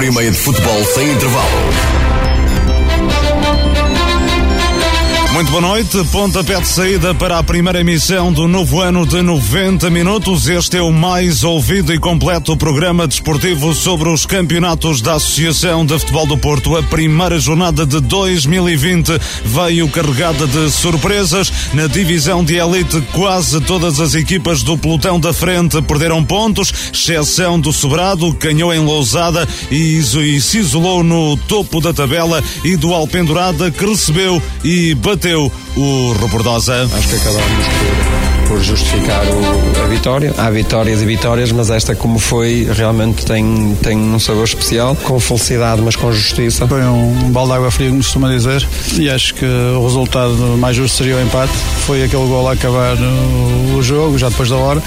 Hora e meia de futebol sem intervalo. Muito boa noite. Pontapé de saída para a primeira emissão do novo ano de 90 minutos. Este é o mais ouvido e completo programa desportivo sobre os campeonatos da Associação de Futebol do Porto. A primeira jornada de 2020 veio carregada de surpresas. Na divisão de elite, quase todas as equipas do pelotão da frente perderam pontos, exceção do Sobrado, que ganhou em Lousada e se isolou no topo da tabela, e do Alpendurada, que recebeu e bateu venceu o Rebordosa. Acho que acabamos por, por justificar o, a vitória. Há vitórias e vitórias, mas esta, como foi, realmente tem, tem um sabor especial, com felicidade, mas com justiça. Foi um balde de água fria, como costuma dizer, e acho que o resultado mais justo seria o empate. Foi aquele gol a acabar o, o jogo, já depois da hora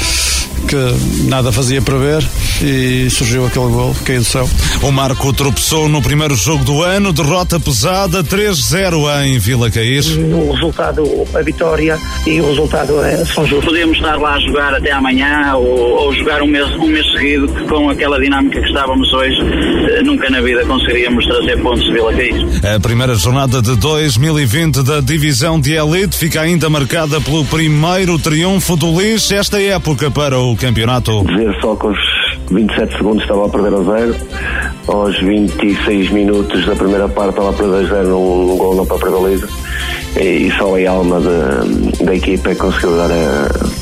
que nada fazia prever e surgiu aquele gol, caiu do céu. O Marco tropeçou no primeiro jogo do ano, derrota pesada 3-0 em Vila Caís. O resultado, a vitória e o resultado é, são Podemos estar lá a jogar até amanhã ou, ou jogar um mês, um mês seguido, que com aquela dinâmica que estávamos hoje, eh, nunca na vida conseguiríamos trazer pontos de Vila Caís. A primeira jornada de 2020 da Divisão de Elite fica ainda marcada pelo primeiro triunfo do Lix esta época para o campeonato. Ver só que aos 27 segundos estava a perder a zero, aos 26 minutos da primeira parte estava a perder a zero num, gol na própria baliza e, e só a alma de, da equipa é conseguiu dar a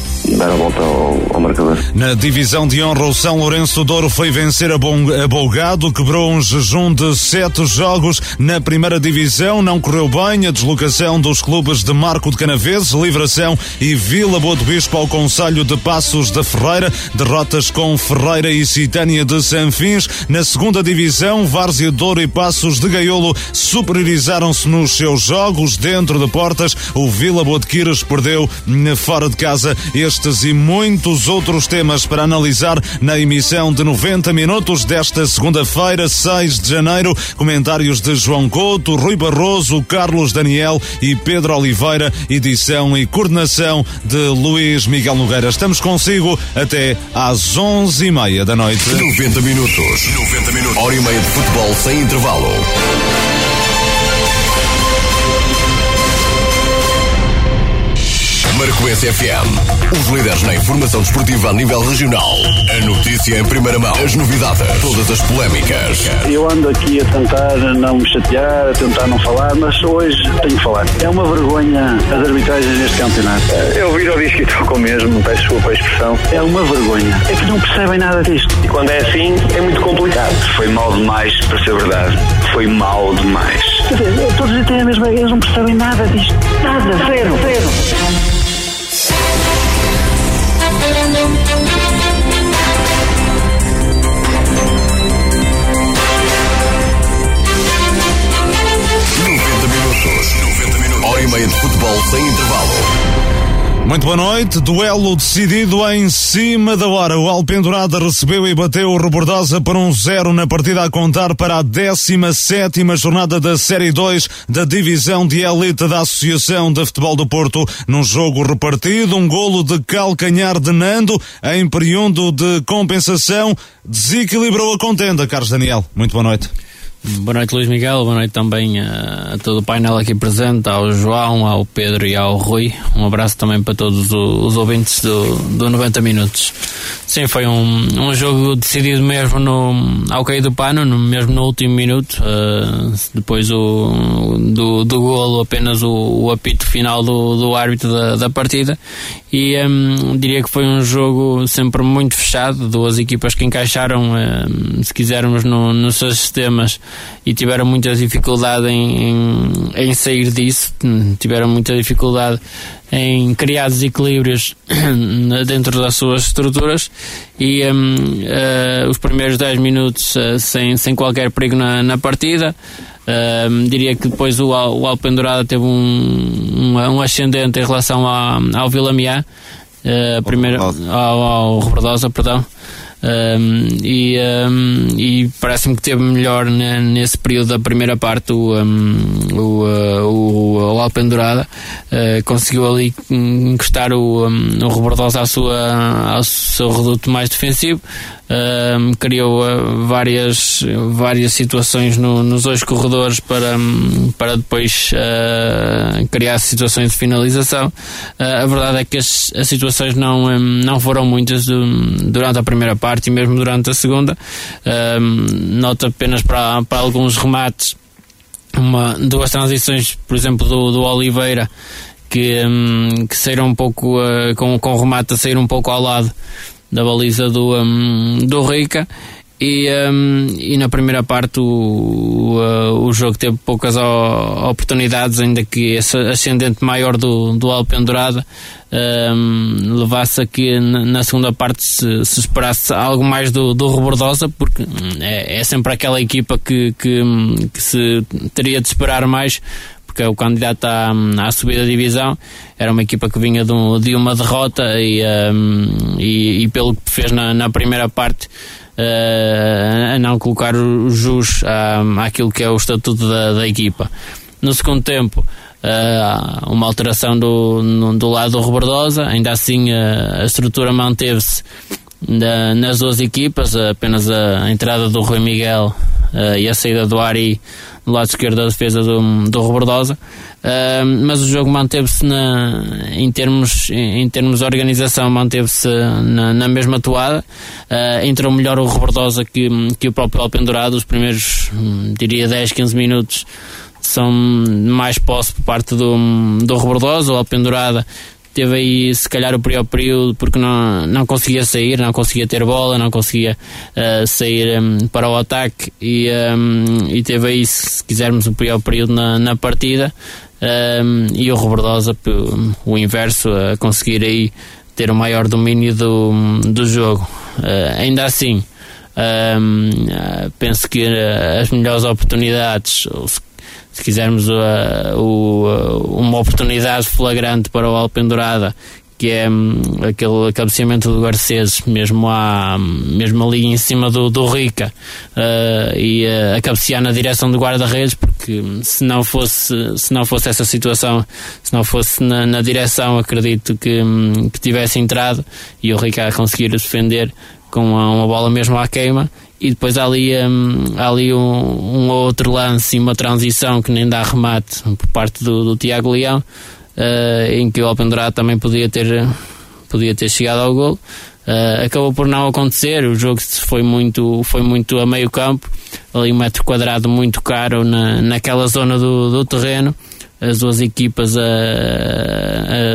dar a volta ao, ao, marcador. Na divisão de honra, o São Lourenço Douro foi vencer a, a Bolgado, quebrou um jejum de sete jogos na primeira divisão. Não correu bem a deslocação dos clubes de Marco de Canaveses, Livração e Vila Boa do Bispo ao Conselho de Passos da Ferreira. Derrotas com Ferreira e Citânia de Sanfins. Na segunda divisão, Várzea Douro e Passos de Gaiolo superiorizaram-se nos seus jogos. Dentro de portas, o Vila Boa de Quiras perdeu fora de casa este estes e muitos outros temas para analisar na emissão de 90 minutos desta segunda-feira, 6 de janeiro. Comentários de João Couto, Rui Barroso, Carlos Daniel e Pedro Oliveira. Edição e coordenação de Luís Miguel Nogueira. Estamos consigo até às 11h30 da noite. 90 minutos. 90 minutos. Hora e meia de futebol sem intervalo. Marcoense FM. Os líderes na informação desportiva a nível regional. A notícia em primeira mão. As novidades. Todas as polémicas. Eu ando aqui a tentar não me chatear, a tentar não falar, mas hoje tenho que falar. É uma vergonha as arbitragens neste campeonato. Eu viro o disco e toco mesmo, peço desculpa a expressão. É uma vergonha. É que não percebem nada disto. E quando é assim, é muito complicado. Foi mal demais para ser verdade. Foi mal demais. Quer dizer, todos têm a mesma, eles não percebem nada disto. Nada, zero, zero. Hora e meia de futebol sem intervalo. Muito boa noite. Duelo decidido em cima da hora. O Alpendurada recebeu e bateu o Rebordosa por um zero na partida a contar para a 17 jornada da Série 2 da Divisão de Elite da Associação de Futebol do Porto. Num jogo repartido, um golo de calcanhar de Nando em período de compensação desequilibrou a contenda. Carlos Daniel, muito boa noite. Boa noite, Luís Miguel. Boa noite também a, a, todo o painel aqui presente, ao João, ao Pedro e ao Rui. Um abraço também para todos os, os ouvintes do, do 90 Minutos. Sim, foi um, um jogo decidido mesmo no, ao cair do pano, no, mesmo no último minuto. Uh, depois o, do, do golo, apenas o, o apito final do, do árbitro da, da partida. E um, diria que foi um jogo sempre muito fechado. Duas equipas que encaixaram, um, se quisermos, no, nos seus sistemas e tiveram muita dificuldade em, em, em sair disso, tiveram muita dificuldade em criar desequilíbrios dentro das suas estruturas e um, uh, eh, os primeiros 10 minutos uh, sem, sem qualquer perigo na, na partida. Uh, diria que depois o, o Alpendurada teve um, um, um, ascendente em relação ao, ao Vila Miá, uh, primeiro, ao, ao Rebordosa, perdão. Um, e, um, e parece-me que teve melhor nesse período da primeira parte o, um, o, uh, o, o Alpendurada uh, conseguiu ali encostar o, um, o Robordosa à sua, ao seu reduto mais defensivo uh, criou uh, várias, várias situações no, nos dois corredores para, um, para depois uh, criar situações de finalização. a verdade é que as, as situações não, um, não foram muitas do, durante a primeira parte e mesmo durante a segunda. nota apenas para, para alguns remates uma, duas transições, por exemplo, do, do Oliveira, que, um, que saíram um pouco uh, com, com o remate a sair um pouco ao lado da baliza do, um, do Rica. E, um, e na primeira parte o, o, o, jogo teve poucas oportunidades, ainda que esse ascendente maior do, do Alpendurada um, levasse a que na segunda parte se, se, esperasse algo mais do, do Rebordosa, porque é, é sempre aquela equipa que, que, que se teria de esperar mais porque é o candidato à, à subida da divisão. Era uma equipa que vinha de, um, de uma derrota e, um, e, e, pelo que fez na, na primeira parte. Uh, a não colocar o jus à, àquilo que é o estatuto da, da equipa. No segundo tempo, uh, uma alteração do, no, do lado do Rebordosa, ainda assim a estrutura manteve-se nas duas equipas, apenas a, a entrada do Rui Miguel uh, e a saída do Ari no lado esquerdo da defesa do, do Robordosa, uh, mas o jogo manteve-se em termos, em, termos de organização, manteve-se na, na, mesma toada, uh, entrou melhor o Robordosa que, que o próprio Alpendurado, os primeiros, hum, diria 10, 15 minutos são mais posse por parte do, do Robordosa, o Alpendurada teve aí se calhar o pior período porque não, não conseguia sair, não conseguia ter bola, não conseguia uh, sair um, para o ataque e, um, e teve aí, se quisermos, o pior período na, na partida um, e o Robordosa, o inverso, a conseguir aí ter o maior domínio do, do jogo. Uh, ainda assim, penso que as melhores oportunidades, se quisermos uh, uh, uma oportunidade flagrante para o Alpendurada que é um, aquele cabeceamento do Garcês, mesmo, à, mesmo ali em cima do, do Rica, uh, e uh, a cabecear na direção do guarda-redes, porque se não fosse, se não fosse essa situação, se não fosse na, na direção, acredito que, um, que tivesse entrado e o Rica a conseguir defender com uma, uma bola mesmo à queima e depois há ali, um, há ali um, um, outro lance e uma transição que nem dá remate por parte do, do Tiago Leão, uh, em que o Alpendurado também podia ter, podia ter chegado ao gol. Uh, acabou por não acontecer, o jogo foi muito, foi muito a meio campo, ali um metro quadrado muito caro na, naquela zona do, do terreno, as duas equipas a,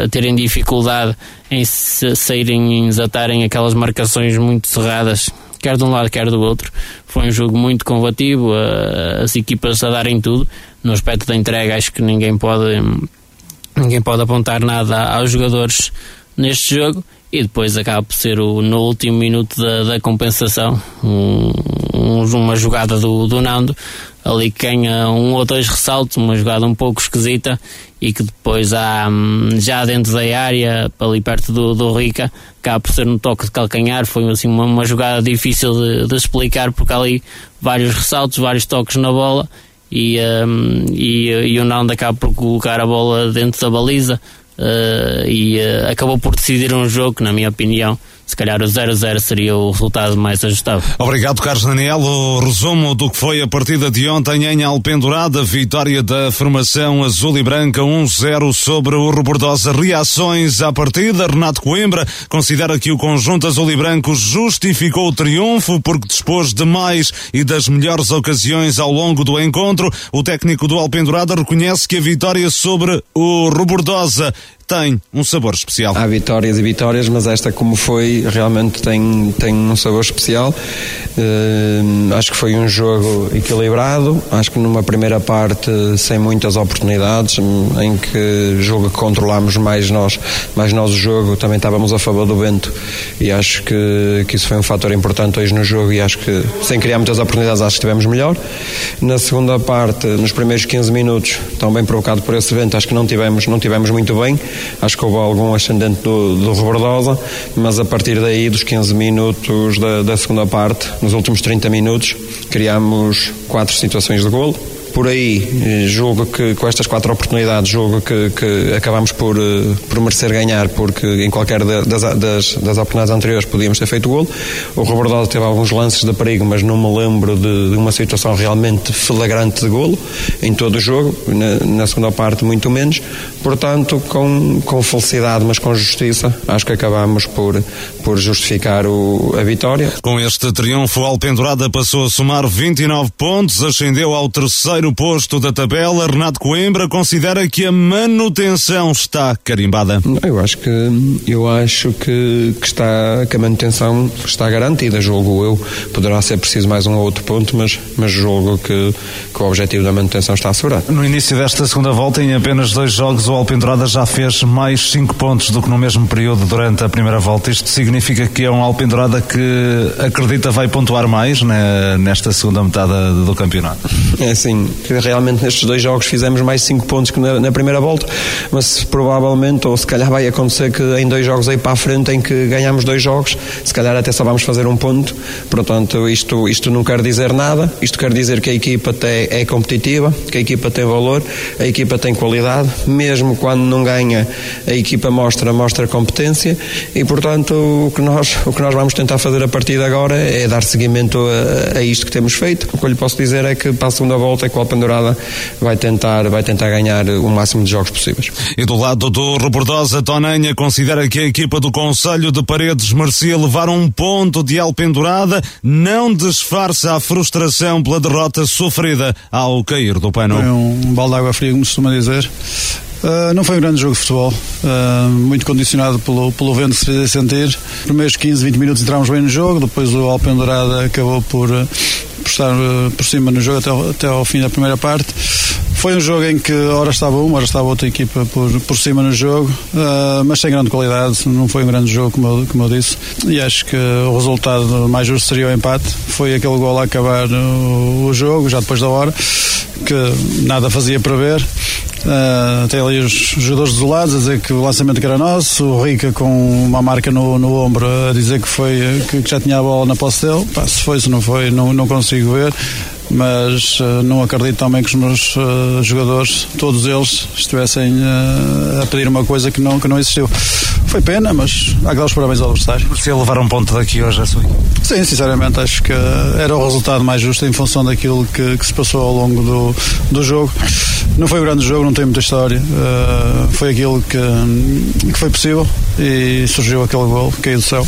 a terem dificuldade em saírem, em desatarem aquelas marcações muito cerradas quer de um lado, quer do outro. Foi um jogo muito combativo, as equipas a darem tudo. No aspecto da entrega, acho que ninguém pode, ninguém pode apontar nada aos jogadores neste jogo. E depois acaba por ser o, no último minuto da, da compensação um, um, uma jogada do, do Nando ali que ganha um ou dois ressaltos, uma jogada um pouco esquisita e que depois há hum, já dentro da área, ali perto do, do Rica, acaba por ser um toque de calcanhar. Foi assim uma, uma jogada difícil de, de, explicar porque ali vários ressaltos, vários toques na bola e, um, e, e o Nando acaba por colocar a bola dentro da baliza uh, e uh, acabou por decidir um jogo na minha opinião, se calhar o 0-0 seria o resultado mais ajustado. Obrigado, Carlos Daniel. O resumo do que foi a partida de ontem em Alpendurada, vitória da formação azul e branca 1-0 sobre o Rebordosa. Reações à partida, Renato Coimbra considera que o conjunto azul e branco justificou o triunfo porque dispôs de mais e das melhores ocasiões ao longo do encontro. O técnico do Alpendurada reconhece que a vitória sobre o Rebordosa tem um sabor especial. Há vitórias e vitórias, mas esta, como foi, realmente tem, tem um sabor especial. Uh, acho que foi um jogo equilibrado. Acho que numa primeira parte, sem muitas oportunidades, em que jogo que controlámos mais nós, mais nós o jogo, também estávamos a favor do vento. E acho que, que isso foi um fator importante hoje no jogo. E acho que, sem criar muitas oportunidades, acho que estivemos melhor. Na segunda parte, nos primeiros 15 minutos, também provocado por esse vento, acho que não tivemos, não tivemos muito bem. Acho que houve algum ascendente do, do Rebordosa, mas a partir daí, dos 15 minutos da, da segunda parte, nos últimos 30 minutos, criámos quatro situações de golo por aí, eh, julgo que com estas quatro oportunidades, julgo que, que acabamos por, eh, por merecer ganhar, porque em qualquer das, das, das oportunidades anteriores podíamos ter feito golo. O Roberto teve alguns lances de perigo, mas não me lembro de, de uma situação realmente flagrante de golo em todo o jogo, na, na, segunda parte muito menos. Portanto, com, com felicidade, mas com justiça, acho que acabamos por, por justificar o, a vitória. Com este triunfo, o Alpendurada passou a somar 29 pontos, ascendeu ao terceiro primeiro posto da tabela, Renato Coimbra considera que a manutenção está carimbada. Eu acho que eu acho que, que está que a manutenção está garantida. Jogo eu poderá ser preciso mais um ou outro ponto, mas mas jogo que, que o objetivo da manutenção está assegurado. No início desta segunda volta, em apenas dois jogos, o Alpendurada já fez mais cinco pontos do que no mesmo período durante a primeira volta. Isto significa que é um Alpendurada que acredita vai pontuar mais né, nesta segunda metade do campeonato. É assim, realmente nestes dois jogos fizemos mais 5 pontos que na, na, primeira volta, mas provavelmente, ou se calhar vai acontecer que em dois jogos aí para a frente, em que ganhamos dois jogos, se calhar até só vamos fazer um ponto. Portanto, isto, isto não quer dizer nada, isto quer dizer que a equipa tem, é competitiva, que a equipa tem valor, a equipa tem qualidade, mesmo quando não ganha, a equipa mostra, mostra competência e, portanto, o que nós, o que nós vamos tentar fazer a partir de agora é dar seguimento a, a isto que temos feito. O que eu lhe posso dizer é que para a segunda volta é que o Pendurada vai tentar, vai tentar ganhar o máximo de jogos possíveis. E do lado do Rebordosa, Tonanha considera que a equipa do Conselho de Paredes merecia levar um ponto de Alpendurada, não disfarça a frustração pela derrota sofrida ao cair do pano. Foi um balde de água fria, como se costuma dizer. Uh, não foi um grande jogo de futebol, uh, muito condicionado pelo, pelo vento que se fez sentir. Primeiros 15, 20 minutos entramos bem no jogo, depois o Alpendurada acabou por, por estar uh, por cima no jogo até, até ao fim da primeira parte. Foi um jogo em que hora estava uma, hora estava outra equipa por, por cima no jogo, uh, mas sem grande qualidade. Não foi um grande jogo, como eu, como eu disse. E acho que o resultado mais justo seria o empate. Foi aquele gol a acabar o, o jogo, já depois da hora, que nada fazia prever. Uh, tem ali os jogadores desolados a dizer que o lançamento que era nosso, o Rica com uma marca no, no ombro a dizer que foi que, já tinha a bola na posse dele. Pá, se foi, se não foi, não, não consigo ver mas uh, não acredito também que os meus uh, jogadores, todos eles, estivessem uh, a pedir uma coisa que não, que não existiu. Foi pena, mas há que dar os parabéns ao adversário. Você levar um ponto daqui hoje a sua Sim, sinceramente, acho que era o resultado mais justo em função daquilo que, que se passou ao longo do, do jogo. Não foi um grande jogo, não tem muita história. foi aquilo que, que foi possível e surgiu aquele gol, caiu do céu.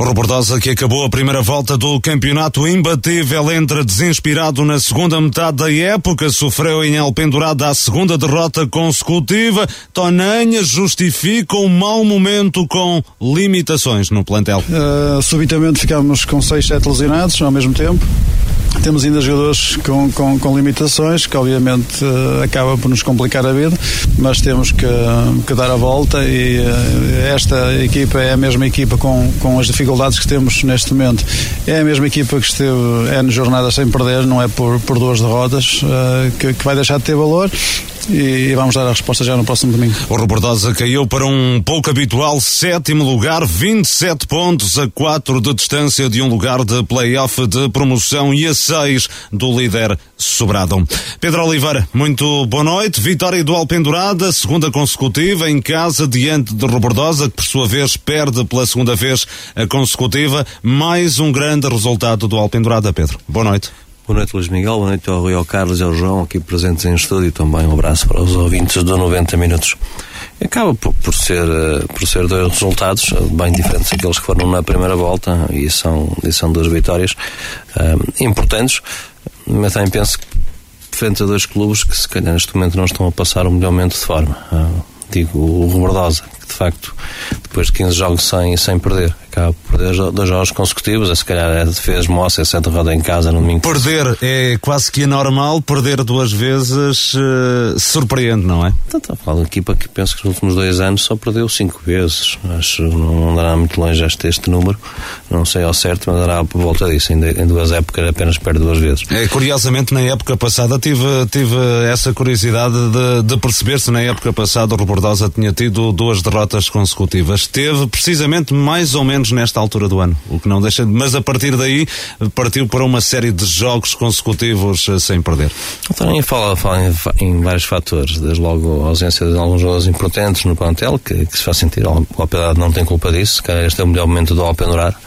Robordosa que acabou a primeira volta do campeonato imbatível entra desinspirado na segunda metade da época, sofreu em Alpendurada a segunda derrota consecutiva. Tonanha justifica um mau momento com limitações no plantel. Uh, subitamente ficámos com 6, 7 lesionados ao mesmo tempo. Temos ainda jogadores com, com, com limitações, que obviamente uh, acaba por nos complicar a vida, mas temos que, que dar a volta e uh, esta equipa é a mesma equipa com, com as dificuldades que temos neste momento. É a mesma equipa que esteve N jornadas sem perder, não é por, por duas derrotas, uh, que, que vai deixar de ter valor e vamos dar a resposta já no próximo domingo. O Robordosa caiu para um pouco habitual sétimo lugar, 27 pontos a 4 de distância de um lugar de play-off de promoção e a 6 do líder sobrado. Pedro Oliveira, muito boa noite. Vitória do Alpendurada, segunda consecutiva em casa diante de Robordosa, que por sua vez perde pela segunda vez a consecutiva. Mais um grande resultado do Alpendurada, Pedro. Boa noite. Boa noite, Luís Miguel. Boa noite ao Rui, ao Carlos e ao João, aqui presentes em estúdio. Também um abraço para os ouvintes do 90 Minutos. Acaba por, por ser, eh, por ser dois resultados eh, bem diferentes daqueles que foram na primeira volta e são, e são duas vitórias um, importantes, mas também penso que frente a dois clubes que se calhar neste momento não estão a passar o melhor momento de forma. Uh, digo, o Robordosa, que de facto, depois de 15 jogos sem, sem perder, acaba por perder dois jogos consecutivos, a se calhar é fez moça, essa derrota em casa no domingo. Perder é quase que anormal, perder duas vezes uh, surpreende, não é? Então, está a falar de equipa que penso que nos últimos dois anos só perdeu cinco vezes. Acho que não andará muito longe este, este número, não sei ao certo, mas andará por volta disso. Em, em duas épocas apenas perde duas vezes. É, curiosamente, na época passada tive, tive essa curiosidade de, de perceber se na época passada o Rebordosa tinha tido duas derrotas consecutivas. Teve precisamente mais ou menos nesta altura do ano, o que não deixa. Mas a partir daí partiu para uma série de jogos consecutivos eh, sem perder. Também fala, fala em, em, vários fatores, desde logo a ausência de alguns jogadores importantes no plantel, que, que se faz sentir. O Alpedade não tem culpa disso, que este é o melhor momento do Alpendorar.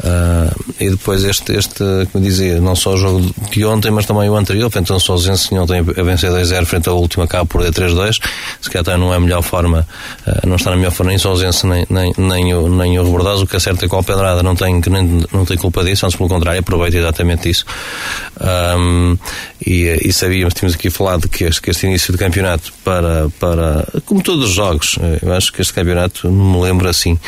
Uh, e depois este, este, como dizia, não só o jogo de ontem, mas também o anterior, frente ao Sousense, ontem a vencer 2-0 frente ao último acaba por 3-2, se calhar não é a melhor forma, uh, não está na melhor forma nem Sousense nem, nem, nem o, nem o Rebordoso, o que certo é que o Alpedrada não tem, nem, não tem culpa disso, antes pelo contrário, aproveita exatamente isso. Um, e, e sabíamos, tínhamos aqui falado que este, que este início de campeonato para, para, como todos os jogos, eu acho que este campeonato, não me lembro assim,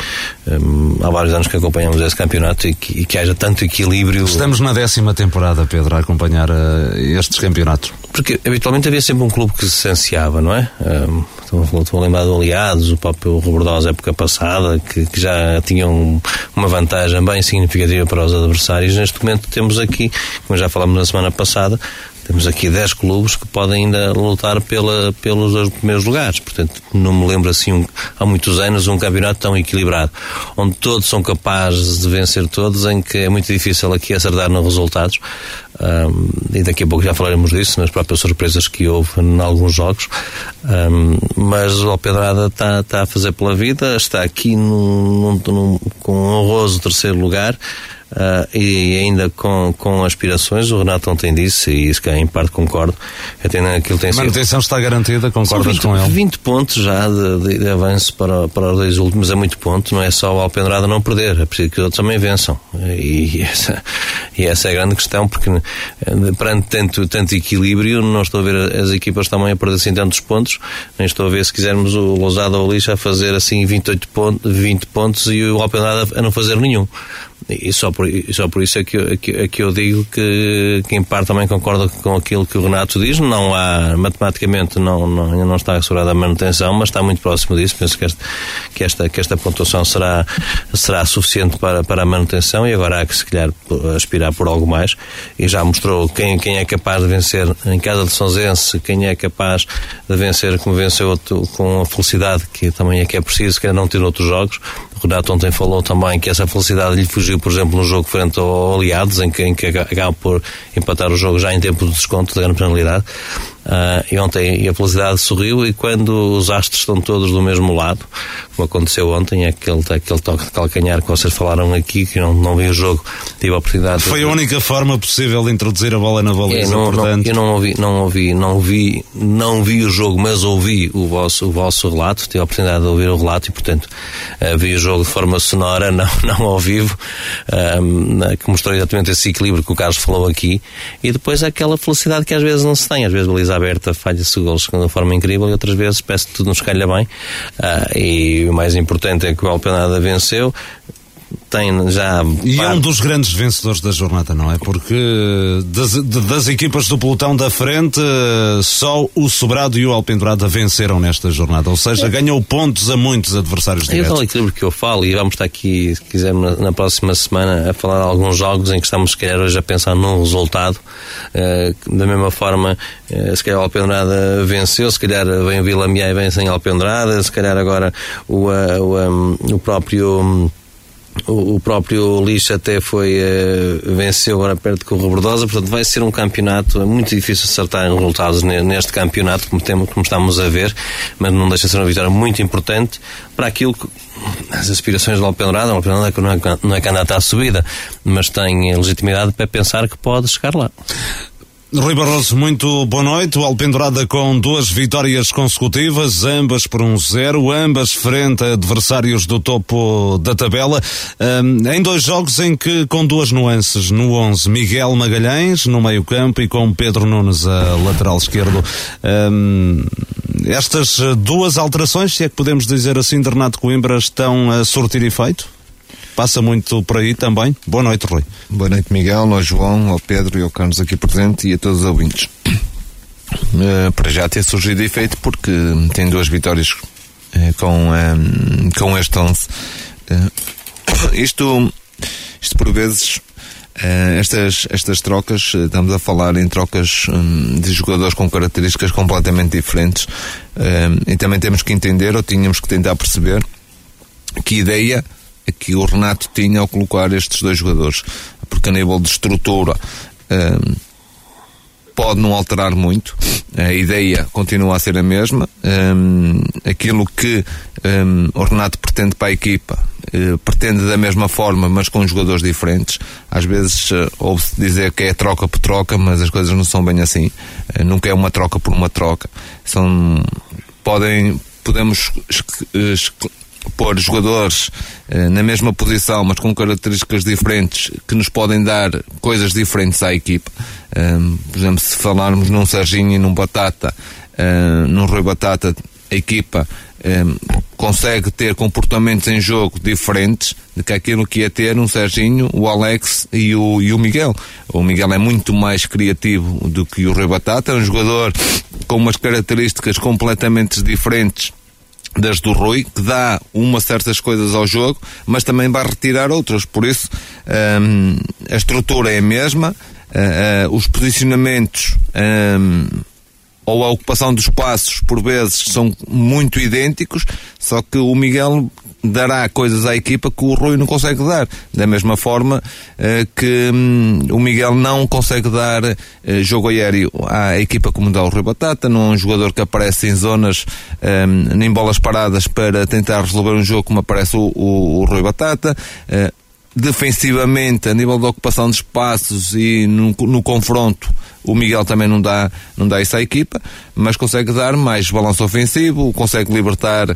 um, há vários anos que acompanhamos esse campeonato, campeonato e que, e que haja tanto equilíbrio. Estamos na décima temporada, Pedro, a acompanhar uh, estes campeonatos. Porque habitualmente havia sempre um clube que se sanciava, não é? Um, estou, estou a lembrar do Aliados, o próprio Robordosa época passada, que, que já tinham uma vantagem bem significativa para os adversários. Neste momento temos aqui, como já falámos na semana passada, temos aqui 10 clubes que podem ainda lutar pela, pelos primeiros lugares. Portanto, não me lembro assim, um, há muitos anos, um campeonato tão equilibrado, onde todos são capazes de vencer todos, em que é muito difícil aqui acertar nos resultados. Um, e daqui a pouco já falaremos disso, nas próprias surpresas que houve em alguns jogos. Um, mas o Alpedrada está, está a fazer pela vida, está aqui num, num, num, com um honroso terceiro lugar. Uh, e ainda com, com aspirações, o Renato ontem disse, e isso que em parte concordo, até naquilo tem A manutenção sido... está garantida, concordas 20, com ele? 20 pontos já de, de, avanço para, para os dois últimos é muito ponto, não é só o Alpendrada não perder, é preciso que os outros também vençam. E essa, e essa é a grande questão, porque eh, perante tanto, tanto equilíbrio, não estou a ver as equipas também a perder assim tantos pontos, nem estou a ver se quisermos o Lousada ou o Lixa a fazer assim 28 pontos, 20 pontos e o Alpendrada a não fazer nenhum. E só por, só por isso é que, eu, é que, é que eu digo que, que, em parte, também concordo com aquilo que o Renato diz. Não há, matematicamente, não, não, não está assegurada a manutenção, mas está muito próximo disso. Penso que, este, que, esta, que esta pontuação será, será suficiente para, para a manutenção e agora há que, se calhar, aspirar por algo mais. E já mostrou quem, quem é capaz de vencer em casa de Sonzense, quem é capaz de vencer como venceu com a felicidade, que também é que é preciso, quer não ter outros jogos. Renato ontem falou também que essa felicidade lhe fugiu, por exemplo, no jogo frente ao Aliados, em que, em que acaba por empatar o jogo já em tempo de desconto da grande penalidade. Uh, e ontem a felicidade sorriu e quando os astros estão todos do mesmo lado, como aconteceu ontem, aquele, aquele toque de calcanhar que vocês falaram aqui, que não, não vi o jogo, tive a oportunidade Foi de... a única forma possível de introduzir a bola na baliza, não, portanto... Não, eu não ouvi, não ouvi, não vi, não vi o jogo, mas ouvi o vosso, o vosso relato, tive a oportunidade de ouvir o relato e, portanto, uh, vi o jogo de forma sonora, não, não ao vivo, uh, que mostrou exatamente esse equilíbrio que o Carlos falou aqui, e depois aquela felicidade que às vezes não se tem, às vezes baliza aberta falha-se gols de uma forma incrível e outras vezes parece que tudo nos calha bem. Uh, e o mais importante é que o Alpenada venceu tem já. E é um dos grandes vencedores da jornada, não é? Porque das, das equipas do pelotão da frente, só o Sobrado e o Alpendurada venceram nesta jornada. Ou seja, é. ganhou pontos a muitos adversários diretos. É o equilíbrio que eu falo e vamos estar aqui, se quisermos, na, na, próxima semana a falar de alguns jogos em que estamos, se calhar, hoje a pensar num resultado. Uh, da mesma forma, uh, se calhar o Alpendurada venceu, se calhar vem o Vila Miai e vem sem Alpendurada, se calhar agora o, uh, o, um, o próprio. O, próprio Lixo até foi uh, venceu agora perto com o Rebordosa, portanto vai ser um campeonato é muito difícil acertar em resultados neste campeonato, como, temos, como estamos a ver, mas não deixa de ser uma vitória muito importante para aquilo que as aspirações do Alpendrada, o Alpendrada não é, não é candidata à subida, mas tem legitimidade para pensar que pode chegar lá. Rui Barroso, muito boa noite. O Alpendurada com duas vitórias consecutivas, ambas por um zero, ambas frente a adversários do topo da tabela, um, em dois jogos em que com duas nuances. No 11, Miguel Magalhães no meio campo e com Pedro Nunes a lateral esquerdo. Um, estas duas alterações, se é que podemos dizer assim, de Renato Coimbra, estão a surtir efeito? Passa muito por aí também. Boa noite, Rui. Boa noite, Miguel, ao João, ao Pedro e ao Carlos aqui presente e a todos os ouvintes. Uh, para já ter surgido efeito porque tem duas vitórias uh, com, um, com este 11. Uh, isto, isto por vezes Uh, estas, estas trocas, estamos a falar em trocas um, de jogadores com características completamente diferentes e também temos que entender, ou tínhamos que tentar perceber, que ideia que o Renato tinha ao colocar estes dois jogadores, porque a nível de estrutura uh, pode não alterar muito, a ideia continua a ser a mesma. Um, aquilo que um, o Renato pretende para a equipa, uh, pretende da mesma forma, mas com jogadores diferentes. Às vezes uh, ouve-se dizer que é troca por troca, mas as coisas não são bem assim. Uh, nunca é uma troca por uma troca. São, podem, podemos pôr jogadores eh, na mesma posição, mas com características diferentes, que nos podem dar coisas diferentes à equipa. Um, por exemplo, se falarmos num Serginho e num Batata, uh, num Rui Batata, a equipa um, consegue ter comportamentos em jogo diferentes do que aquilo que ia ter um Serginho, o Alex e o, e o Miguel. O Miguel é muito mais criativo do que o Rui Batata, é um jogador com umas características completamente diferentes das do Rui, que dá umas certas coisas ao jogo, mas também vai retirar outras. Por isso, um, a estrutura é a mesma, uh, uh, os posicionamentos um, ou a ocupação dos espaços, por vezes, são muito idênticos, só que o Miguel dará coisas à equipa que o Rui não consegue dar. Da mesma forma eh, que hum, o Miguel não consegue dar eh, jogo aéreo à equipa como dá o Rui Batata, não é um jogador que aparece em zonas hum, nem bolas paradas para tentar resolver um jogo como aparece o, o, o Rui Batata. Eh, defensivamente, a nível da ocupação de espaços e no, no confronto, o Miguel também não dá, não dá isso à equipa, mas consegue dar mais balanço ofensivo, consegue libertar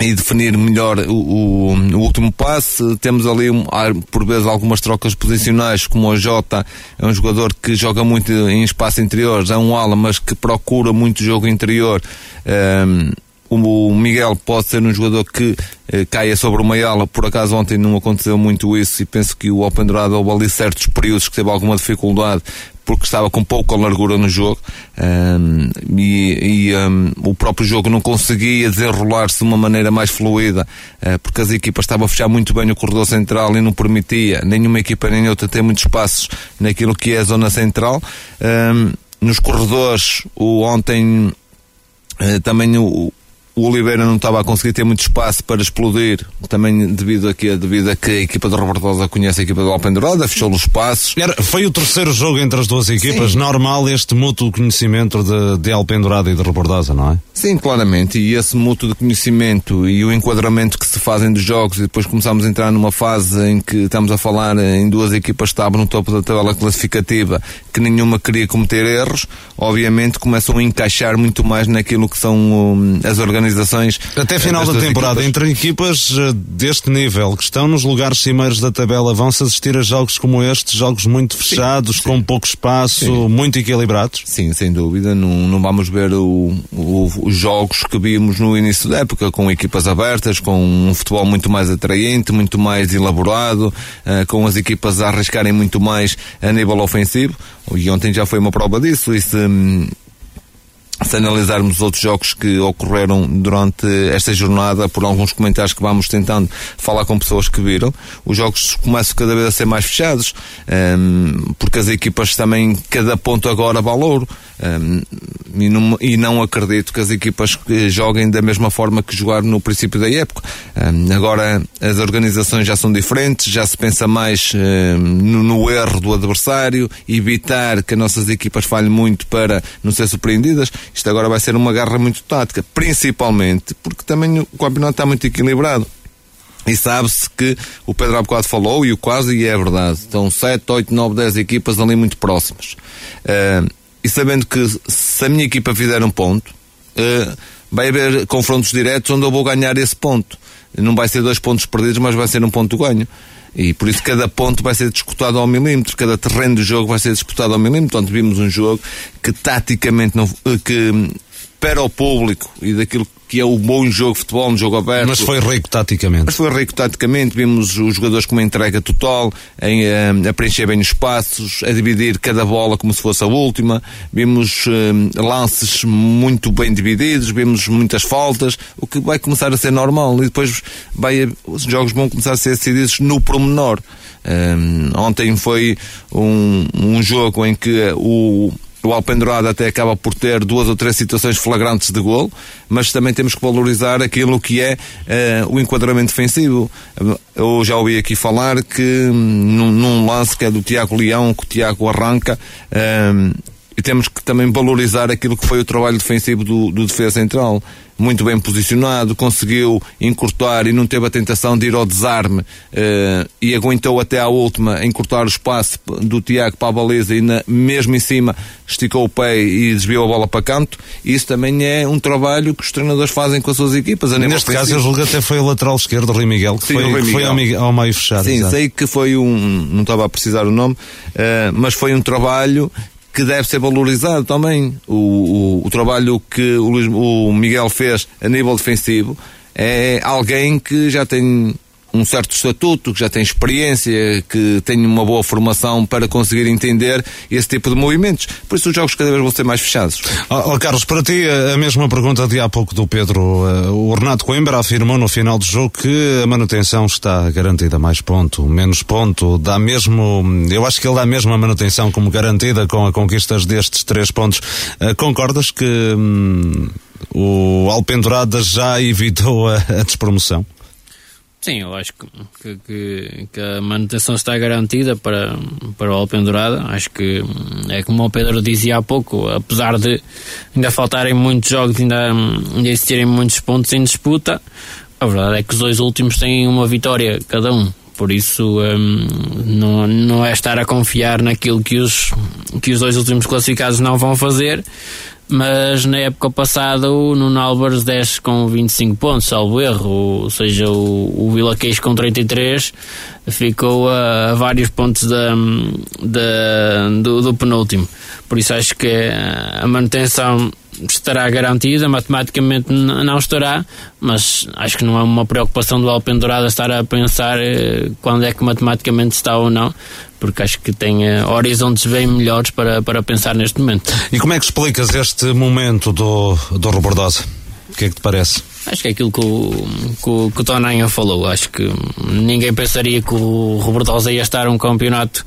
e definir melhor o, o, o, último passe. Temos ali, por vezes, algumas trocas posicionais, como o Jota é um jogador que joga muito em espaço interior, é um ala, mas que procura muito jogo interior. Um, o Miguel pode ser um jogador que eh, caia sobre uma ala, por acaso ontem não aconteceu muito isso e penso que o Open Dourado houve ali certos períodos que teve alguma dificuldade porque estava com pouca largura no jogo um, e, e um, o próprio jogo não conseguia desenrolar-se de uma maneira mais fluida uh, porque as equipas estavam a fechar muito bem o corredor central e não permitia nenhuma equipa nem outra ter muitos espaços naquilo que é a zona central. Um, nos corredores, o ontem uh, também o, o Oliveira não estava a conseguir ter muito espaço para explodir, também devido a que, devido a que a equipa de Robertosa conhece a equipa do Alpen fechou os espaços. Era, foi o terceiro jogo entre as duas equipas, Sim. normal este mútuo conhecimento de, de Alpendurada e de Robordosa, não é? Sim, claramente, e esse mútuo de conhecimento e o enquadramento que se fazem dos jogos e depois começamos a entrar numa fase em que estamos a falar em duas equipas que estavam no topo da tabela classificativa que nenhuma queria cometer erros, obviamente começam a encaixar muito mais naquilo que são um, as organizações organizações. Até final da temporada, equipas. entre equipas eh, deste nível, que estão nos lugares cimeiros da tabela, vão-se assistir a jogos como este, jogos muito fechados, sim, sim. com pouco espaço, sim. muito equilibrados? Sim, sem dúvida. Não, não vamos ver o, o, os jogos que vimos no início da época, com equipas abertas, com um futebol muito mais atraente, muito mais elaborado, uh, com as equipas a arriscarem muito mais a nível ofensivo. E ontem já foi uma prova disso. Isso, hum, se analisarmos outros jogos que ocorreram durante esta jornada, por alguns comentários que vamos tentando falar com pessoas que viram, os jogos começam cada vez a ser mais fechados, um, ehm, porque as equipas também, cada ponto agora vale ouro. Um, e, não, e, não, acredito que as equipas joguem da mesma forma que jogaram no princípio da época. Um, agora as organizações já são diferentes, já se pensa mais no, no, erro do adversário, evitar que as nossas equipas falhem muito para não ser surpreendidas. Isto agora vai ser uma garra muito tática, principalmente porque também o campeonato está muito equilibrado. E sabe-se que o Pedro há falou, e o quase, e é verdade. Estão 7, 8, 9, 10 equipas ali muito próximas. Uh, e sabendo que se a minha equipa fizer um ponto, uh, vai haver confrontos diretos onde eu vou ganhar esse ponto. Não vai ser dois pontos perdidos, mas vai ser um ponto ganho. E por isso cada ponto vai ser disputado ao milímetro, cada terreno do jogo vai ser disputado ao milímetro. Portanto, vimos um jogo que taticamente não, que para o público e daquilo que é o bom jogo de futebol, um jogo aberto. Mas foi rico taticamente. Mas foi rico taticamente, vimos os jogadores com uma entrega total, em, a, a preencher bem os espaços, a dividir cada bola como se fosse a última, vimos uh, lances muito bem divididos, vimos muitas faltas, o que vai começar a ser normal e depois vai, os jogos vão começar a ser decididos no promenor. Um, ontem foi um, um jogo em que o o Alpendurado até acaba por ter duas ou três situações flagrantes de gol, mas também temos que valorizar aquilo que é uh, o enquadramento defensivo. Eu já ouvi aqui falar que num, num lance que é do Tiago Leão, que o Tiago arranca, uh, e temos que também valorizar aquilo que foi o trabalho defensivo do, do defesa central muito bem posicionado, conseguiu encurtar e não teve a tentação de ir ao desarme uh, e aguentou até à última encurtar o espaço do Tiago para a baliza e na, mesmo em cima esticou o pé e desviou a bola para canto. Isso também é um trabalho que os treinadores fazem com as suas equipas. Neste caso, eu julgo até foi o lateral esquerdo, Rui Miguel, que Sim, foi, Miguel. foi ao, ao, meio fechado. Sim, exato. sei que foi um, não estava a precisar o nome, uh, mas foi um trabalho que deve ser valorizado também. O, o, o trabalho que o, Luís, o Miguel fez a nível defensivo é alguém que já tem um certo estatuto, que já tem experiência, que tem uma boa formação para conseguir entender esse tipo de movimentos. Por isso os jogos cada vez vão ser mais fechados. Oh, oh, Carlos, para ti a mesma pergunta de há pouco do Pedro. O Renato Coimbra afirmou no final do jogo que a manutenção está garantida. Mais ponto, menos ponto, dá mesmo, eu acho que ele dá mesmo a manutenção como garantida com a conquista destes três pontos. Concordas que hum, o Alpendurada já evitou a, a despromoção? Sim, eu acho que, que, que, a manutenção está garantida para, para o Alpendurada. Acho que é como o Pedro dizia há pouco, apesar de ainda faltarem muitos jogos, ainda, ainda existirem muitos pontos em disputa, a verdade é que os dois últimos têm uma vitória cada um. Por isso, um, não, não é estar a confiar naquilo que os, que os dois últimos classificados não vão fazer mas na época passada o Nuno Álvares desce com 25 pontos, salvo erro, ou seja, o, o Vila com 33 ficou a, a vários pontos da, da, do, do penúltimo. Por isso acho que a manutenção estará garantida, matematicamente não estará, mas acho que não é uma preocupação do Alpendurada estar a pensar quando é que matematicamente está ou não, porque acho que tem uh, horizontes bem melhores para, para pensar neste momento. E como é que explicas este momento do, do Robordosa? O que é que te parece? Acho que é aquilo que o, que o, que o Tonanha falou. Acho que ninguém pensaria que o Robordosa ia estar um campeonato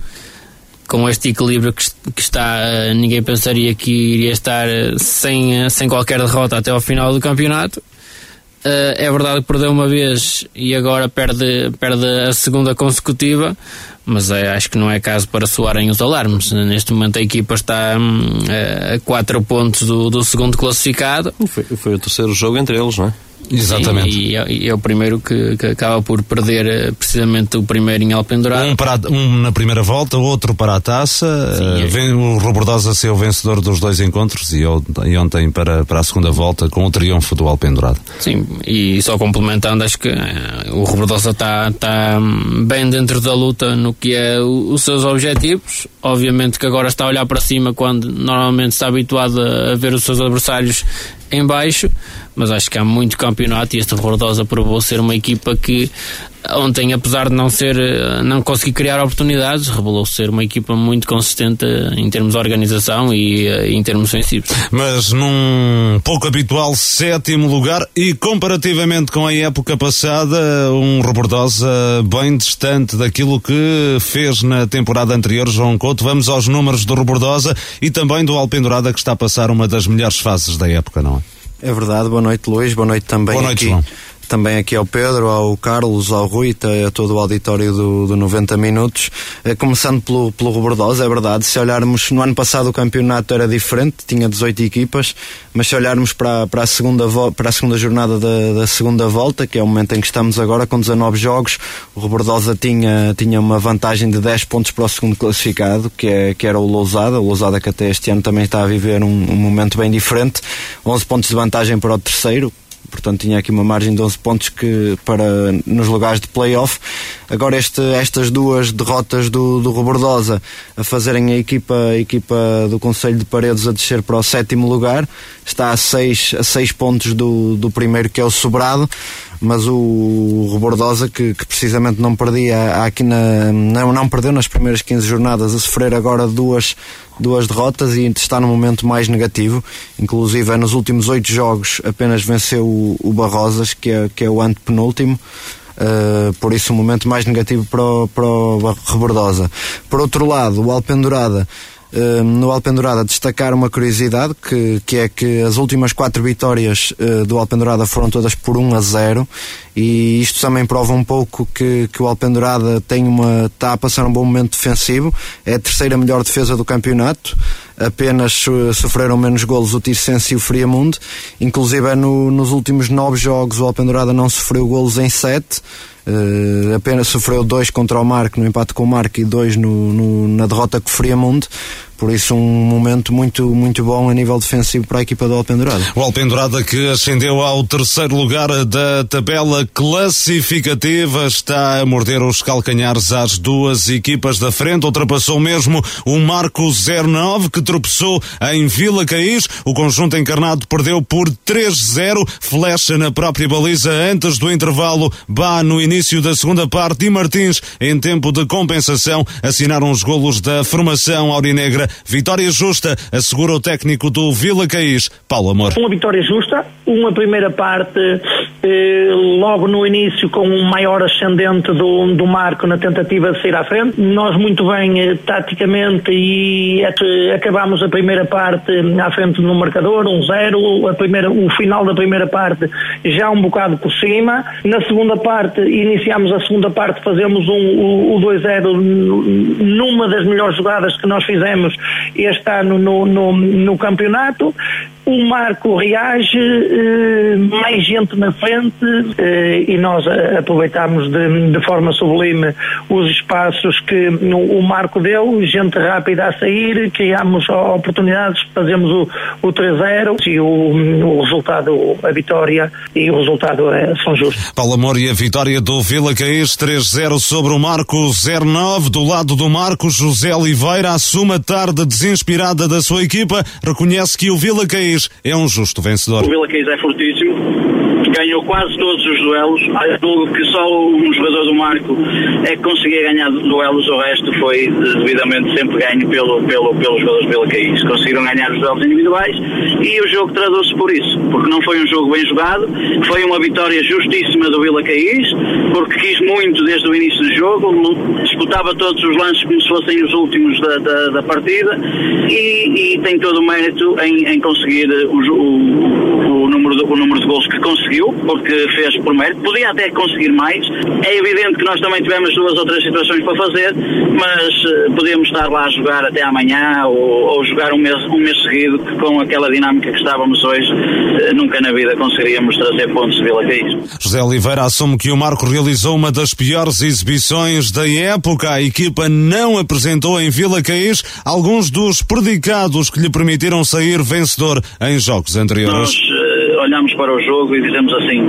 com este equilíbrio que, que, está, ninguém pensaria que iria estar sem, sem qualquer derrota até ao final do campeonato. É verdade que perdeu uma vez e agora perde, perde a segunda consecutiva, mas é, acho que não é caso para soarem os alarmes. Neste momento a equipa está hum, a 4 pontos do, do segundo classificado. Foi, foi o terceiro jogo entre eles, não é? Exatamente. Sim, e, é, e, é, o primeiro que, que, acaba por perder eh, precisamente o primeiro em Alpendurado. Um, para, um na primeira volta, outro para a taça. Sim, uh, vem, o Robordosa ser o vencedor dos dois encontros e, e, ontem para, para a segunda volta com o triunfo do Alpendurado. Sim, e só complementando, acho que uh, o Robordosa está tá bem dentro da luta no que é o, os seus objetivos. Obviamente que agora está a olhar para cima quando normalmente está habituado a, a ver os seus adversários em baixo, mas acho que há muito campeonato e este Robordosa provou ser uma equipa que ontem, apesar de não ser não conseguir criar oportunidades, revelou ser uma equipa muito consistente em termos de organização e em termos ofensivos. Mas num pouco habitual sétimo lugar e comparativamente com a época passada, um Robordosa bem distante daquilo que fez na temporada anterior João Couto. Vamos aos números do Robordosa e também do Alpendurada que está a passar uma das melhores fases da época, não é? É verdade, boa noite Luís, boa noite também boa noite, aqui. João também aqui ao Pedro, ao Carlos, ao Rui, a todo o auditório do, do 90 Minutos. Eh, começando pelo, pelo Robordosa, é verdade, se olharmos, no ano passado o campeonato era diferente, tinha 18 equipas, mas se olharmos para, para, a, segunda, para a segunda jornada da, da segunda volta, que é o momento em que estamos agora, com 19 jogos, o Robordosa tinha, tinha uma vantagem de 10 pontos para o segundo classificado, que, é, que era o Lousada, o Lousada que até este ano também está a viver um, um momento bem diferente, 11 pontos de vantagem para o terceiro, portanto tinha aqui uma margem de 11 pontos que para nos lugares de playoff. Agora este, estas duas derrotas do, do Robordosa a fazerem a equipa, a equipa do Conselho de Paredes a descer para o sétimo lugar, está a seis, a seis pontos do, do primeiro que é o Sobrado, mas o Robordosa que, que precisamente não perdia aqui na, não, não perdeu nas primeiras 15 jornadas a sofrer agora duas duas derrotas e está num momento mais negativo. Inclusive, nos últimos oito jogos apenas venceu o, o Barrosas, que é, que é o antepenúltimo. Uh, por isso, um momento mais negativo para o, para o Rebordosa. Por outro lado, o Alpendurada Uh, no Alpendurada destacar uma curiosidade que, que é que as últimas quatro vitórias uh, do Alpendurada foram todas por 1 a 0 e isto também prova um pouco que, que o Alpendurada tem uma, está a passar um bom momento defensivo. É a terceira melhor defesa do campeonato. Apenas sofreram menos golos o Tirsense e o Friamundo inclusive é no, nos últimos nove jogos o Alpendurada não sofreu golos em sete Uh, apenas sofreu dois contra o Marco no empate com o Marco e dois no, no, na derrota com o Friamundo por isso, um momento muito, muito bom a nível defensivo para a equipa do Alpendurada. O Alpendurada que ascendeu ao terceiro lugar da tabela classificativa está a morder os calcanhares às duas equipas da frente. Ultrapassou mesmo o Marco 09 que tropeçou em Vila Caís. O conjunto encarnado perdeu por 3-0. Flecha na própria baliza antes do intervalo. Bá no início da segunda parte e Martins, em tempo de compensação, assinaram os golos da formação aurinegra Vitória justa, assegura o técnico do Vila Caís, Paulo Amor. Uma vitória justa, uma primeira parte eh, logo no início com um maior ascendente do, do Marco na tentativa de sair à frente. Nós muito bem eh, taticamente e eh, acabámos a primeira parte à frente no marcador, um zero, a primeira, o final da primeira parte já um bocado por cima. Na segunda parte, iniciámos a segunda parte, fazemos um, o, o 2-0 numa das melhores jogadas que nós fizemos este ano no, no, no campeonato. O Marco reage, eh, mais gente na frente eh, e nós aproveitámos de, de, forma sublime os espaços que o Marco deu, gente rápida a sair, criámos oportunidades, fazemos o, o 3-0 e o, o, resultado, a vitória e o resultado é, são justos. Paulo Amor e a vitória do Vila Caís 3-0 sobre o Marco 09. Do lado do Marco, José Oliveira assume a tarde desinspirada da sua equipa, reconhece que o Vila Caís é um justo vencedor. O Vila Caís é fortíssimo ganhou quase todos os duelos. Julgo que só um jogador do Marco é que conseguia ganhar duelos, o resto foi devidamente sempre ganho pelo, pelo, pelos jogadores do Vila Caís. Conseguiram ganhar os duelos individuais e o jogo traduz-se por isso, porque não foi um jogo bem jogado, foi uma vitória justíssima do Vila Caís, porque quis muito desde o início do jogo, disputava todos os lances como se fossem os últimos da, da, da partida e, e, tem todo o mérito em, em conseguir o, o, o, número de, o número de gols que conseguiu porque fez por mérito. Podia até conseguir mais. É evidente que nós também tivemos duas ou três situações para fazer, mas uh, podíamos estar lá a jogar até amanhã ou, ou jogar um mês, um mês seguido, que com aquela dinâmica que estávamos hoje, uh, nunca na vida conseguiríamos trazer pontos de Vila Caís. José Oliveira assume que o Marco realizou uma das piores exibições da época. A equipa não apresentou em Vila Caís alguns dos predicados que lhe permitiram sair vencedor em jogos anteriores. Nós, uh, olhamos para o jogo e dizemos assim: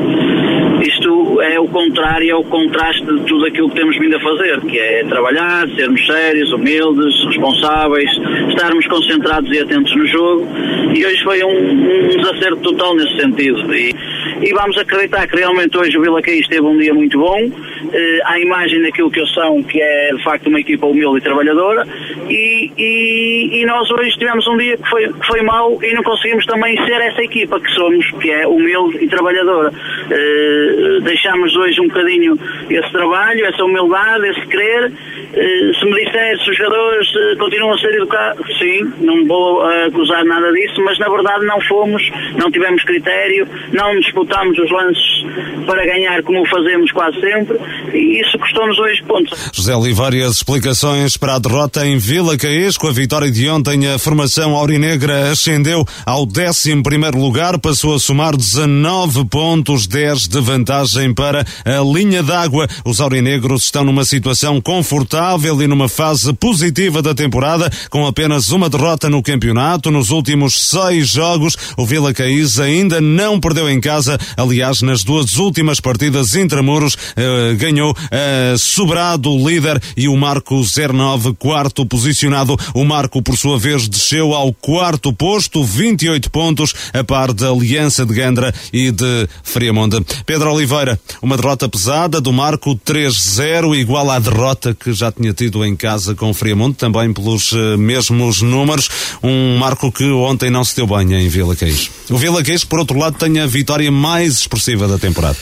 contrário, é o contraste de tudo aquilo que temos vindo a fazer, que é trabalhar, sermos sérios, humildes, responsáveis, estarmos concentrados e atentos no jogo. E hoje foi um, um desacerto total nesse sentido. E, e vamos acreditar que realmente hoje o Vila Caís teve um dia muito bom, eh, à imagem daquilo que eles são, que é de facto uma equipa humilde e trabalhadora, e, e, e nós hoje tivemos um dia que foi, que foi mau e não conseguimos também ser essa equipa que somos, que é humilde e trabalhadora. Eh, deixamos hoje um bocadinho esse trabalho, essa humildade, esse querer. Eh, se me disser se os jogadores eh, continuam a ser educados, sim, não vou acusar nada disso, mas na verdade não fomos, não tivemos critério, não disputámos os lances para ganhar como fazemos quase sempre e isso custou-nos hoje pontos. José Oliveira, as explicações para a derrota em Vila Caís, com a vitória de ontem, a formação aurinegra ascendeu ao 11 primeiro lugar, passou a somar 19 pontos, 10 de vantagem para a linha d'água. Os aurinegros estão numa situação confortável e numa fase positiva da temporada, com apenas uma derrota no campeonato. Nos últimos seis jogos, o Vila Caís ainda não perdeu em casa. Aliás, nas duas últimas partidas intramuros, eh, ganhou a Sobrado, líder, e o Marco 09, quarto posicionado. O Marco, por sua vez, desceu ao quarto posto, 28 pontos, a par da Aliança de Gandra e de Friamonte. Pedro Oliveira, uma derrota pesada do Marco 3-0, igual à derrota que já tinha tido em casa com Friamonte, também pelos uh, mesmos números. Um Marco que ontem não se deu bem em Vila Queijo. O Vila Queijo, por outro lado, tem a vitória mais expressiva da temporada.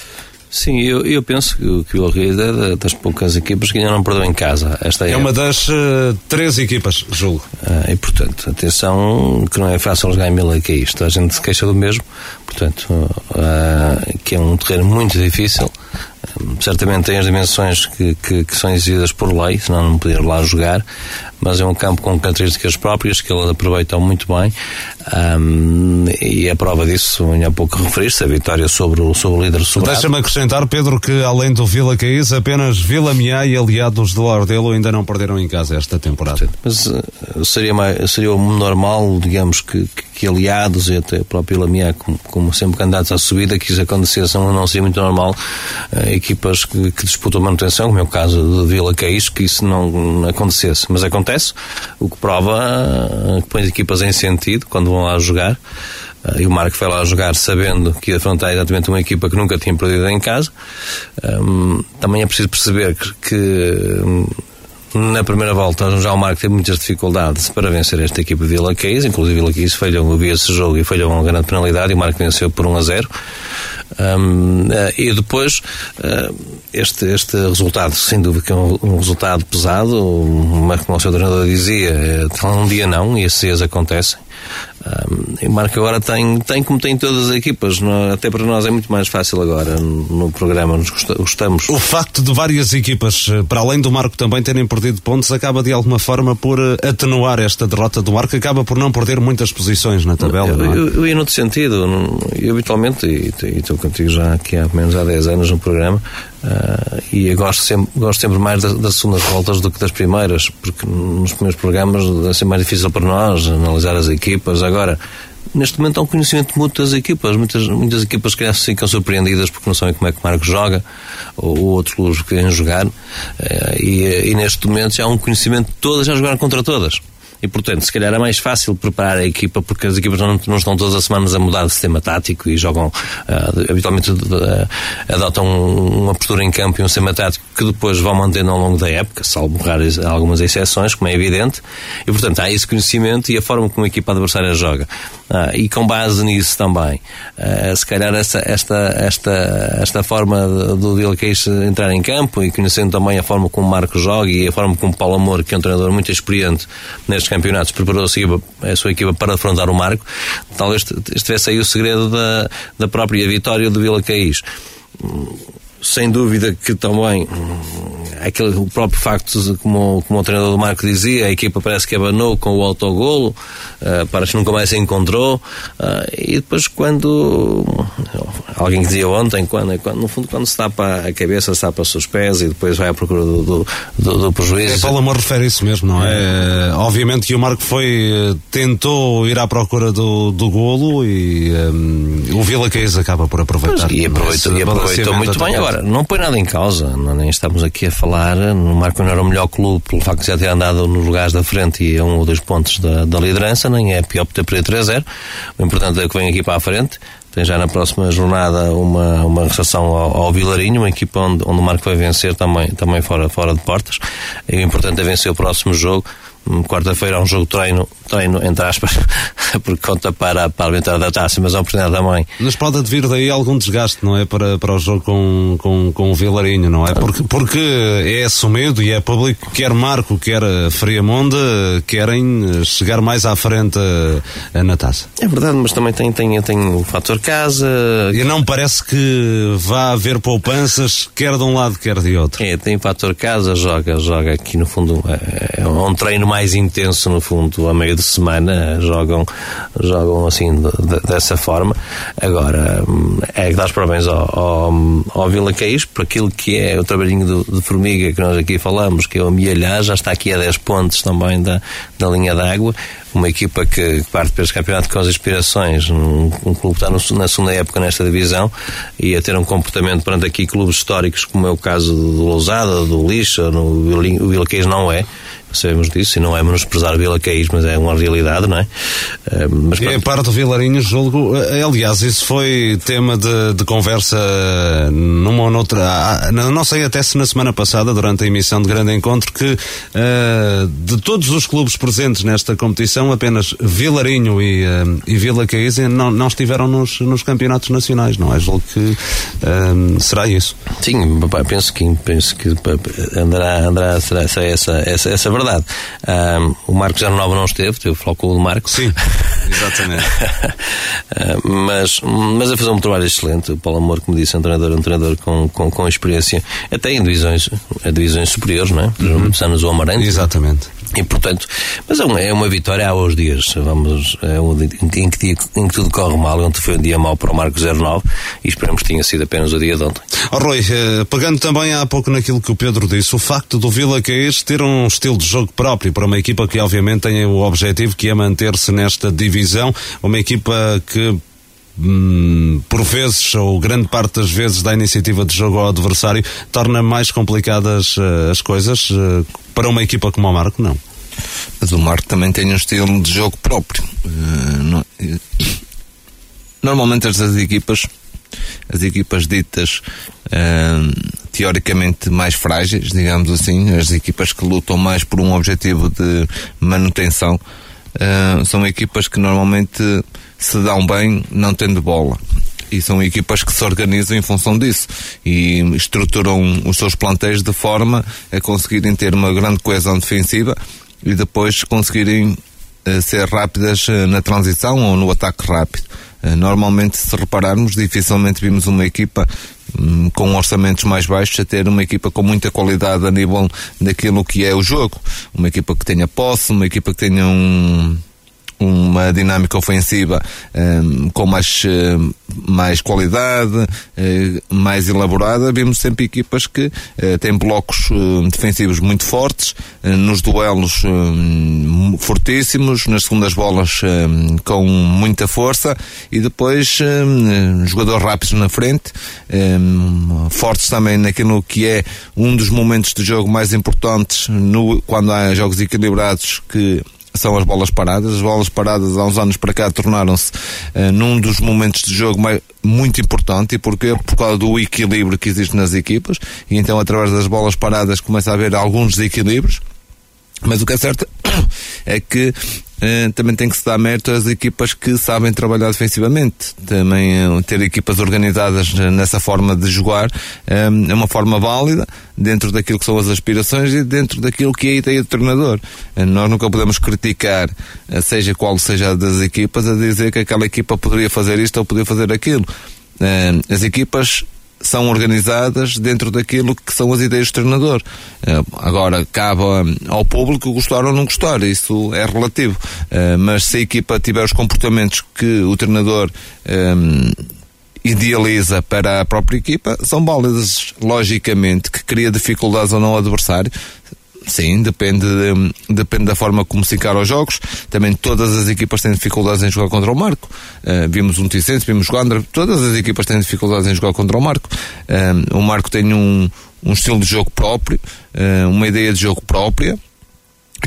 Sim, eu, eu penso que, que o Rio é das poucas equipas que ainda não perdeu em casa. Esta é, é uma das uh, três equipas, julgo. Uh, e portanto, atenção, que não é fácil jogar em Vila que é isto. A gente se queixa do mesmo, portanto, uh, que é um terreno muito difícil. Certamente tem as dimensões que, que, que, são exigidas por lei, senão não poder lá jogar mas é um campo com características próprias que eles aproveitam muito bem um, e a prova disso, há pouco referir-se, a vitória sobre o, sobre o líder sobrado. Deixa-me acrescentar, Pedro, que além do Vila Caís, apenas Vila Miá e aliados do Ardelo ainda não perderam em casa esta temporada. Mas uh, seria, mais, seria normal, digamos, que, que, que aliados e até o próprio Vila como, como, sempre candidatos à subida, que isso acontecesse, não, não seria muito normal uh, equipas que, que disputam manutenção, como é o caso de Vila Caís, que isso não, não acontecesse. Mas acontece acontece, o que prova eh, que põe as equipas em sentido quando vão lá jogar. Eh, e o Marco foi lá jogar sabendo que ia afrontar exatamente uma equipa que nunca tinha perdido em casa. Um, também é preciso perceber que, que na primeira volta já o Marco teve muitas dificuldades para vencer esta equipa de Vila Caís, inclusive Vila Caís falhou, vi esse jogo e falhou uma grande penalidade e o Marco venceu por 1 a 0. Um, uh, e depois, uh, este, este resultado, sem dúvida que é um, um resultado pesado, mas como o seu treinador dizia, é, um dia não, e esses dias acontecem. Um, e o Marco agora tem, tem como tem todas as equipas, no, até para nós é muito mais fácil agora no, programa, nos gostamos. O facto de várias equipas, eh, para além do Marco também terem perdido pontos, acaba de alguma forma por eh, atenuar esta derrota do Marco, acaba por não perder muitas posições na tabela. Eu, é? eu, eu ia noutro sentido, eu habitualmente, e, e estou contigo já aqui há menos há 10 anos no programa, Uh, e eu gosto sempre, gosto sempre mais das, das segundas voltas do que das primeiras, porque nos primeiros programas deve ser mais difícil para nós analisar as equipas. Agora, neste momento há um conhecimento mútuo das equipas. Muitas, muitas equipas que ficam surpreendidas porque não sabem como é que o Marcos joga, ou, ou outros clubes querem jogar, uh, e, e, neste momento já há um conhecimento, todas já jogaram contra todas. E, portanto, se calhar é mais fácil preparar a equipa porque as equipas não, não estão todas as semanas a mudar de sistema tático e jogam, uh, habitualmente uh, adotam uma postura em campo e um sistema tático que depois vão mantendo ao longo da época, salvo raras algumas exceções, como é evidente. E, portanto, há esse conhecimento e a forma como a equipa adversária joga. Uh, e com base nisso também, se calhar essa, esta, esta, esta forma do Dilqueix entrar em campo e conhecendo também a forma como o Marco joga e a forma como o Paulo Amor, que é um treinador muito experiente neste campeonatos preparou a, a sua equipa para afrontar o Marco, talvez estivesse aí o segredo da, da própria vitória do Vila Caís. Sem dúvida que também aquele, o próprio facto, como, como o treinador do Marco dizia, a equipa parece que abanou com o autogolo, uh, parece que nunca mais se encontrou, uh, e depois quando alguém dizia ontem, quando, quando, no fundo quando se tapa a cabeça, se tapa os pés e depois vai à procura do, do, do, do prejuízo. É, Paulo Amor refere isso mesmo, não é? é? Obviamente que o Marco foi, tentou ir à procura do, do golo e um, o Vila Caís acaba por aproveitar. Pois, e aproveitou, e aproveitou muito bem. Agora, não põe nada em causa, não, nem estamos aqui a falar, no Marco não era o melhor clube pelo facto de já ter andado nos lugares da frente e a um ou dois pontos da, da liderança, nem é pior por ter perdido 3-0. O importante é que vem aqui para a frente. Tem já na próxima jornada uma, uma recepção ao, ao Vilarinho, uma equipa onde, onde o Marco vai vencer também, também fora, fora de portas. E o importante é vencer o próximo jogo quarta-feira é um jogo de treino, treino entre aspas, porque conta para, para a vitória da taça, mas é uma oportunidade também. Mas pode advir daí algum desgaste, não é? Para, para o jogo com, com, com o Vilarinho, não é? Porque, porque é assumido e é público, quer Marco, quer Friamonde, querem chegar mais à frente na taça. É verdade, mas também tem, tem, tem o fator casa. E não parece que vá haver poupanças, quer de um lado, quer de outro. É, tem o fator casa, joga, joga aqui no fundo, é, é um treino mais intenso no fundo a meio de semana jogam jogam assim de, de, dessa forma. Agora é que dá os parabéns ao, ao, ao Vila Caís por aquilo que é o trabalhinho do, de formiga que nós aqui falamos que é o amealhar já está aqui a 10 pontos também da, da linha d'água. Uma equipa que, parte para este campeonato com as inspirações, um, um clube que está no, na segunda época nesta divisão e a ter um comportamento perante aqui clubes históricos, como é o caso do Lousada, do Lixa, no, o Vilquês não é, sabemos disso, e não é menosprezar Vila Caís, mas é uma realidade, não é? Uh, mas, e em parte do Vilarinho, julgo, eh, aliás, isso foi tema de, de conversa numa ou noutra, ah, não sei até se na semana passada, durante a emissão de Grande Encontro, que de todos os clubes presentes nesta competição, apenas Vilarinho e, e Vila Caís não, não estiveram nos, nos campeonatos nacionais, não é? Julgo que será isso. Sim, penso que, penso que andará, andará será, será essa, essa, essa verdade. Um, o Marco 09 não esteve, teve o Flóculo do Marco. Sim, exatamente. mas, mas a fazer um trabalho excelente. O Paulo Amor, como disse, é um treinador, um treinador com, com, com experiência, até em divisões, divisões superiores, não é? Por exemplo, muitos anos o Amarante. Exatamente. E portanto, mas é uma, é uma vitória aos dias. Vamos, é um, em, que dia, em que tudo corre mal, ontem foi um dia mau para o Marco 09 e esperamos que tenha sido apenas o dia de ontem. Oh, Rui, eh, pegando também há pouco naquilo que o Pedro disse, o facto do Vila Caís ter um estilo de jogo próprio para uma equipa que obviamente tem o objetivo que é manter-se nesta divisão, uma equipa que hum, por vezes, ou grande parte das vezes, dá iniciativa de jogo ao adversário, torna mais complicadas uh, as coisas uh, para uma equipa como o Marco, não. Mas o Marco também tem um estilo de jogo próprio. Uh, não, normalmente estas equipas, as equipas ditas teoricamente mais frágeis, digamos assim, as equipas que lutam mais por um objetivo de manutenção, são equipas que normalmente se dão bem não tendo bola. E são equipas que se organizam em função disso e estruturam os seus plantéis de forma a conseguirem ter uma grande coesão defensiva e depois conseguirem uh, ser rápidas uh, na transição ou no ataque rápido. Normalmente, se repararmos, dificilmente vimos uma equipa Hum, com orçamentos mais baixos a ter uma equipa com muita qualidade a nível daquilo que é o jogo. Uma equipa que tenha posse, uma equipa que tenha um uma dinâmica ofensiva um, com mais, uh, mais qualidade, uh, mais elaborada, vimos sempre equipas que uh, têm blocos defensivos muito fortes, nos duelos hum, fortíssimos, nas segundas bolas hum, com muita força e depois jogadores rápidos na frente, fortes também naquilo que é um dos momentos de jogo mais importantes no, quando há jogos equilibrados que são as bolas paradas. As bolas paradas há uns anos para cá tornaram-se uh, num dos momentos de jogo mais, muito importante. E porquê? Por causa do equilíbrio que existe nas equipas. E então, através das bolas paradas, começa a haver alguns desequilíbrios. Mas o que é certo é que eh, também tem que se dar mérito às equipas que sabem trabalhar defensivamente. Também eh, ter equipas organizadas nessa forma de jogar eh, é uma forma válida dentro daquilo que são as aspirações e dentro daquilo que é a ideia do treinador. nós nunca podemos criticar, seja qual seja das equipas, a dizer que aquela equipa poderia fazer isto ou poderia fazer aquilo. as equipas são organizadas dentro daquilo que são as ideias do treinador. Eh, agora, cabe ao público gostar ou não gostar, isso é relativo. Eh, mas se a equipa tiver os comportamentos que o treinador um, eh, idealiza para a própria equipa, são válidas, logicamente, que cria dificuldades ou não ao adversário, Sim, depende, depende da forma como se encara os jogos. Também todas as equipas têm dificuldades em jogar contra o Marco. Uh, vimos um Ticense, vimos o Andra, todas as equipas têm dificuldades em jogar contra o Marco. Uh, o Marco tem um, um estilo de jogo próprio, uh, uma ideia de jogo própria,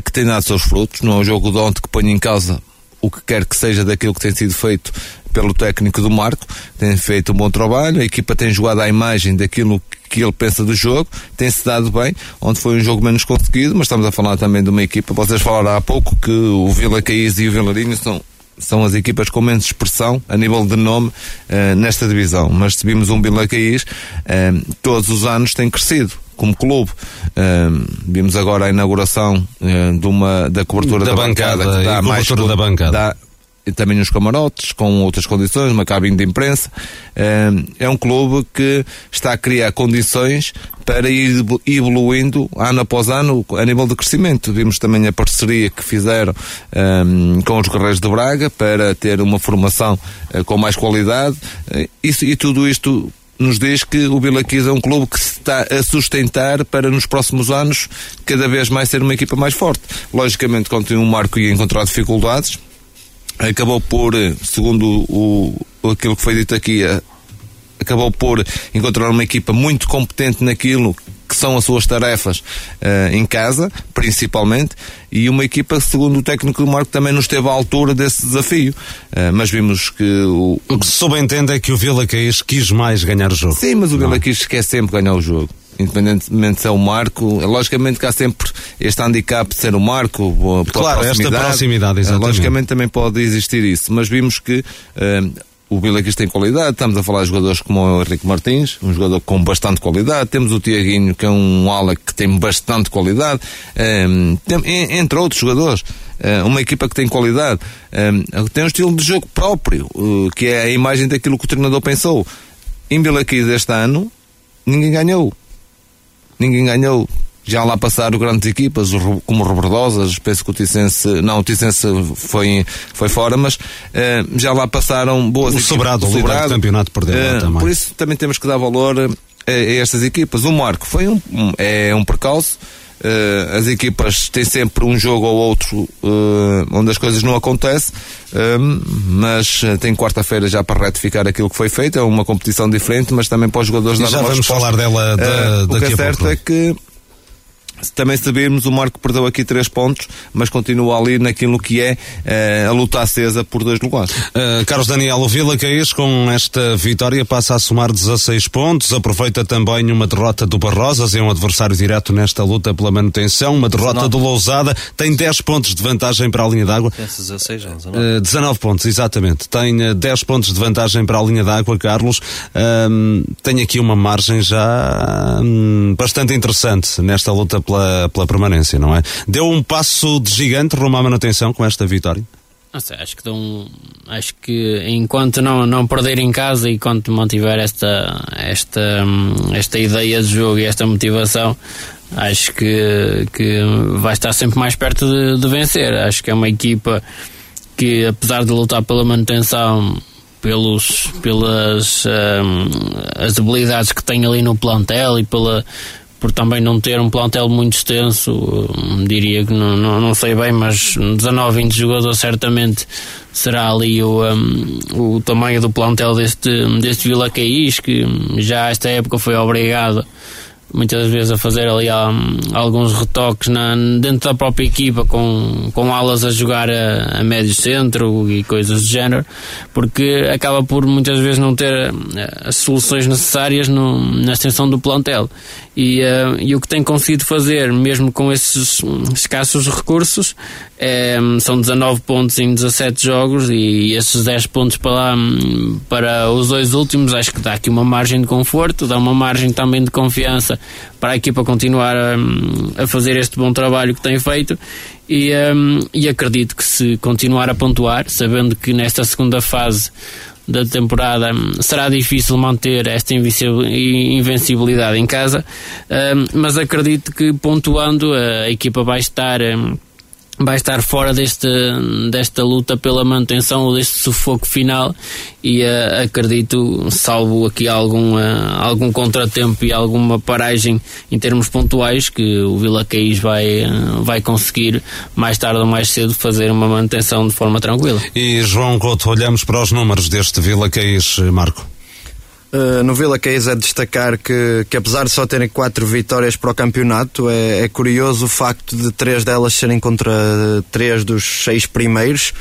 que tem dado seus frutos. Não é o jogo de ontem que põe em causa o que quer que seja daquilo que tem sido feito pelo técnico do Marco, tem feito um bom trabalho, a equipa tem jogado à imagem daquilo que ele pensa do jogo, tem-se dado bem, onde foi um jogo menos conseguido, mas estamos a falar também de uma equipa, vocês falaram há pouco que o Vila Caís e o Vilarinho são são as equipas com menos expressão a nível de nome uh, nesta divisão. Mas se vimos um Vila Caís, uh, todos os anos tem crescido como clube. Uh, vimos agora a inauguração de uma, da cobertura da, da bancada, bancada, que dá mais, da bancada. Dá, também uns camarotes, com outras condições, uma cabine de imprensa. É um clube que está a criar condições para ir evoluindo ano após ano a nível de crescimento. Vimos também a parceria que fizeram um, com os Guerreiros de Braga para ter uma formação uh, com mais qualidade. Uh, isso, e tudo isto nos diz que o Vila Quis é um clube que se está a sustentar para nos próximos anos cada vez mais ser uma equipa mais forte. Logicamente, quando o Marco ia encontrar dificuldades, acabou por, eh, segundo o, aquilo que foi dito aqui, acabou por encontrar uma equipa muito competente naquilo que são as suas tarefas uh, em casa, principalmente, e uma equipa, segundo o técnico do Marco, também não esteve à altura desse desafio. Uh, mas vimos que o. O que se subentende é que o Vila Caís quis mais ganhar o jogo. Sim, mas o Vila Caís quer sempre ganhar o jogo independentemente se é o Marco, logicamente que há sempre este handicap de ser o Marco, claro, proximidade. esta proximidade, exatamente. Logicamente também pode existir isso, mas vimos que uh, o Vilaquis tem qualidade, estamos a falar de jogadores como o Henrique Martins, um jogador com bastante qualidade, temos o Tiaguinho, que é um ala que tem bastante qualidade, um, tem, entre outros jogadores. uma equipa que tem qualidade, um, tem um estilo de jogo próprio, uh, que é a imagem daquilo que o treinador pensou. Em Vilaquis este ano, ninguém ganhou. Ninguém ganhou já lá passaram grandes equipas, como o Rebordosas, penso que o Ticense, não, o Ticense foi, foi fora, mas uh, já lá passaram boas o equipas. Sobrado, o Sobrado, o campeonato perdeu uh, também. Por isso também temos que dar valor a, a estas equipas. O Marco foi um, um é um percalço, Uh, as equipas têm sempre um jogo ou outro onde as coisas não acontecem, mas tem quarta-feira já para retificar aquilo que foi feito. É uma competição diferente, mas também para os jogadores e dar já vamos resposta. falar dela da, O que é certo é que também sabemos, o Marco perdeu aqui três pontos, mas continua ali naquilo que é uh, a luta acesa por dois lugares. Uh, Carlos Daniel, o Vila Caís com esta vitória passa a somar 16 pontos, aproveita também uma derrota do Barrosas, é um adversário direto nesta luta pela manutenção, uma derrota 19. do Lousada, tem 10 pontos de vantagem para a linha d'água. 16 ou 19? Uh, 19 pontos, exatamente. Tem 10 pontos de vantagem para a linha d'água, Carlos. tem aqui uma margem já um, bastante interessante nesta luta pela pela, pela permanência, não é? Deu um passo de gigante rumo à manutenção com esta vitória? Sei, acho que dão, acho que enquanto não, não perder em casa e quando mantiver esta, esta, esta ideia de jogo e esta motivação, acho que, que vai estar sempre mais perto de, de vencer. Acho que é uma equipa que, apesar de lutar pela manutenção, pelos, pelas um, as habilidades que tem ali no plantel e pela por também não ter um plantel muito extenso, hum, diria que não, não, não sei bem, mas 19, 20 jogadores certamente será ali o, um, o tamanho do plantel deste, deste Vila Caís, que já esta época foi obrigado muitas vezes a fazer ali um, alguns retoques na, dentro da própria equipa com, com alas a jogar a, a, médio centro e coisas do género porque acaba por muitas vezes não ter eh, as soluções necessárias no, na extensão do plantel. E, uh, e o que tem conseguido fazer mesmo com esses escassos recursos é, são 19 pontos em 17 jogos e esses 10 pontos para, lá, para os dois últimos acho que dá aqui uma margem de conforto dá uma margem também de confiança para a equipa continuar a, a fazer este bom trabalho que tem feito e, um, e acredito que se continuar a pontuar, sabendo que nesta segunda fase da temporada hum, será difícil manter esta invencibilidade em casa, um, mas acredito que pontuando a equipa vai estar. Um, vai estar fora deste, desta luta pela manutenção ou deste sufoco final e uh, acredito, salvo aqui algum, uh, algum contratempo e alguma paragem em termos pontuais, que o Vila Caís vai, uh, vai conseguir mais tarde ou mais cedo fazer uma manutenção de forma tranquila. E João Couto, olhamos para os números deste Vila Caís, Marco. Uh, no Vila Caís é destacar que, que apesar de só terem quatro vitórias para o campeonato, é, é curioso o facto de três delas serem contra três dos seis primeiros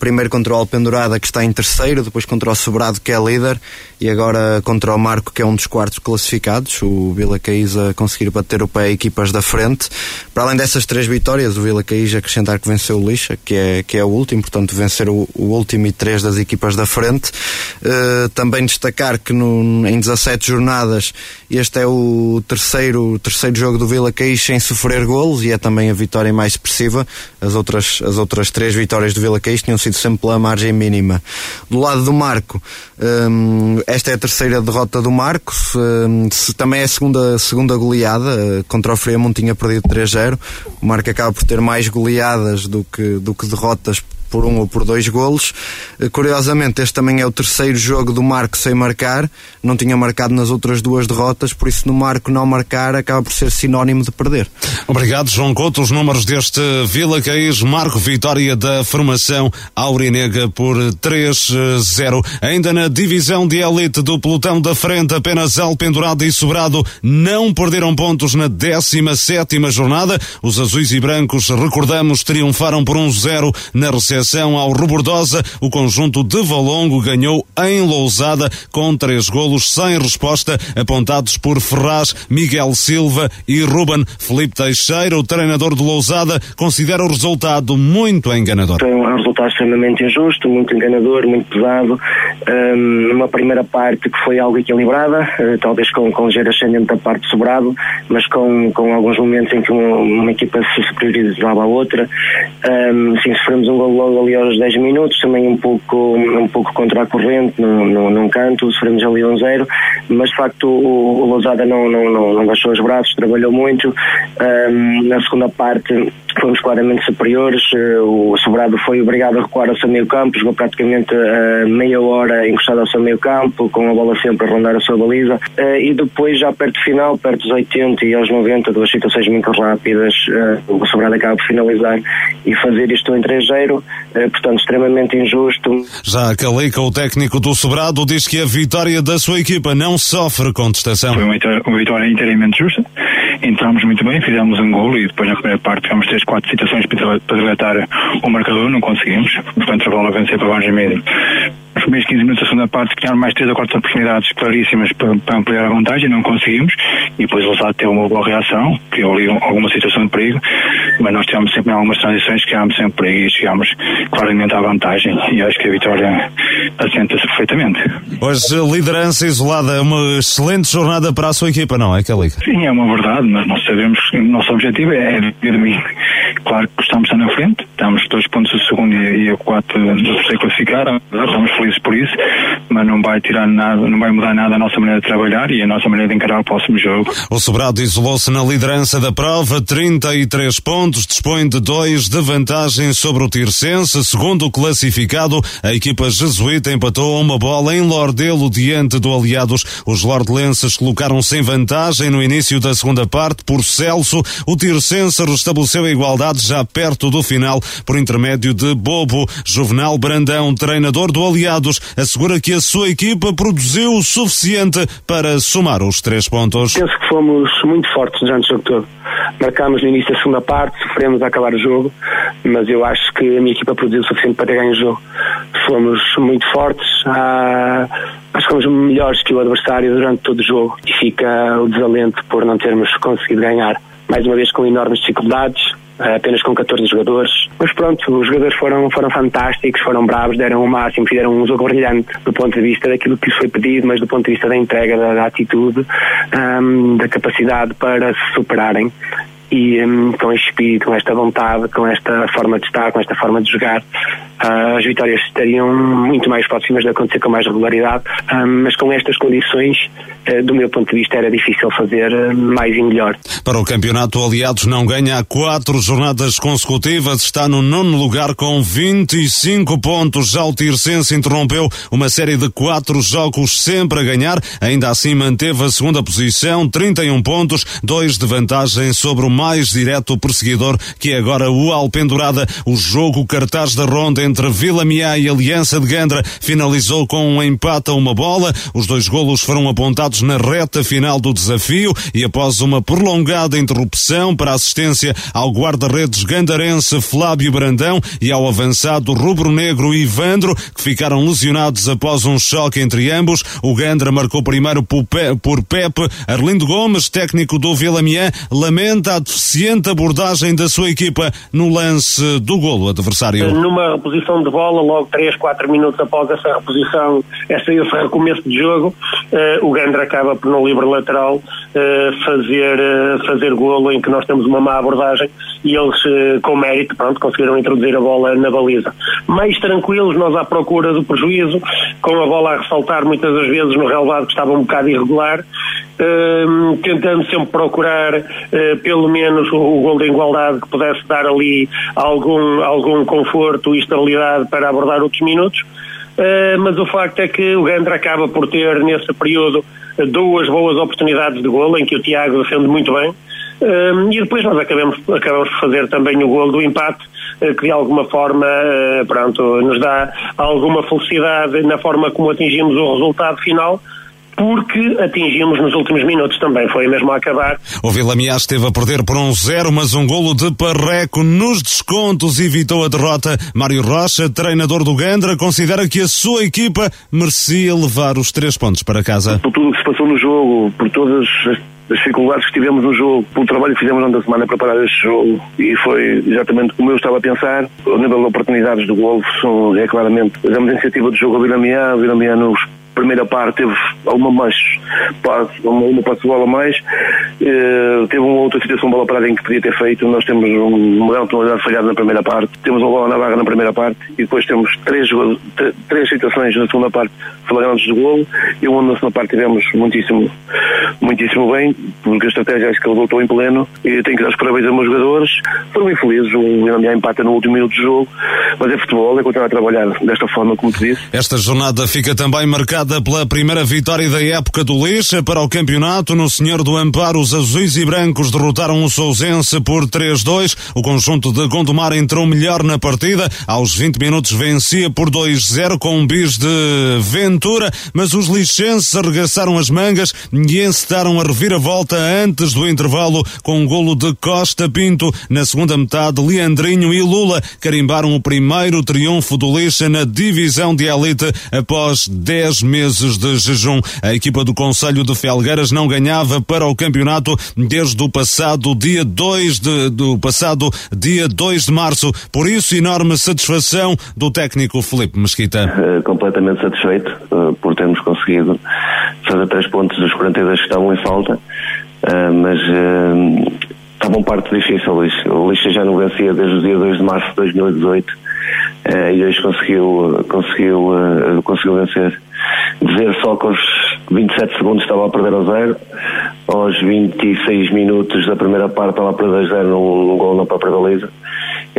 primeiro contra o Alpendurada que está em terceiro, depois contra o Sobrado que é líder e agora contra o Marco que é um dos quartos classificados, o Vila Caís a conseguir bater o pé a equipas da frente. Para além dessas três vitórias, o Vila Caís acrescentar que venceu o Lixa, que é, que é o último, portanto vencer o, o último e três das equipas da frente. Uh, também destacar que no, em 17 jornadas este é o terceiro, terceiro jogo do Vila Caís sem sofrer golos e é também a vitória mais expressiva. As outras, as outras três vitórias do Vila Caís tinham sido sido sempre pela margem mínima. Do lado do Marco, um, esta é a terceira derrota do Marco, um, também é a segunda, segunda goleada, contra o Fremont tinha perdido 3-0, o Marco acaba por ter mais goleadas do que, do que derrotas por um ou por dois golos. Eh, curiosamente, este também é o terceiro jogo do Marco sem marcar, não tinha marcado nas outras duas derrotas, por isso no Marco não marcar acaba por ser sinónimo de perder. Obrigado, João Couto. Os números deste Vila Caís, Marco Vitória da formação Aurinega por 3-0. Ainda na divisão de elite do pelotão da frente, apenas Alpendurado e Sobrado não perderam pontos na 17 jornada. Os azuis e brancos, recordamos, triunfaram por 1-0 na recepção ao Robordosa, o conjunto de Valongo ganhou em Lousada com três golos sem resposta, apontados por Ferraz, Miguel Silva e Ruben Felipe Teixeira. O treinador de Lousada considera o resultado muito enganador. Foi um resultado extremamente injusto, muito enganador, muito pesado. Um, numa primeira parte que foi algo equilibrada, uh, talvez com, com ligeiro ascendente da parte sobrado, mas com, com alguns momentos em que uma, uma equipa se superiorizava à outra. Um, sim, sofremos um gol logo ali aos 10 minutos, também um pouco, um pouco contra a corrente, no, no, num canto, sofremos ali um zero, mas de facto o, o Lousada não, não, não, não baixou os braços, trabalhou muito. Um, na segunda parte fomos claramente superiores, uh, o Sobrado foi obrigado a recuar ao seu meio campo, jogou praticamente uh, meia hora encostado ao seu meio campo, com a bola sempre a rondar a sua baliza, uh, e depois já perto do final, perto dos 80 e aos 90, duas situações muito rápidas, o Sobrado acaba por finalizar e fazer isto em 3-0, portanto extremamente injusto. Já Calica, o técnico do Sobrado, diz que a vitória da sua equipa não sofre contestação. Foi uma vitória, uma vitória inteiramente justa, entramos muito bem, fizemos um gol e depois na primeira parte tivemos três, quatro situações para, deletar o marcador, não conseguimos, portanto a bola vencer para margem média. Nos primeiros 15 minutos da segunda parte criaram mais três ou quatro oportunidades claríssimas para, para ampliar a vantagem, não conseguimos, e depois o Losado teve uma boa reação, criou ali alguma situação de perigo, mas nós tivemos sempre algumas transições, criámos sempre perigo e chegámos claramente à vantagem, e acho que a vitória assenta-se perfeitamente. Hoje, liderança isolada, uma excelente jornada para a sua equipa, não é, Calica? Sim, é uma verdade, mas nós sabemos que o nosso objetivo é dormir. Claro que estamos na frente, estamos dois pontos do segundo e a quatro do terceiro classificar, estamos felizes por isso, mas não vai tirar nada, não vai mudar nada a nossa maneira de trabalhar e a nossa maneira de encarar o próximo jogo. O Sobrado isolou-se na liderança da prova, 33 pontos, dispõe de dois de vantagem sobre o Tircense, segundo classificado, a equipa jesuíta empatou uma bola em Lordelo diante do Aliados. Os lordelenses colocaram-se em vantagem no início da segunda parte por Celso. O Tircense restabeleceu a igualdade já perto do final por intermédio de Bobo. Juvenal Brandão, treinador do Aliados, assegura que a sua equipa produziu o suficiente para somar os três pontos. Penso que fomos muito fortes durante o jogo todo. Marcámos no início da segunda parte, sofremos a acabar o jogo, mas eu acho que a minha equipa produziu o suficiente para ter ganho o jogo. Fomos muito fortes, ah, acho que fomos melhores que o adversário durante todo o jogo e fica o desalento por não termos conseguido ganhar. Mais uma vez com enormes dificuldades, apenas com 14 jogadores. Mas pronto, os jogadores foram, foram fantásticos, foram bravos, deram o máximo, fizeram um jogo brilhante do ponto de vista daquilo que foi pedido, mas do ponto de vista da entrega, da, da atitude, um, da capacidade para se superarem e um, com este espírito, com esta vontade, com esta forma de estar, com esta forma de jogar, uh, as vitórias estariam muito mais próximas de acontecer com mais regularidade, um, mas com estas condições, uh, do meu ponto de vista, era difícil fazer mais e melhor. Para o campeonato, Aliados não ganha há quatro jornadas consecutivas, está no nono lugar com 25 pontos. Já o Tircense interrompeu uma série de quatro jogos sempre a ganhar, ainda assim manteve a segunda posição, 31 pontos, dois de vantagem sobre o mais direto perseguidor, que é agora o Alpendurada. O jogo cartaz da ronda entre Vila Miá e Aliança de Gandra finalizou com um empate a uma bola. Os dois golos foram apontados na reta final do desafio e após uma prolongada interrupção para assistência ao guarda-redes gandarense Flávio Brandão e ao avançado rubro-negro Ivandro, que ficaram lesionados após um choque entre ambos. O Gandra marcou primeiro por Pepe Arlindo Gomes, técnico do Vila lamenta a deficiente abordagem da sua equipa no lance do golo adversário. Numa reposição de bola, logo 3, 4 minutos após essa reposição, essa, esse recomeço de jogo, uh, o Gandra acaba por no livre lateral uh, fazer, uh, fazer golo em que nós temos uma má abordagem e eles, com mérito, pronto, conseguiram introduzir a bola na baliza. Mais tranquilos, nós à procura do prejuízo, com a bola a ressaltar muitas das vezes no relevado que estava um bocado irregular, tentando sempre procurar pelo menos o, o gol de igualdade que pudesse dar ali algum, algum conforto e estabilidade para abordar outros minutos. Uh, mas o facto é que o Gandra acaba por ter, nesse período, duas boas oportunidades de golo, em que o Tiago defende muito bem, uh, e depois nós acabamos, acabamos por fazer também o golo do empate, uh, que de alguma forma pronto, nos dá alguma felicidade na forma como atingimos o resultado final, porque atingimos nos últimos minutos também, foi mesmo a acabar. O Vila Mias esteve a perder por um zero, mas um golo de Parreco nos descontos evitou a derrota. Mário Rocha, treinador do Gandra, considera que a sua equipa merecia levar os três pontos para casa. Por tudo o que se passou no jogo, por todas as as dificuldades que tivemos no jogo, pelo trabalho que fizemos durante a semana a preparar este jogo e foi exatamente como eu estava a pensar. O nível de oportunidades do gol é claramente, damos iniciativa do jogo ao Vilamiá, o Vilamiá nos primeira parte teve alguma mais passe, uma, uma passe de bola mais, uh, teve uma outra situação bola parada em que podia ter feito. Nós temos um modelo de tonalidade falhado na primeira parte, temos uma bola na barra na primeira parte e depois temos três, três situações na segunda parte flagrantes de golo e uma na segunda parte tivemos muitíssimo, muitíssimo bem, porque a estratégia acho que ele voltou em pleno e tenho que dar os parabéns aos meus jogadores. Foram infelizes, o William empata no último minuto do jogo, mas é futebol, é continuar a trabalhar desta forma, como te disse. Esta jornada fica também marcada pela primeira vitória da época do Lixa para o campeonato no Senhor do Amparo. Os azuis e brancos derrotaram o Sousense por 3-2. O conjunto de Gondomar entrou melhor na partida. Aos 20 minutos vencia por 2-0 com um bis de Ventura, mas os lixenses arregaçaram as mangas e encetaram a reviravolta antes do intervalo com um golo de Costa Pinto. Na segunda metade, Leandrinho e Lula carimbaram o primeiro triunfo do Lixa na divisão de elite após 10 meses meses de jejum. A equipa do Conselho de Felgueiras não ganhava para o campeonato desde o passado dia 2 de, do passado dia 2 de março. Por isso, enorme satisfação do técnico Felipe Mesquita. Uh, completamente satisfeito uh, por termos conseguido fazer três pontos dos 42 que estavam em falta, uh, mas estava um parte difícil. O Lixa já não vencia desde o dia 2 de março de 2018 e hoje conseguiu, conseguiu, conseguiu vencer dizer só que aos 27 segundos estava a perder a zero, aos 26 minutos da primeira parte estava a perder a zero num, num gol na própria baliza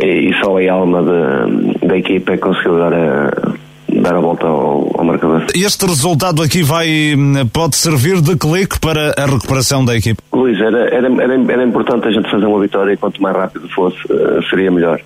e, e só a alma de, da equipa é que conseguiu dar a, dar a volta ao, ao, marcador. Este resultado aqui vai pode servir de clique para a recuperação da equipe? Luís, era, era, era, era importante a gente fazer uma vitória e quanto mais rápido fosse, uh, seria melhor.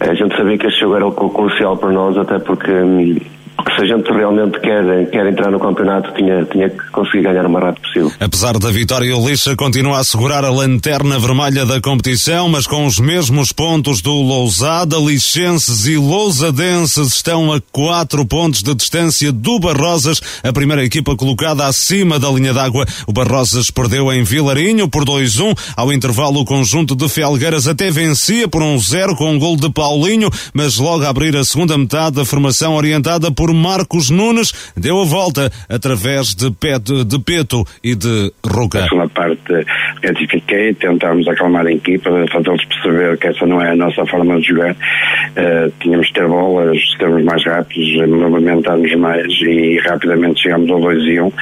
A gente sabia que este jogo era o crucial para nós, até porque hum, porque se a gente realmente quer, quer entrar no campeonato, tinha, tinha que conseguir ganhar o mais rápido possível. Apesar da vitória, o Lixa continua a segurar a lanterna vermelha da competição, mas com os mesmos pontos do Lousada, Lixenses e Lousadenses estão a quatro pontos de distância do Barrosas, a primeira equipa colocada acima da linha d'água. O Barrosas perdeu em Vilarinho por 2-1. Ao intervalo, o conjunto de Felgueiras até vencia por 1-0 com um gol de Paulinho, mas logo a abrir a segunda metade, a formação orientada por por Marcos Nunes, deu a volta através de, Pet, de Peto e de Ruga. Na parte retifiquei, tentámos acalmar a equipa, fazê-los perceber que essa não é a nossa forma de jogar. Uh, tínhamos de ter bolas, sermos mais rápidos, movimentarmos mais e rapidamente chegámos ao 2 e 1 um,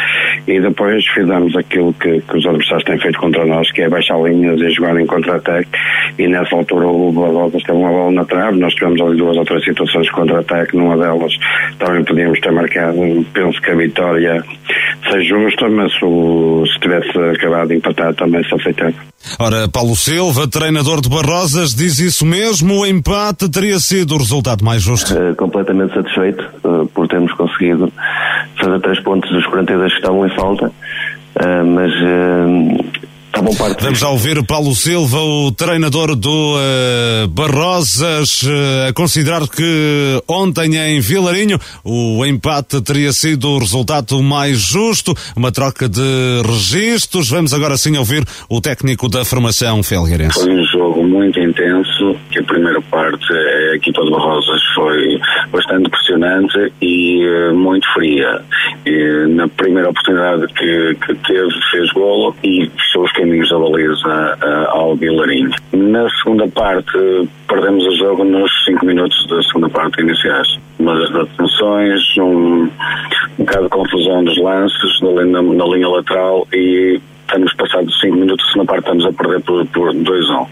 e depois fizemos aquilo que, que, os adversários têm feito contra nós, que é baixar linhas e jogar em contra-ataque e nessa altura o Barrotas teve uma bola na trave, nós tivemos ali duas ou três situações de contra-ataque, numa delas também podíamos ter marcado. Penso que a vitória seja justa, mas o, se tivesse acabado de empatar também se aceitava. Ora, Paulo Silva, treinador de Barrosas, diz isso mesmo. O empate teria sido o resultado mais justo. Uh, completamente satisfeito uh, por termos conseguido fazer três pontos dos 42 que estavam em falta, uh, mas Tá bom, parte. Vamos a ouvir Paulo Silva, o treinador do uh, Barrosas, uh, a considerar que ontem em Vilarinho o empate teria sido o resultado mais justo, uma troca de registros. Vamos agora sim ouvir o técnico da formação Felgueirense. Jogo muito intenso, que a primeira parte a equipa do Barrosas foi bastante pressionante e uh, muito fria. E, na primeira oportunidade que, que teve, fez golo e fechou os caminhos da baliza uh, ao Vilarinho. Na segunda parte, perdemos o jogo nos 5 minutos da segunda parte iniciais. Mas das atenções, um, um bocado de confusão dos lances na, na, na linha lateral e estamos passados 5 minutos segunda parte, estamos a perder por, por 2-1. A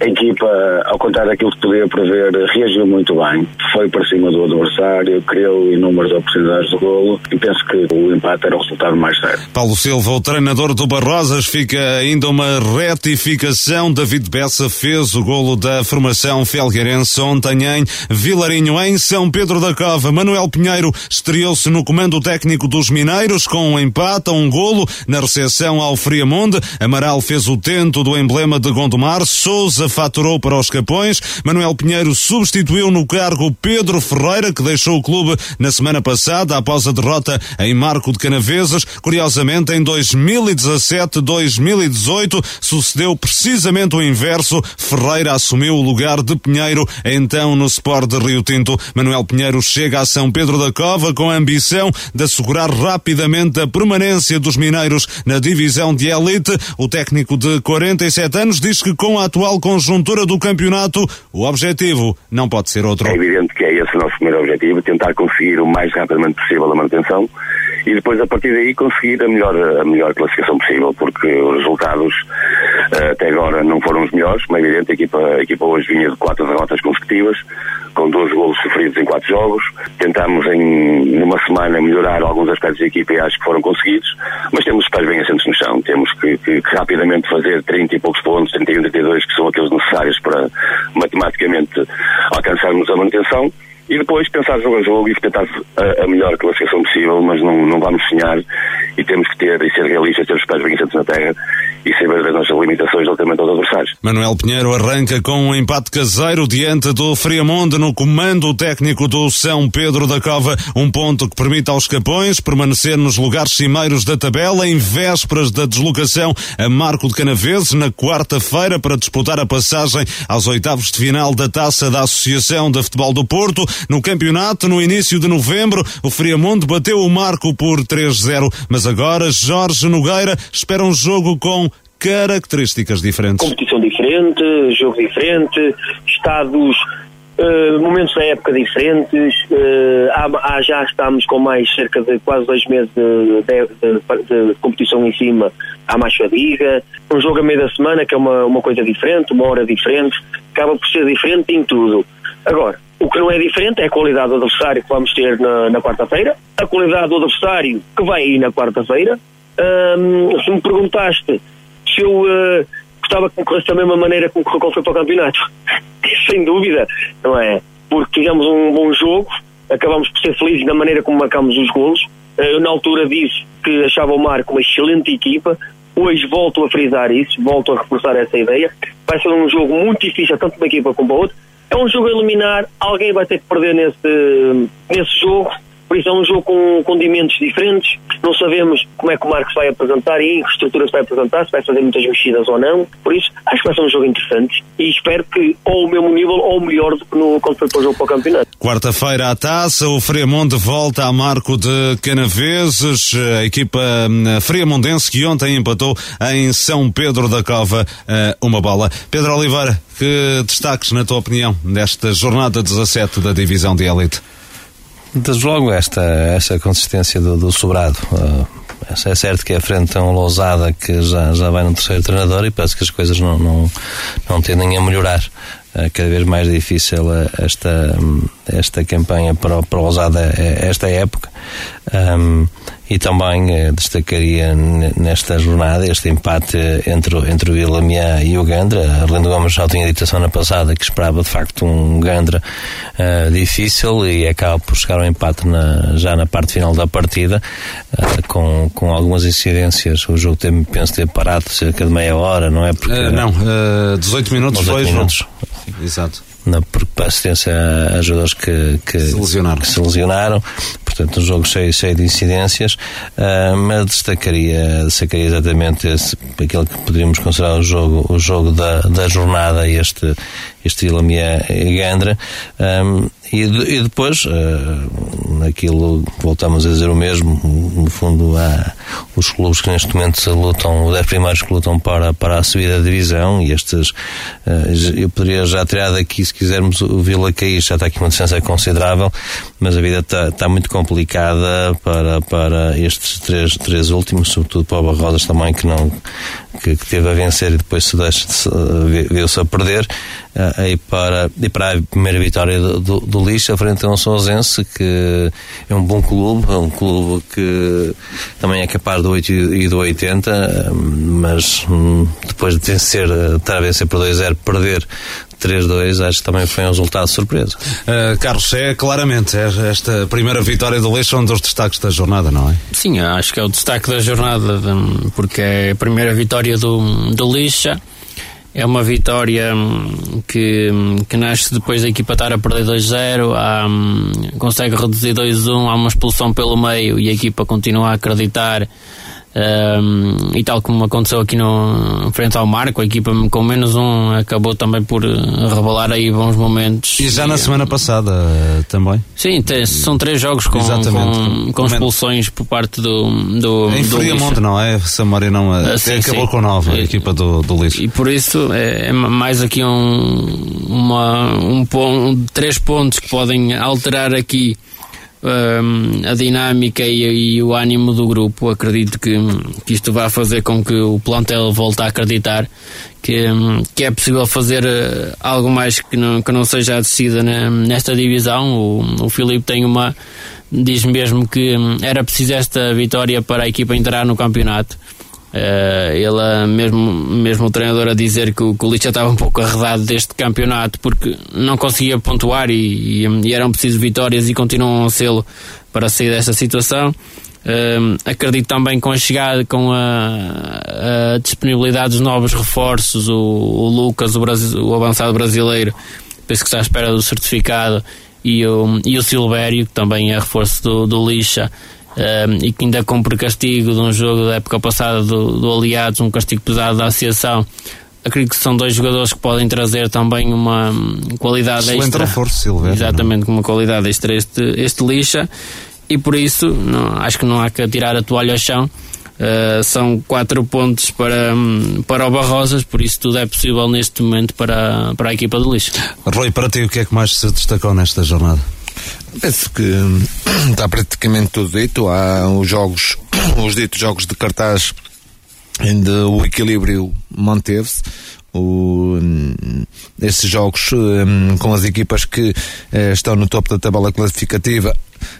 equipa, ao contrário daquilo que podia prever, reagiu muito bem. Foi para cima do adversário, criou inúmeras oportunidades de golo e penso que o empate era o resultado mais certo. Paulo Silva, o treinador do Barrosas, fica ainda uma retificação. David Bessa fez o golo da formação felgueirense ontem em Vilarinho, em São Pedro da Cova. Manuel Pinheiro estreou-se no comando técnico dos Mineiros com um empate a um golo na recepção ao Friamonde. Amaral fez o tento do emblema de Gondomar. Souza faturou para os Capões. Manuel Pinheiro substituiu no cargo Pedro Ferreira, que deixou o clube na semana passada após a derrota em Marco de Canaveses. Curiosamente, em 2017-2018 sucedeu precisamente o inverso. Ferreira assumiu o lugar de Pinheiro, então no Sport de Rio Tinto. Manuel Pinheiro chega a São Pedro da Cova com a ambição de assegurar rapidamente a permanência dos mineiros na divisão de elite. O técnico de 47 anos diz que com a atual conjuntura do campeonato, o objetivo não pode ser outro. É evidente que é esse nosso primeiro objetivo, tentar conseguir o mais rapidamente possível a manutenção e depois a partir daí conseguir a melhor, a melhor classificação possível, porque os resultados uh, até agora não foram os melhores, como é evidente, a equipa, a equipa hoje vinha de quatro derrotas consecutivas, com 12 golos sofridos em quatro jogos. Tentámos em numa semana melhorar alguns aspectos da equipa e acho que foram conseguidos, mas temos que estar bem assentos no chão, temos que, que, que, rapidamente fazer 30 e poucos pontos, 31, 32, que são aqueles necessários para matematicamente alcançarmos a manutenção e depois pensar jogo a jogo e tentar a, a melhor classificação possível, mas não, não vamos sonhar e temos que ter e ser realistas, ter os pés bem na terra e saber das nossas limitações relativamente aos adversários. Manuel Pinheiro arranca com um empate caseiro diante do Friamonde no comando técnico do São Pedro da Cova, um ponto que permite aos Capões permanecer nos lugares cimeiros da tabela em vésperas da deslocação a Marco de Canaveses na quarta-feira para disputar a passagem aos oitavos de final da Taça da Associação de Futebol do Porto. No campeonato, no início de novembro, o Friamonde bateu o Marco por 3-0, mas agora Jorge Nogueira espera um jogo com características diferentes. Competição diferente, jogo diferente, estados, uh, momentos da época diferentes. Uh, há, há, já estamos com mais cerca de quase dois meses de, de, de, de competição em cima à mais fadiga. Um jogo a meio da semana que é uma, uma coisa diferente, uma hora diferente, acaba por ser diferente em tudo. Agora, o que não é diferente é a qualidade do adversário que vamos ter na, na quarta-feira, a qualidade do adversário que vai ir na quarta-feira. Um, se me perguntaste se eu uh, gostava que concorresse da mesma maneira como correu para o campeonato, sem dúvida, não é? Porque tivemos um bom jogo, acabamos por ser felizes na maneira como marcamos os golos. Uh, eu, na altura, disse que achava o Marco uma excelente equipa. Hoje volto a frisar isso, volto a reforçar essa ideia. Vai ser um jogo muito difícil, tanto para uma equipa como para outra é um jogo a eliminar, alguém vai ter que perder nesse, nesse jogo, por isso é um jogo com condimentos diferentes, não sabemos como é que o Marcos vai apresentar e em que estrutura se vai apresentar, se vai fazer muitas mexidas ou não, por isso acho que vai ser um jogo interessante e espero que ou o mesmo nível ou melhor do que no, quando foi para o jogo para o campeonato. Quarta-feira à taça, o Friamonte volta a marco de Canaveses, a equipa hum, friamondense que ontem empatou em São Pedro da Cova eh, uma bola. Pedro Oliveira, que destaques, na tua opinião, desta jornada 17 da Divisão de Elite? Desde logo esta, esta consistência do, do sobrado. Uh, é certo que é a frente tão lousada que já, já vai no terceiro treinador e parece que as coisas não, não, não tendem a melhorar. Uh, cada vez mais difícil uh, esta, esta campanha para, para o Lousada esta época. Um, e também eh, destacaria nesta jornada este empate entre, entre o Ilamiá e o Gandra. Arlindo Gomes já tinha dito a semana passada que esperava de facto um Gandra uh, difícil e acaba por chegar ao empate na, já na parte final da partida, uh, com, com algumas incidências. O jogo tem, penso ter parado cerca de meia hora, não é? Porque, uh, não, 18 minutos 18 foi. Minutos. Exato na, para assistência a, a jogadores que, que, se lesionaram. Que se lesionaram. Portanto, um jogo cheio, cheio de incidências, uh, mas destacaria, destacaria exatamente esse, aquele que poderíamos considerar o jogo, o jogo da, da jornada, este, este Ilamia Gandra. Um, e, e, depois, uh, aquilo, voltamos a dizer o mesmo, no fundo, há os clubes que neste momento lutam, os 10 primeiros que lutam para, para a subida da divisão, e estes, uh, eu poderia já tirar daqui, se quisermos, o Vila Caís, já está aqui uma distância considerável, mas a vida está, muito complicada para, para estes três, três últimos, sobretudo para o Barrodas também, que não que, que teve a vencer e depois se deixa viu-se a perder uh, e, para, e para a primeira vitória do, do, do Lixa frente a um Sousense que é um bom clube, é um clube que também é capaz do 8 e do 80 mas hum, depois de vencer, estar a vencer por 2-0 perder 3-2, acho que também foi um resultado de surpresa. Uh, Carlos, é claramente é esta primeira vitória do Leixo um dos destaques da jornada, não é? Sim, acho que é o destaque da jornada, porque é a primeira vitória do, do Lixa. É uma vitória hum, que, que nasce depois da equipa estar a perder 2-0, hum, consegue reduzir 2-1, há uma expulsão pelo meio e a equipa continua a acreditar um, e tal como aconteceu aqui no frente ao Marco, a equipa com menos um acabou também por eh, revelar aí bons momentos. E já e, na semana passada eh, também? Sim, tem, são três jogos com, com, com, expulsões por parte do. do em Friamonte, não é? Samaria não é. Uh, sim, acabou sim. com nove, a equipa do, do Lixo. E por isso é, é mais aqui um, uma, um, um, três pontos que podem alterar aqui a dinâmica e, e, o ânimo do grupo. Acredito que, que, isto vai fazer com que o plantel volte a acreditar que, que é possível fazer uh, algo mais que não, que não seja a descida nesta divisão. O, o Filipe tem uma. diz mesmo que era preciso esta vitória para a equipa entrar no campeonato. Uh, ele, mesmo, mesmo o treinador, a dizer que o, o Licha estava um pouco arredado deste campeonato porque não conseguia pontuar e, e, e eram precisas vitórias e continuam a sê-lo para sair desta situação. Uh, acredito também com a chegada, com a, a disponibilidade dos novos reforços, o, o Lucas, o, Brasil, o avançado brasileiro, penso que está à espera do certificado, e o, e o Silvério, que também é reforço do, do Lixa e que ainda cumpre castigo de um jogo da época passada do, do Aliados, um castigo pesado da associação. Acredito que são dois jogadores que podem trazer também uma qualidade Excelente extra. reforço, Silveira, Exatamente, com uma qualidade extra este, este lixa. E por isso, não, acho que não há que tirar a toalha ao chão. Uh, são quatro pontos para, para o Barrosas, por isso tudo é possível neste momento para, para a equipa do lixo. Rui, para ti, o que é que mais se destacou nesta jornada? Penso que está praticamente tudo dito. Há os jogos, os ditos jogos de cartaz onde o equilíbrio manteve-se. O, esses jogos um, com as equipas que uh, estão no topo da tabela classificativa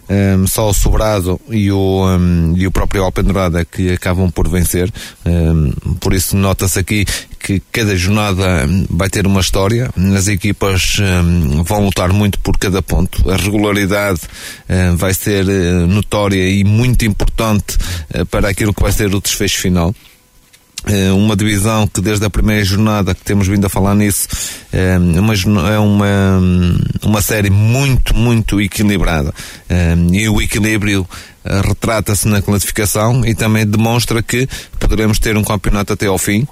um, só o Sobrado e o, um, e o próprio Alpendurada que acabam por vencer. Um, por isso nota-se aqui que cada jornada vai ter uma história. As equipas vão lutar muito por cada ponto. A regularidade vai ser uh, notória e muito importante uh, para aquilo que vai ser o desfecho final. Eh, uma divisão que desde a primeira jornada que temos vindo a falar nisso é uma, é uma, uma série muito, muito equilibrada eh, e o equilíbrio retrata-se na classificação e também demonstra que poderemos ter um campeonato até ao fim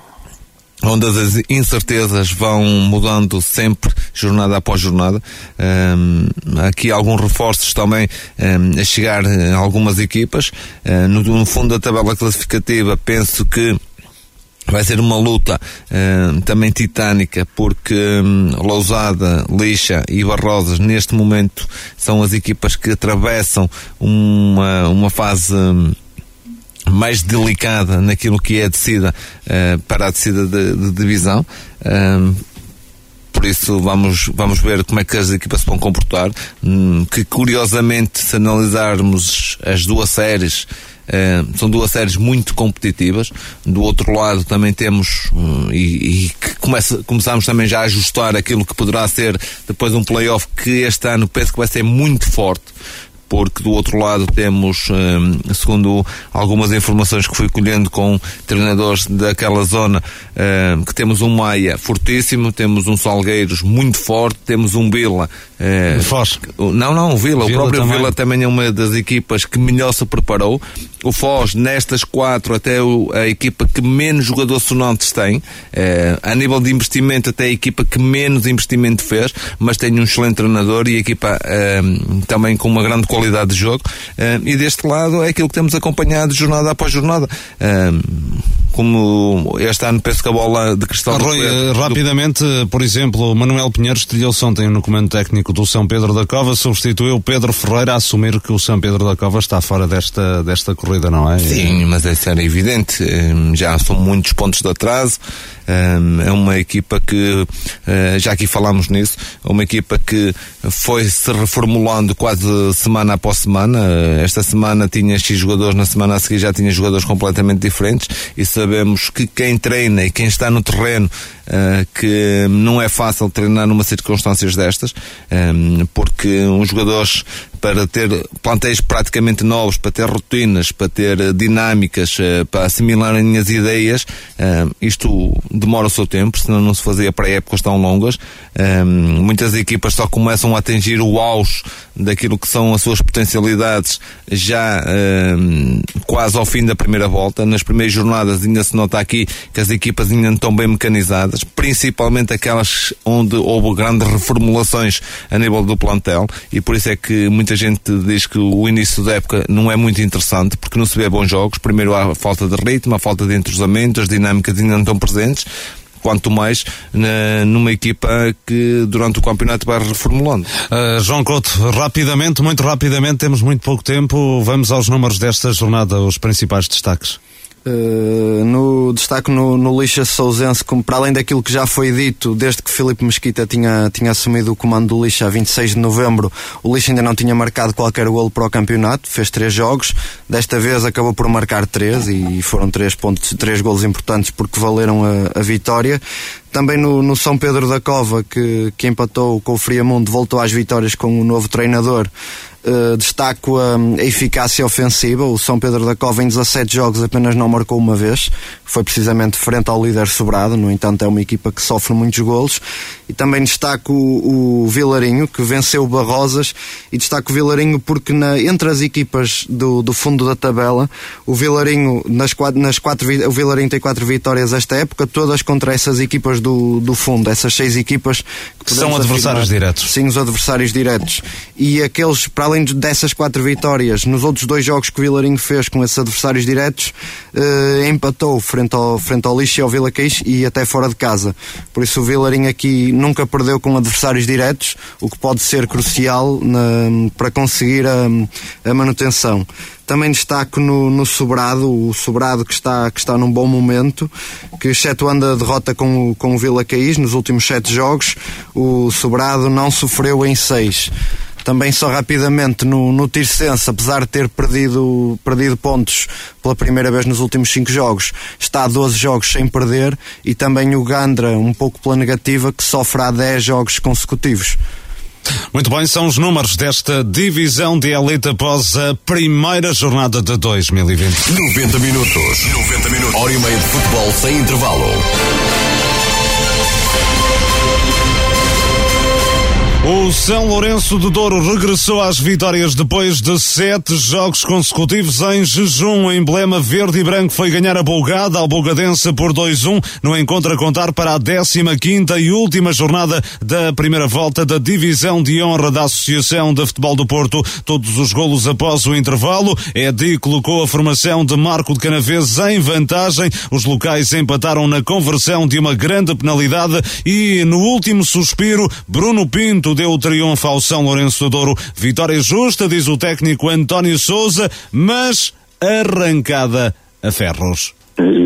onde as incertezas vão mudando sempre, jornada após jornada. Um, aqui alguns reforços também um, a chegar a algumas equipas. No, no fundo da tabela classificativa, penso que Vai ser uma luta uh, também titânica, porque um, Lousada, Lixa e Barrosas, neste momento, são as equipas que atravessam uma, uma fase. Um, mais delicada naquilo que é a descida uh, para a descida de, de divisão. Um, por isso vamos, vamos ver como é que as equipas se vão comportar. Hum, que curiosamente, se analisarmos as duas séries, são duas séries muito competitivas. Do outro lado também temos hum, e, e começamos também já a ajustar aquilo que poderá ser depois um playoff que este ano penso que vai ser muito forte porque do outro lado temos, eh, segundo algumas informações que fui colhendo com treinadores daquela zona, eh, que temos um Maia fortíssimo, temos um Salgueiros muito forte, temos um Vila. Eh, Foz. Não, não, o Vila. Vila o próprio também. Vila também é uma das equipas que melhor se preparou. O Foz, nestas quatro, até a equipa que menos jogadores sonantes tem. A nível de investimento, até a equipa que menos investimento fez, mas tem um excelente treinador e a equipa também com uma grande qualidade de jogo. Eh, e deste lado é aquilo que temos acompanhado jornada após jornada. Eh, como este ano penso que a bola de cristal do Coelho- eh, rapidamente, eh, por exemplo, Manuel Pinheiro estreou-se ontem no comando técnico do São Pedro da Cova, substituiu Pedro Ferreira a assumir que o São Pedro da Cova está fora desta, desta corrida, não é? Sim, mas isso era evidente. Já são muitos pontos de atraso. É uma equipa que, eh, já aqui falámos nisso, é uma equipa que foi se reformulando quase semana após semana. Esta semana tinha X jogadores, na semana a seguir já tinha jogadores completamente diferentes e sabemos que quem treina e quem está no terreno eh, que não é fácil treinar numa circunstâncias destas, porque uns jogadores para ter plantéis praticamente novos, para ter rotinas, para ter eh, dinâmicas, eh, para assimilarem as ideias, eh, isto demora o seu tempo, senão não se fazia para épocas tão longas. Eh, muitas equipas só começam a atingir o auge daquilo que são as suas potencialidades já eh, quase ao fim da primeira volta. Nas primeiras jornadas ainda se nota aqui que as equipas ainda não estão bem mecanizadas, principalmente aquelas onde houve grandes reformulações a nível do plantel e por isso é que gente diz que o início da época não é muito interessante porque não se vê bons jogos. Primeiro há a falta de ritmo, a falta de entrosamento, as dinâmicas ainda não estão presentes. Quanto mais na- numa equipa que durante o campeonato vai reformulando. Uh, João Couto, rapidamente, muito rapidamente, temos muito pouco tempo, vamos aos números desta jornada, os principais destaques. Uh, no destaque no, no Lixa Sousense, como para além daquilo que já foi dito, desde que Filipe Mesquita tinha, tinha assumido o comando do Lixa a 26 de novembro, o Lixa ainda não tinha marcado qualquer golo para o campeonato, fez três jogos, desta vez acabou por marcar três e foram três pontos, três golos importantes porque valeram a, a vitória. Também no, no São Pedro da Cova, que, que empatou com o Friamundo, voltou às vitórias com o novo treinador. Uh, destaco a, a eficácia ofensiva. O São Pedro da Cova, em 17 jogos, apenas não marcou uma vez. Foi precisamente frente ao líder sobrado. No entanto, é uma equipa que sofre muitos golos. E também destaco o, o Vilarinho, que venceu o Barrosas. E destaco o Vilarinho porque, na, entre as equipas do, do fundo da tabela, o Vilarinho, nas nas quatro, o Vilarinho tem quatro vitórias esta época, todas contra essas equipas do, do fundo, essas seis equipas que São adversários afirmar- diretos. Sim, os adversários diretos. E aqueles, para além de- dessas quatro vitórias, nos outros dois jogos que o Vilarinho fez com esses adversários diretos, eh, empatou frente ao, frente ao Lixo e ao Vila Queix e até fora de casa. Por isso o Vilarinho aqui nunca perdeu com adversários diretos, o que pode ser crucial na- para conseguir a, a manutenção. Também destaco no, no Sobrado, o Sobrado que está, que está num bom momento, que excetuando a derrota com o, com o Vila Caís nos últimos sete jogos, o Sobrado não sofreu em seis. Também só rapidamente no, no Tirsense, apesar de ter perdido, perdido pontos pela primeira vez nos últimos cinco jogos, está a 12 jogos sem perder e também o Gandra, um pouco pela negativa, que sofre há 10 jogos consecutivos. Muito bem, são os números desta divisão de elite após a primeira jornada de 2020. 90 minutos. 90 minutos. Hora e meia de futebol sem intervalo. O São Lourenço de Douro regressou às vitórias depois de sete jogos consecutivos em jejum. O emblema verde e branco foi ganhar a Bolgada, ao Bolgadense por 2-1, no encontro a contar para a 15ª e última jornada da primeira volta da Divisão de Honra da Associação de Futebol do Porto. Todos os golos após o intervalo. Edi colocou a formação de Marco de Canaveses em vantagem. Os locais empataram na conversão de uma grande penalidade e no último suspiro, Bruno Pinto deu o triunfo ao São Lourenço do Douro. Vitória justa, diz o técnico António Souza, mas arrancada a ferros.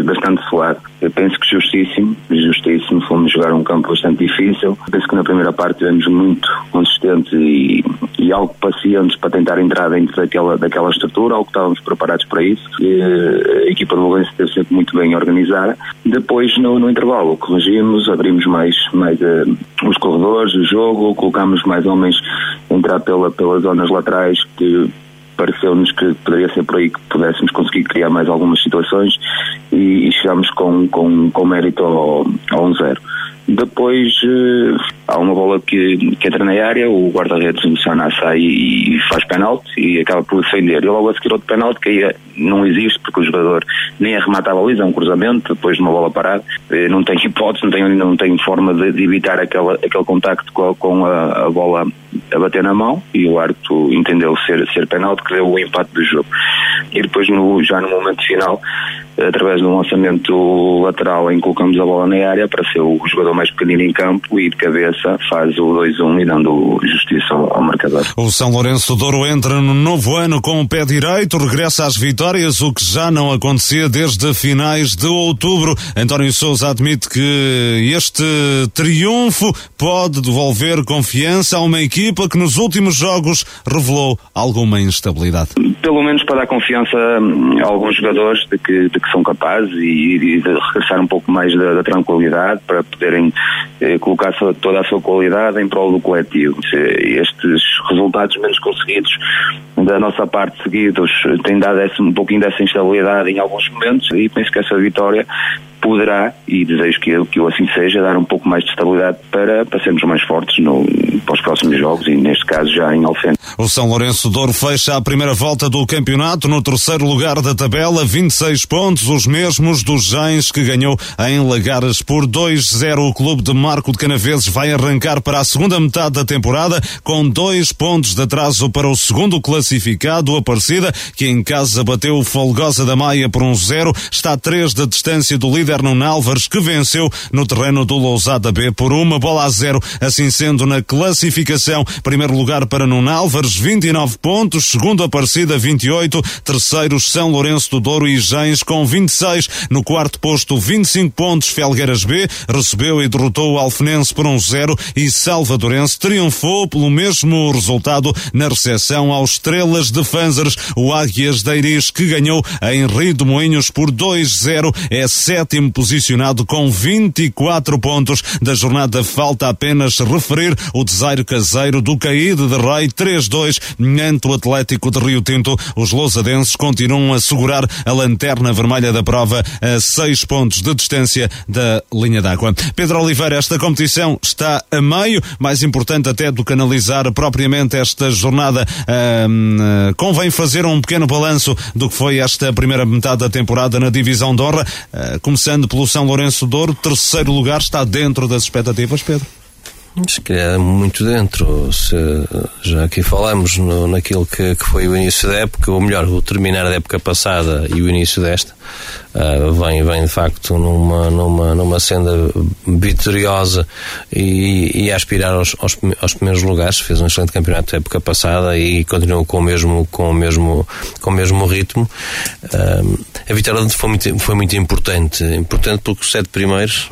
Bastante suado. Eu penso que justíssimo, justíssimo. Fomos jogar um campo bastante difícil. Penso que na primeira parte tivemos muito consistentes e, e algo pacientes para tentar entrar dentro daquela, daquela estrutura, algo que estávamos preparados para isso. E, a equipa do Lourenço esteve sempre muito bem organizada. Depois, no, no intervalo, corrigimos, abrimos mais, mais uh, os corredores, o jogo, colocámos mais homens a entrar pela, pelas zonas laterais que pareceu-nos que poderia ser por aí que pudéssemos conseguir criar mais algumas situações e, e chegámos com, com, com mérito ao, ao 1-0. Depois uh, há uma bola que, que entra na área, o guarda-redes Luciano sai e faz penalti e acaba por defender. E logo a seguir outro penalti que aí não existe porque o jogador nem arremata a baliza, é um cruzamento, depois de uma bola parada, uh, não tem hipótese, não tem, não tem forma de, de evitar aquela, aquele contacto com, a, com a, a, bola a bater na mão e o árbitro entendeu ser, ser penalti que deu o empate do jogo. E depois no, já no momento final, através de um lançamento lateral em que colocamos a bola na área para ser o jogador mais pequenino em campo e de cabeça faz o 2-1 e dando justiça ao, ao marcador. O São Lourenço Douro entra no novo ano com o pé direito, regressa às vitórias, o que já não acontecia desde finais de outubro. António Souza admite que este triunfo pode devolver confiança a uma equipa que nos últimos jogos revelou alguma instabilidade. Pelo menos para dar confiança a alguns jogadores de que, de que são capazes e, e de regressar um pouco mais da, da tranquilidade para poderem eh, colocar toda a sua qualidade em prol do coletivo. Estes resultados menos conseguidos da nossa parte seguidos têm dado esse, um pouquinho dessa instabilidade em alguns momentos e penso que essa vitória poderá, e desejo que eu, que eu assim seja, dar um pouco mais de estabilidade para, para sermos mais fortes no, para os próximos jogos e neste caso já em Alfeno. O São Lourenço Douro fecha a primeira volta do campeonato no terceiro lugar da tabela, 26 pontos, os mesmos dos Jães que ganhou em Lagares por 2-0. O clube de Marco de Canaveses vai arrancar para a segunda metade da temporada com dois pontos de atraso para o segundo classificado, a Aparecida, que em casa bateu o Folgosa da Maia por um 0, está a 3 da distância do líder Nuno Álvares, que venceu no terreno do Lousada B por uma bola a zero, assim sendo na classificação. Primeiro lugar para Nuno Álvares, 29 pontos, segundo Aparecida, 28, terceiros São Lourenço do Douro e Gens com 26, no quarto posto 25 pontos Felgueiras B, recebeu e derrotou o Alfenense por um zero. E Salvadorense triunfou pelo mesmo resultado na recepção aos Estrelas de Fanzers, o Águias de Iris, que ganhou em Rio de Moinhos por 2-0, é sétimo sétimo posicionado com 24 pontos. Da jornada falta apenas referir o desairo caseiro do caído de Rei 3-2 ante o Atlético de Rio Tinto. Os lousadenses continuam a segurar a lanterna vermelha da prova a 6 pontos de distância da linha d'água. Pedro Oliveira, esta competição está a meio, mais importante até do que analisar propriamente esta jornada. Uh, convém fazer um pequeno balanço do que foi esta primeira metade da temporada na divisão de honra, começando começando pelo São Lourenço Douro, terceiro lugar, está dentro das expectativas, Pedro? Se calhar muito dentro. Se, já aqui falamos no, naquilo que, que, foi o início da época, ou melhor, o terminar da época passada e o início desta uh, vem, vem de facto numa, numa, numa senda vitoriosa e, e a aspirar aos, aos, aos, primeiros lugares. Fez um excelente campeonato da época passada e continuou com o mesmo, com o mesmo, com o mesmo ritmo. Uh, a vitória foi muito, foi muito importante. Importante porque os sete primeiros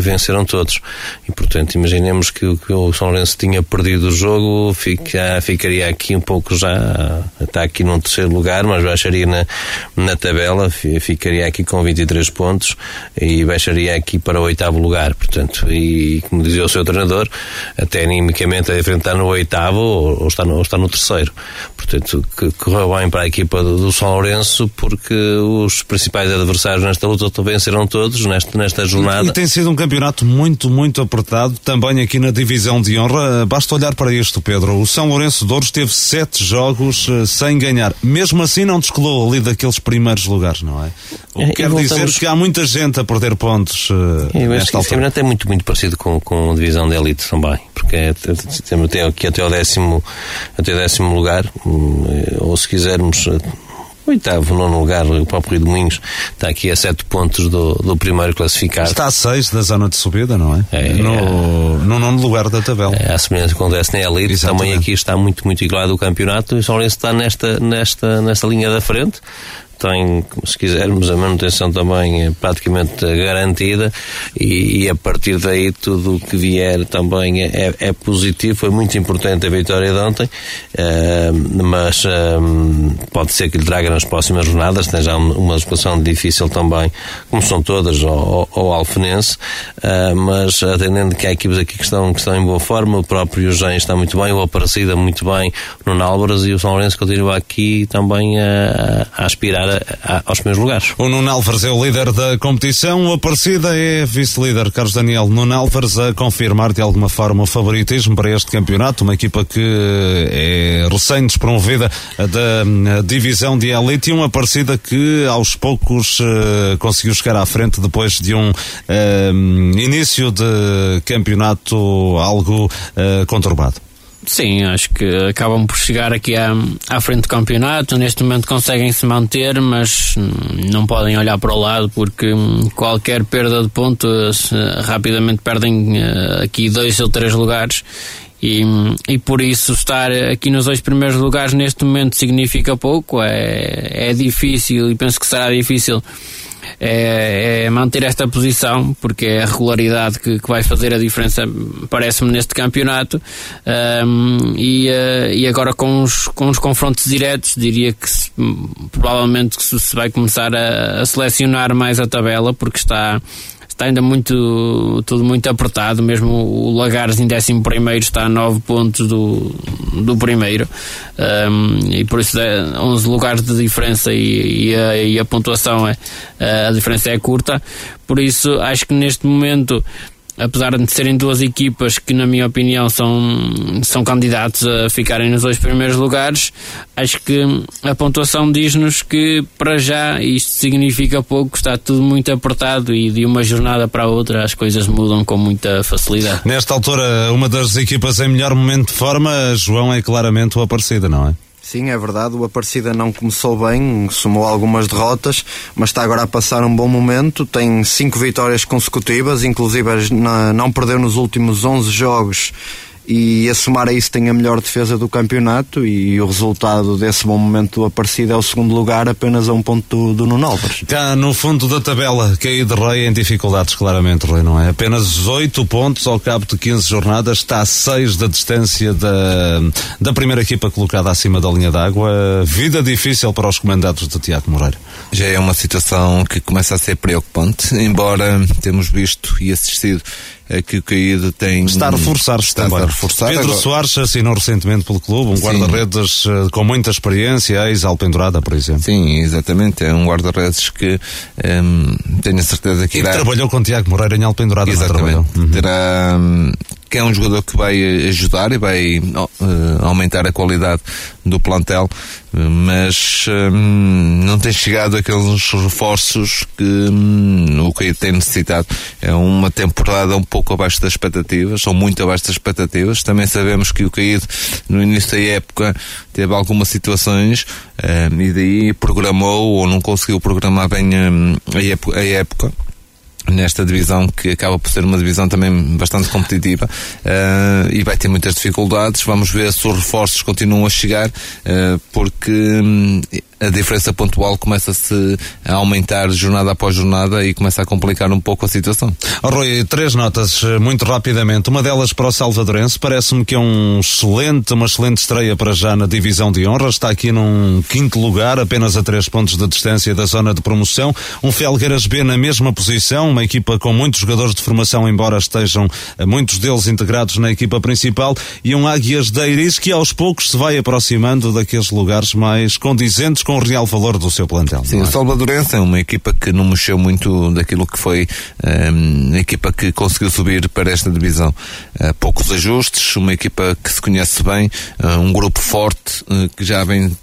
venceram todos. E, portanto, imaginemos que, que o São Lourenço tinha perdido o jogo, fica, ficaria aqui um pouco já, está aqui num terceiro lugar, mas baixaria na, na tabela, ficaria aqui com 23 pontos e baixaria aqui para o oitavo lugar. Portanto, e como dizia o seu treinador, até animicamente é diferente estar no oitavo ou, ou, está, no, ou está no terceiro. Portanto, que correu bem para a equipa do, do São Lourenço porque os principais adversários nesta luta venceram todos nesta, nesta jornada. E, e tem sido um campeonato muito, muito apertado, também aqui na divisão de honra. Basta olhar para isto, Pedro. O São Lourenço de Ouros teve sete jogos uh, sem ganhar. Mesmo assim não descolou ali daqueles primeiros lugares, não é? O que quer voltamos... dizer que há muita gente a perder pontos uh, Eu acho que esse campeonato é muito, muito parecido com, com a divisão de elite também. Porque é, tem aqui até o décimo, até o décimo lugar, hum, ou se quisermos oitavo, nono lugar, o próprio Rio de Moinhos está aqui a sete pontos do, do primeiro classificado. Está a seis da zona de subida, não é? é no, é, no nono lugar da tabela. É, a semelhança que acontece na Elite, Exatamente. também aqui está muito, muito igualado o campeonato e o São Lourenço está nesta, nesta, nesta linha da frente tem, se quisermos, a manutenção também é praticamente garantida e, e a partir daí tudo o que vier também é, é, positivo. Foi muito importante a vitória de ontem, uh, mas uh, pode ser que lhe traga nas próximas jornadas, tem já uma situação difícil também, como são todas, ao, Alfenense, uh, mas atendendo que há equipes aqui que estão, que estão em boa forma, o próprio Jean está muito bem, o Aparecida muito bem, no Nálvares e o São Lourenço continua aqui também a aspirar aos primeiros lugares. O Nuno Álvares é o líder da competição, o Aparecida é vice-líder. Carlos Daniel Nuno Álvares a confirmar de alguma forma o favoritismo para este campeonato, uma equipa que é recém-despromovida da divisão de elite e uma Aparecida que aos poucos uh, conseguiu chegar à frente depois de um uh, início de campeonato algo uh, conturbado. Sim, acho que acabam por chegar aqui à, à frente do campeonato. Neste momento conseguem se manter, mas não podem olhar para o lado porque qualquer perda de pontos rapidamente perdem eh, aqui dois ou três lugares. E, e por isso estar aqui nos dois primeiros lugares neste momento significa pouco, é, é difícil e penso que será difícil é, é, manter esta posição, porque é a regularidade que, que vai fazer a diferença, parece-me, neste campeonato. Um, e, uh, e agora com os, com os confrontos diretos, diria que se, provavelmente que se vai começar a, a selecionar mais a tabela, porque está está ainda muito tudo muito apertado, mesmo o Lagares em 11 está a 9 pontos do, do primeiro. Um, e por isso 11 lugares de diferença e, e, a, e a pontuação é a diferença é curta, por isso acho que neste momento apesar de serem duas equipas que, na minha opinião, são, são candidatos a ficarem nos dois primeiros lugares, acho que a pontuação diz-nos que, para já, isto significa pouco, está tudo muito apertado e de uma jornada para a outra as coisas mudam com muita facilidade. Nesta altura, uma das equipas em melhor momento de forma, João, é claramente o Aparecida, não é? Sim, é verdade. O Aparecida não começou bem, somou algumas derrotas, mas está agora a passar um bom momento. Tem cinco vitórias consecutivas, inclusive não perdeu nos últimos 11 jogos e a somar a isso tem a melhor defesa do campeonato e o resultado desse bom momento do Aparecida é o segundo lugar apenas a um ponto do, do Nuno Alves. Está no fundo da tabela, caído de Rei em dificuldades, claramente, Rei, não é? Apenas 8 pontos ao cabo de 15 jornadas, está a 6 da distância da, da primeira equipa colocada acima da linha d'água. Vida difícil para os comandados de Tiago Moreira. Já é uma situação que começa a ser preocupante, embora temos visto e assistido que o caído tem. Está a reforçar-se também. A reforçar. Pedro agora... Soares assinou recentemente pelo clube, um guarda-redes uh, com muita experiência, ex-Alpendurada, por exemplo. Sim, exatamente. É um guarda-redes que um, ehm, tenho a certeza que e irá. trabalhou com Tiago Moreira em Alpendurada, Exatamente. Uhum. Terá. Um, que é um jogador que vai ajudar e vai uh, aumentar a qualidade do plantel, mas um, não tem chegado aqueles reforços que um, o que tem necessitado. É uma temporada um pouco abaixo das expectativas, são muito abaixo das expectativas. Também sabemos que o Caído, no início da época, teve algumas situações um, e daí programou ou não conseguiu programar bem a época. A época nesta divisão que acaba por ser uma divisão também bastante competitiva uh, e vai ter muitas dificuldades. Vamos ver se os reforços continuam a chegar, uh, porque um, a diferença pontual começa-se a aumentar jornada após jornada e começa a complicar um pouco a situação. Rui, três notas eh, muito rapidamente. Uma delas para o Salvadorense, parece-me que é um excelente, uma excelente estreia para já na divisão de honra. Está aqui num quinto lugar, apenas a três pontos de distância da zona de promoção. Um Felgueiras B na mesma posição, uma equipa com muitos jogadores de formação, embora estejam eh, muitos deles integrados na equipa principal, e um Águias de Iris que aos poucos se vai aproximando daqueles lugares mais condizentes com com o real valor do seu plantel. Sim, é? o Salvadorense é uma equipa que não mexeu muito daquilo que foi um, ehm, a equipa que conseguiu subir para esta divisão. Uh, poucos ajustes, uma equipa que se conhece bem, uh, um grupo forte uh, que já vem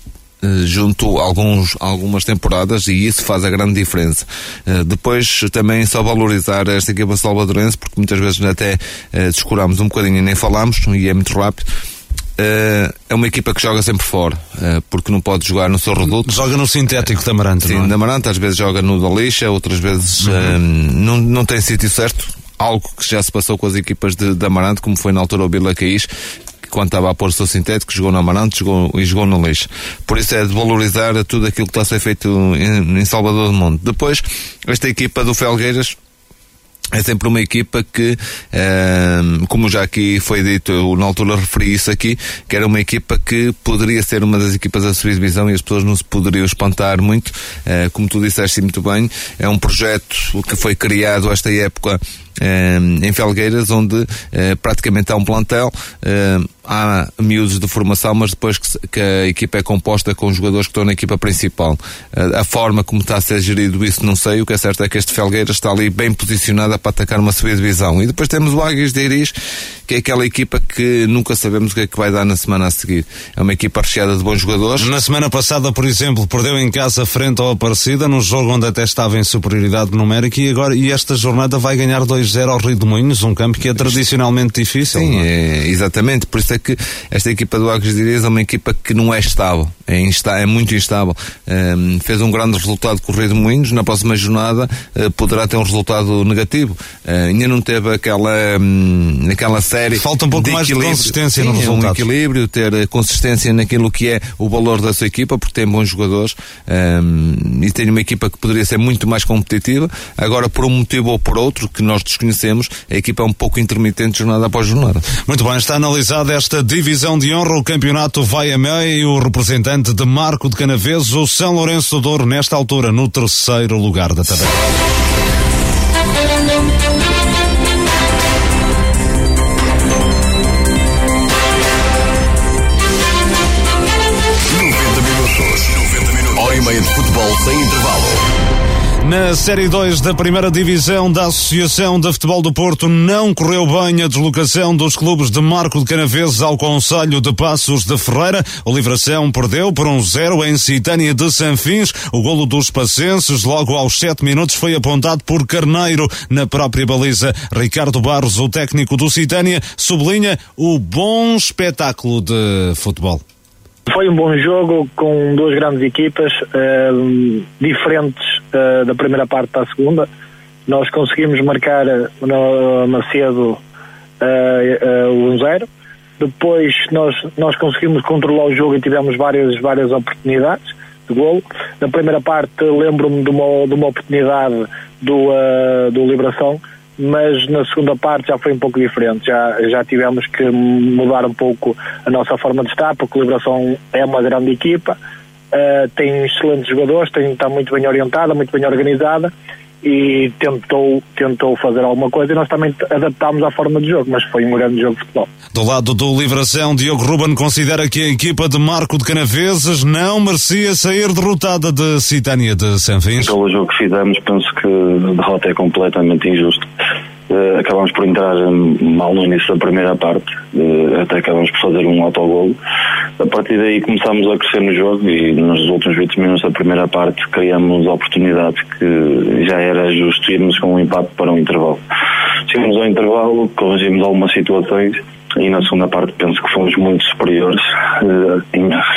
junto alguns, algumas temporadas e isso faz a grande diferença. Uh, depois também só valorizar esta equipa salvadorense porque muitas vezes até uh, descuramos um bocadinho e nem falamos e é muito rápido Uh, é uma equipa que joga sempre fora, uh, porque não pode jogar no seu reduto. Joga no sintético da Amarante, Sim, é? da Amarante, às vezes joga no da Lixa, outras vezes uhum. uh, não, não tem sítio certo. Algo que já se passou com as equipas de, de Amarante, como foi na altura o Bila Caís, quando estava a pôr o seu sintético, jogou no Amarante jogou, e jogou no Leixo. Por isso é de valorizar tudo aquilo que está a ser feito em, em Salvador do Mundo. Depois, esta equipa do Felgueiras é sempre uma equipa que, ehm, como já aqui foi dito, eu na altura referi isso aqui, que era uma equipa que poderia ser uma das equipas da sua divisão e as pessoas não se poderiam espantar muito, uh, como tu disseste muito bem, é um projeto que foi criado esta época ehm, em Felgueiras, onde uh, praticamente há um plantel, ehm, há miúdos de formação, mas depois que, que, a equipa é composta com jogadores que estão na equipa principal. A forma como está a ser gerido isso não sei, o que é certo é que este Felgueiras está ali bem posicionado para atacar uma subida divisão. E depois temos o Águias de Iris, que é aquela equipa que nunca sabemos o que é que vai dar na semana a seguir. É uma equipa recheada de bons jogadores. Na semana passada, por exemplo, perdeu em casa frente ao Aparecida, num jogo onde até estava em superioridade numérica e agora e esta jornada vai ganhar 2-0 ao Rio de Moinhos, um campo que é tradicionalmente difícil. Sim, é? É, exatamente. Por isso é que esta equipa do Águias de Iris é uma equipa que não é estável. É, insta, é muito instável. Um, fez um grande resultado com o Rio de Moinhos. Na próxima jornada uh, poderá ter um resultado negativo. Uh, ainda não teve aquela, um, aquela série. Falta um pouco de mais de consistência Sim, no resultado. um equilíbrio, ter eh, consistência naquilo que é o valor da sua equipa, porque tem bons jogadores um, e tem uma equipa que poderia ser muito mais competitiva. Agora, por um motivo ou por outro que nós desconhecemos, a equipa é um pouco intermitente jornada após jornada. Muito bem, está analisada esta divisão de honra. O campeonato vai a meio. O representante de Marco de Canaveses, o São Lourenço do Douro, nesta altura, no terceiro lugar da tabela. Hora e meia de futebol sem intervalo. Na Série 2 da primeira divisão da Associação de Futebol do Porto não correu bem a deslocação dos clubes de Marco de Canaveses ao Conselho de Passos de Ferreira. O Livração perdeu por um zero em Citânia de Sanfins. O golo dos passenses logo aos sete minutos foi apontado por Carneiro na própria baliza. Ricardo Barros, o técnico do Citânia, sublinha o bom espetáculo de futebol. Foi um bom jogo com duas grandes equipas, uh, diferentes uh, da primeira parte para a segunda. Nós conseguimos marcar no Macedo uh, o 1-0. Depois nós, nós conseguimos controlar o jogo e tivemos várias, várias oportunidades de golo. Na primeira parte lembro-me de uma, de uma oportunidade do, do Liberação mas na segunda parte já foi um pouco diferente. Já, já tivemos que mudar um pouco a nossa forma de estar, porque a Liberação é uma grande equipa, uh, tem excelentes jogadores, tem, está muito bem orientada, muito bem organizada e tentou, tentou fazer alguma coisa e nós também adaptámos à forma de jogo, mas foi um grande jogo de futebol. Do lado do Livração, Diogo Ruben considera que a equipa de Marco de Canaveses não merecia sair derrotada de Citânia de Sanfins. Pelo jogo que fizemos, penso que a derrota é completamente injusta. Uh, acabamos por entrar mal no início da primeira parte, uh, até acabamos por fazer um autogol. A partir daí começámos a crescer no jogo e nos últimos 20 minutos da primeira parte criamos a oportunidade que já era justo irmos com um empate para um intervalo. Chegamos ao intervalo, corrigimos algumas situações e na segunda parte penso que fomos muito superiores. Uh,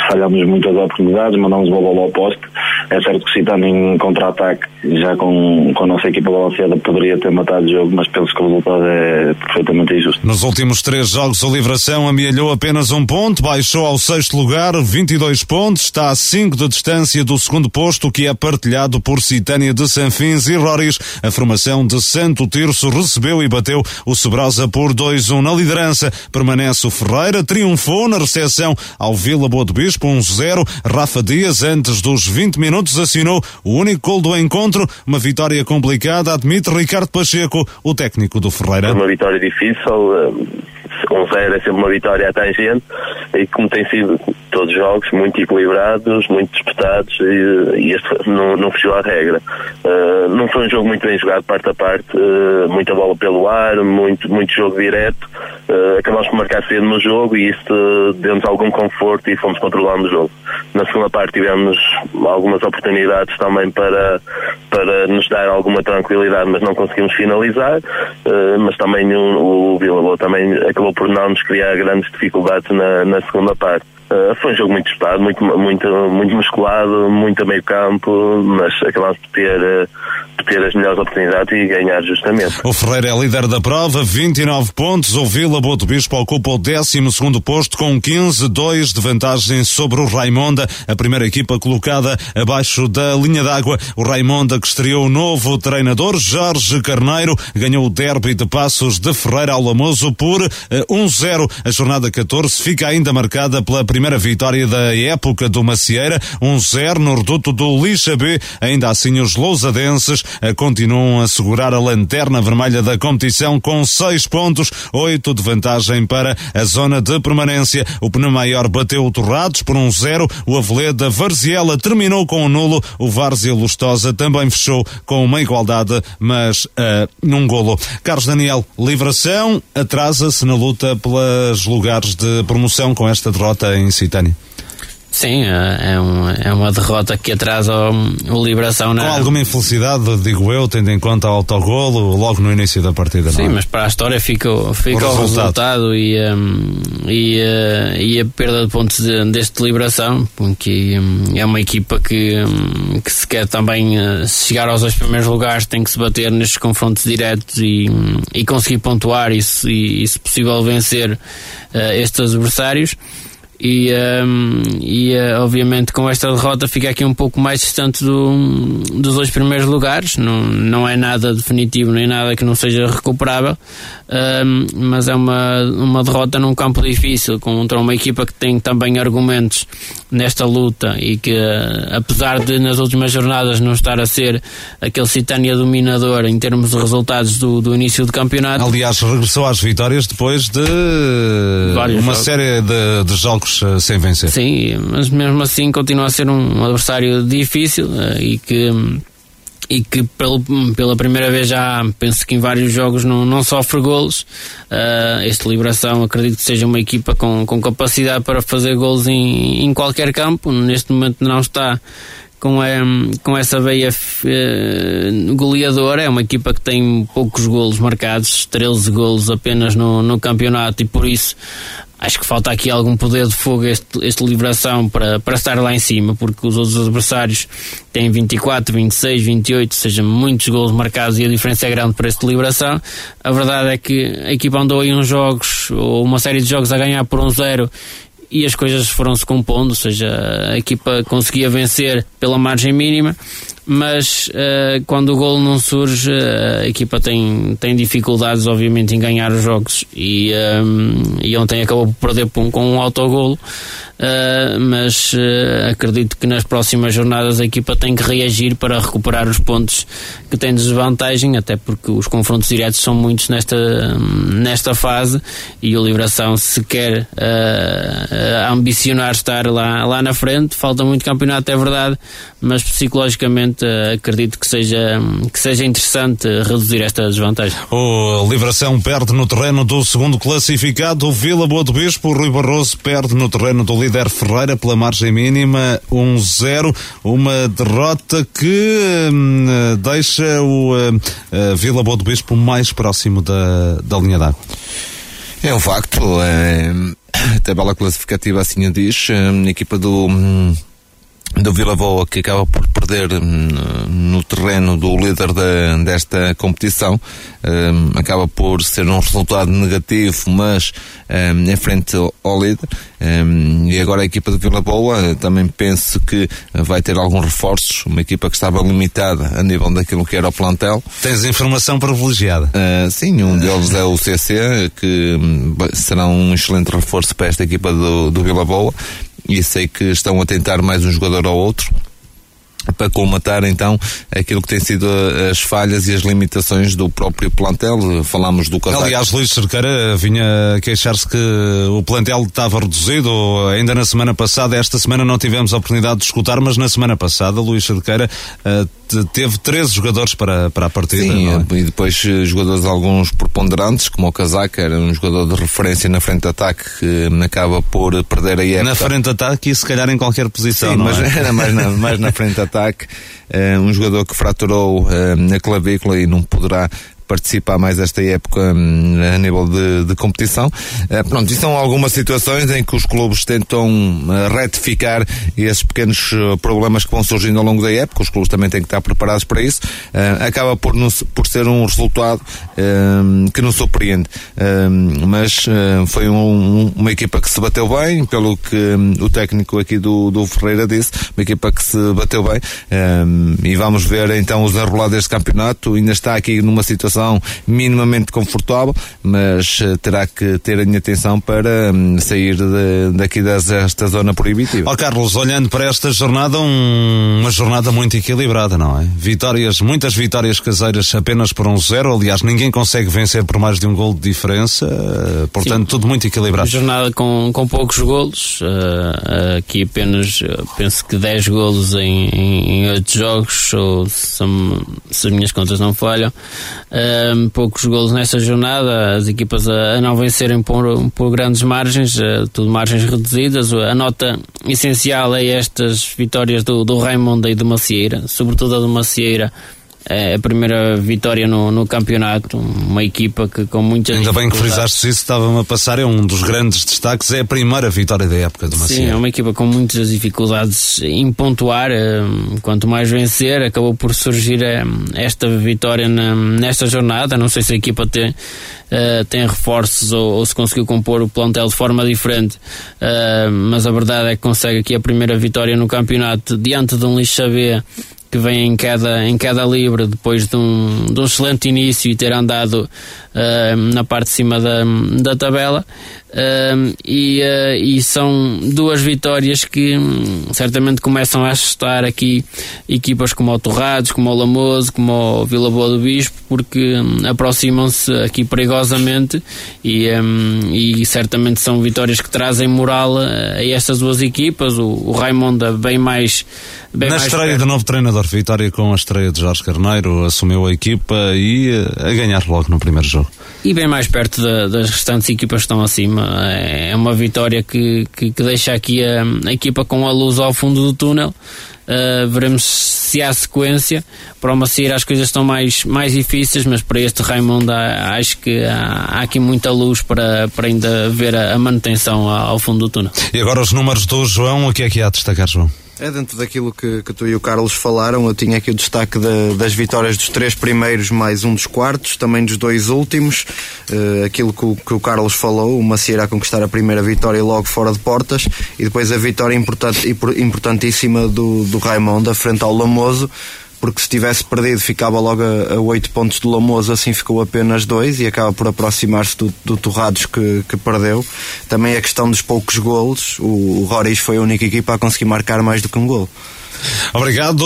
falhámos muitas oportunidades, mandámos a bola ao poste. É certo que citando em contra-ataque, já com, com a nossa equipa balanceada, poderia ter matado o jogo, mas penso que o resultado é perfeitamente injusto. Nos últimos três jogos, o Livração amealhou apenas um ponto, baixou ao sexto lugar, 22 pontos, está a 5 de distância do segundo posto, que é partilhado por Citânia de Sanfins e Roris. A formação de Santo Tirso recebeu e bateu o Sobrosa por 2-1 na liderança permanece o Ferreira, triunfou na recepção ao Vila Boa do Bispo, 1-0. Rafa Dias, antes dos 20 minutos, assinou o único gol do encontro, uma vitória complicada, admite Ricardo Pacheco, o técnico do Ferreira. Uma vitória difícil, eh, um zero é sempre uma vitória à tangente e como tem sido todos os jogos muito equilibrados, muito disputados e, e este não, não fugiu à regra. Uh, não foi um jogo muito bem jogado parte a parte, uh, muita bola pelo ar, muito, muito jogo direto. Uh, acabamos por marcar cedo no jogo e isso deu-nos algum conforto e fomos controlando o jogo. Na segunda parte tivemos algumas oportunidades também para, para nos dar alguma tranquilidade, mas não conseguimos finalizar. mas também o, o Vila Boa também acabou por não nos criar grandes dificuldades na, na segunda parte. Uh, foi um jogo muito disputado, muito, muito, muito musculado, muito a meio campo, mas acabámos por ter, por ter as melhores oportunidades e ganhar justamente. O Ferreira é líder da prova, 29 pontos. O Vila Boa do Bispo ocupa o 12 posto com 15, 2 de vantagem sobre o Raimonda, a primeira equipa colocada abaixo da linha d'água. O Raimonda que estreou o novo treinador, Jorge Carneiro, ganhou o derby de passos de Ferreira ao Lamoso por uh, 1-0. A jornada 14 fica ainda marcada pela primeira vitória da época do Macieira, 1-0 um no reduto do Lixa B. Ainda assim, os lousadenses eh, continuam a segurar a lanterna vermelha da competição com 6 pontos, 8 de vantagem para a zona de permanência. O Maior bateu o Torrados por 1-0. Um o Aveleda Varziela terminou com o um nulo. O Várzea Lustosa também fechou com uma igualdade, mas uh, num golo. Carlos Daniel, Livração atrasa-se na luta pelos lugares de promoção com esta derrota em Lusitânia. Sim, é, é uma, é uma derrota que atrasa o, o Liberação. Na... Com alguma infelicidade, digo eu, tendo em conta o autogolo logo no início da partida. Sim, é? mas para a história fica, fica o, o resultado, e, um, e, uh, e, a perda de pontos de, deste Liberação, porque um, é uma equipa que, um, que se quer também uh, chegar aos dois primeiros lugares, tem que se bater nestes confrontos diretos e, e conseguir pontuar e, e, e se possível, vencer uh, estes adversários e, um, e uh, obviamente com esta derrota fica aqui um pouco mais distante do, dos dois primeiros lugares. Não, não é nada definitivo nem nada que não seja recuperável. Um, mas é uma, uma derrota num campo difícil contra uma equipa que tem também argumentos nesta luta e que uh, apesar de nas últimas jornadas não estar a ser aquele Citânia dominador em termos de resultados do, do início do campeonato. Aliás regressou às vitórias depois de Vários uma jogos. série de, de jogos jogos uh, sem vencer. Sim, mas mesmo assim continua a ser um adversário difícil uh, e que e que pelo, pela primeira vez já penso que em vários jogos não, não sofre golos. Uh, este Liberação acredito que seja uma equipa com, com capacidade para fazer golos em, em qualquer campo. Neste momento não está com, a, com essa veia uh, goleadora. É uma equipa que tem poucos golos marcados, 13 golos apenas no, no campeonato e por isso acho que falta aqui algum poder de fogo este, este liberação para, para estar lá em cima, porque os outros adversários têm 24, 26, 28, ou seja, muitos gols marcados e a diferença é grande para este liberação. A verdade é que a equipa andou aí uns jogos, ou uma série de jogos a ganhar por um zero e as coisas foram-se compondo, ou seja, a equipa conseguia vencer pela margem mínima mas uh, quando o gol não surge, uh, a equipa tem, tem dificuldades, obviamente, em ganhar os jogos e, um, eh, e ontem acabou por perder com, com um autogolo. Uh, mas acredito que nas próximas jornadas a equipa tem que reagir para recuperar os pontos que tem de desvantagem, até porque os confrontos diretos são muitos nesta, nesta fase e o Liberação, se quer ambicionar estar lá, lá na frente, falta muito campeonato, é verdade, mas psicologicamente eh, acredito que seja, que seja interessante reduzir esta desvantagem. O Livração perde no terreno do segundo classificado, o Vila Boa do Bispo, o Rui Barroso perde no terreno do líder Ferreira pela margem mínima 1-0, uma derrota que hum, deixa o hum, Vila Boa do Bispo mais próximo da, da linha d'água. É um facto, é, a tabela classificativa assim o diz, a equipa do hum, do Vila Boa que acaba por perder hum, no terreno do líder de, desta competição. Um, acaba por ser um resultado negativo mas um, em frente ao líder. Um, e agora a equipa do Vila Boa também penso que vai ter alguns reforços uma equipa que estava limitada a nível daquilo que era o plantel. Tens informação privilegiada. Uh, sim, um deles é o CC que hum, será um excelente reforço para esta equipa do, do Vila Boa e sei que estão a tentar mais um jogador ou outro para colmatar então aquilo que tem sido as falhas e as limitações do próprio plantel. Falámos do casaco. Aliás, Luís Cerqueira vinha queixar-se que o plantel estava reduzido ainda na semana passada. Esta semana não tivemos a oportunidade de escutar, mas na semana passada Luís Cerqueira uh, teve 13 jogadores para, para a partida. Sim, é? e depois eh, jogadores alguns preponderantes, como o Casaca, era um jogador de referência na frente de ataque que acaba por perder a época. Na frente de ataque e se calhar em qualquer posição, Sim, mas é? era mais na, mais na frente de ataque. Uh, um jogador que fraturou uh, a clavícula e não poderá participar mais esta época hum, a nível de, de competição. Uh, pronto, e são algumas situações em que os clubes tentam uh, retificar esses pequenos uh, problemas que vão surgindo ao longo da época. Os clubes também têm que estar preparados para isso. acaba por, por ser um resultado hum, que nos surpreende. Hum, mas foi um, uma equipa que se bateu bem, pelo que o técnico aqui do, do Ferreira disse, uma equipa que se bateu bem. e vamos ver então os enrolados deste campeonato. Ainda está aqui numa situação minimamente confortável, mas uh, terá que ter a minha atenção para um, sair de, daqui desta zona proibitiva. Ó oh, Carlos, olhando para esta jornada, um, uma jornada muito equilibrada, não é? Vitórias, muitas vitórias caseiras apenas por um zero. Aliás, ninguém consegue vencer por mais de um gol de diferença. Uh, portanto, Sim. tudo muito equilibrado. Jornada com, com poucos golos. Uh, aqui apenas, penso que 10 golos em, em, em 8 jogos, ou se, se as minhas contas não falham. Um, poucos golos nessa jornada, as equipas a, a não vencerem por, por grandes margens, uh, tudo margens reduzidas. A nota essencial é estas vitórias do, do Raimundo e do Macieira, sobretudo a do Macieira a primeira vitória no, no campeonato, uma equipa que com muitas Ainda bem que frisaste isso, estava-me a passar, é um dos grandes destaques, é a primeira vitória da época do Macia. Sim, é uma equipa com muitas dificuldades em pontuar, eh, quanto mais vencer, acabou por surgir eh, esta vitória nesta jornada, não sei se a equipa tem, uh, tem reforços ou, ou, se conseguiu compor o plantel de forma diferente, uh, mas a verdade é que consegue aqui a primeira vitória no campeonato diante de um Lixabé que vem em queda, em queda livre depois de um, de um excelente início e ter andado uh, na parte de cima da, da tabela. Uh, e, uh, e, são duas vitórias que um, certamente começam a assustar aqui equipas como o Torrados, como o Lamoso, como o Vila Boa do Bispo, porque um, aproximam-se aqui perigosamente e, e certamente são vitórias que trazem moral a, a estas duas equipas. O, o Raimonda bem mais. Bem Na mais estreia perto. do novo treinador, vitória com a estreia de Jorge Carneiro, assumiu a equipa e a ganhar logo no primeiro jogo. E bem mais perto da, das restantes equipas que estão acima. É uma vitória que, que, que deixa aqui a, a, equipa com a luz ao fundo do túnel. Uh, veremos se há sequência. Para o Maceira as coisas estão mais, mais difíceis, mas para este Raimundo acho que há, há, aqui muita luz para, para ainda ver a, a manutenção ao fundo do túnel. E agora os números do João, o que é que há a destacar, João? É dentro daquilo que, que tu e o Carlos falaram, eu tinha aqui o destaque de, das vitórias dos três primeiros mais um dos quartos, também dos dois últimos. Uh, aquilo que o, que o, Carlos falou, o Macieira a conquistar a primeira vitória logo fora de portas e depois a vitória importante, importantíssima do, do Raimundo, frente ao Lamoso porque se tivesse perdido ficava logo a, a 8 pontos de Lamoso, assim ficou apenas 2 e acaba por aproximar-se do, do Torrados que, que, perdeu. Também a questão dos poucos golos, o, o Roriz foi a única equipa a conseguir marcar mais do que um gol. Obrigado.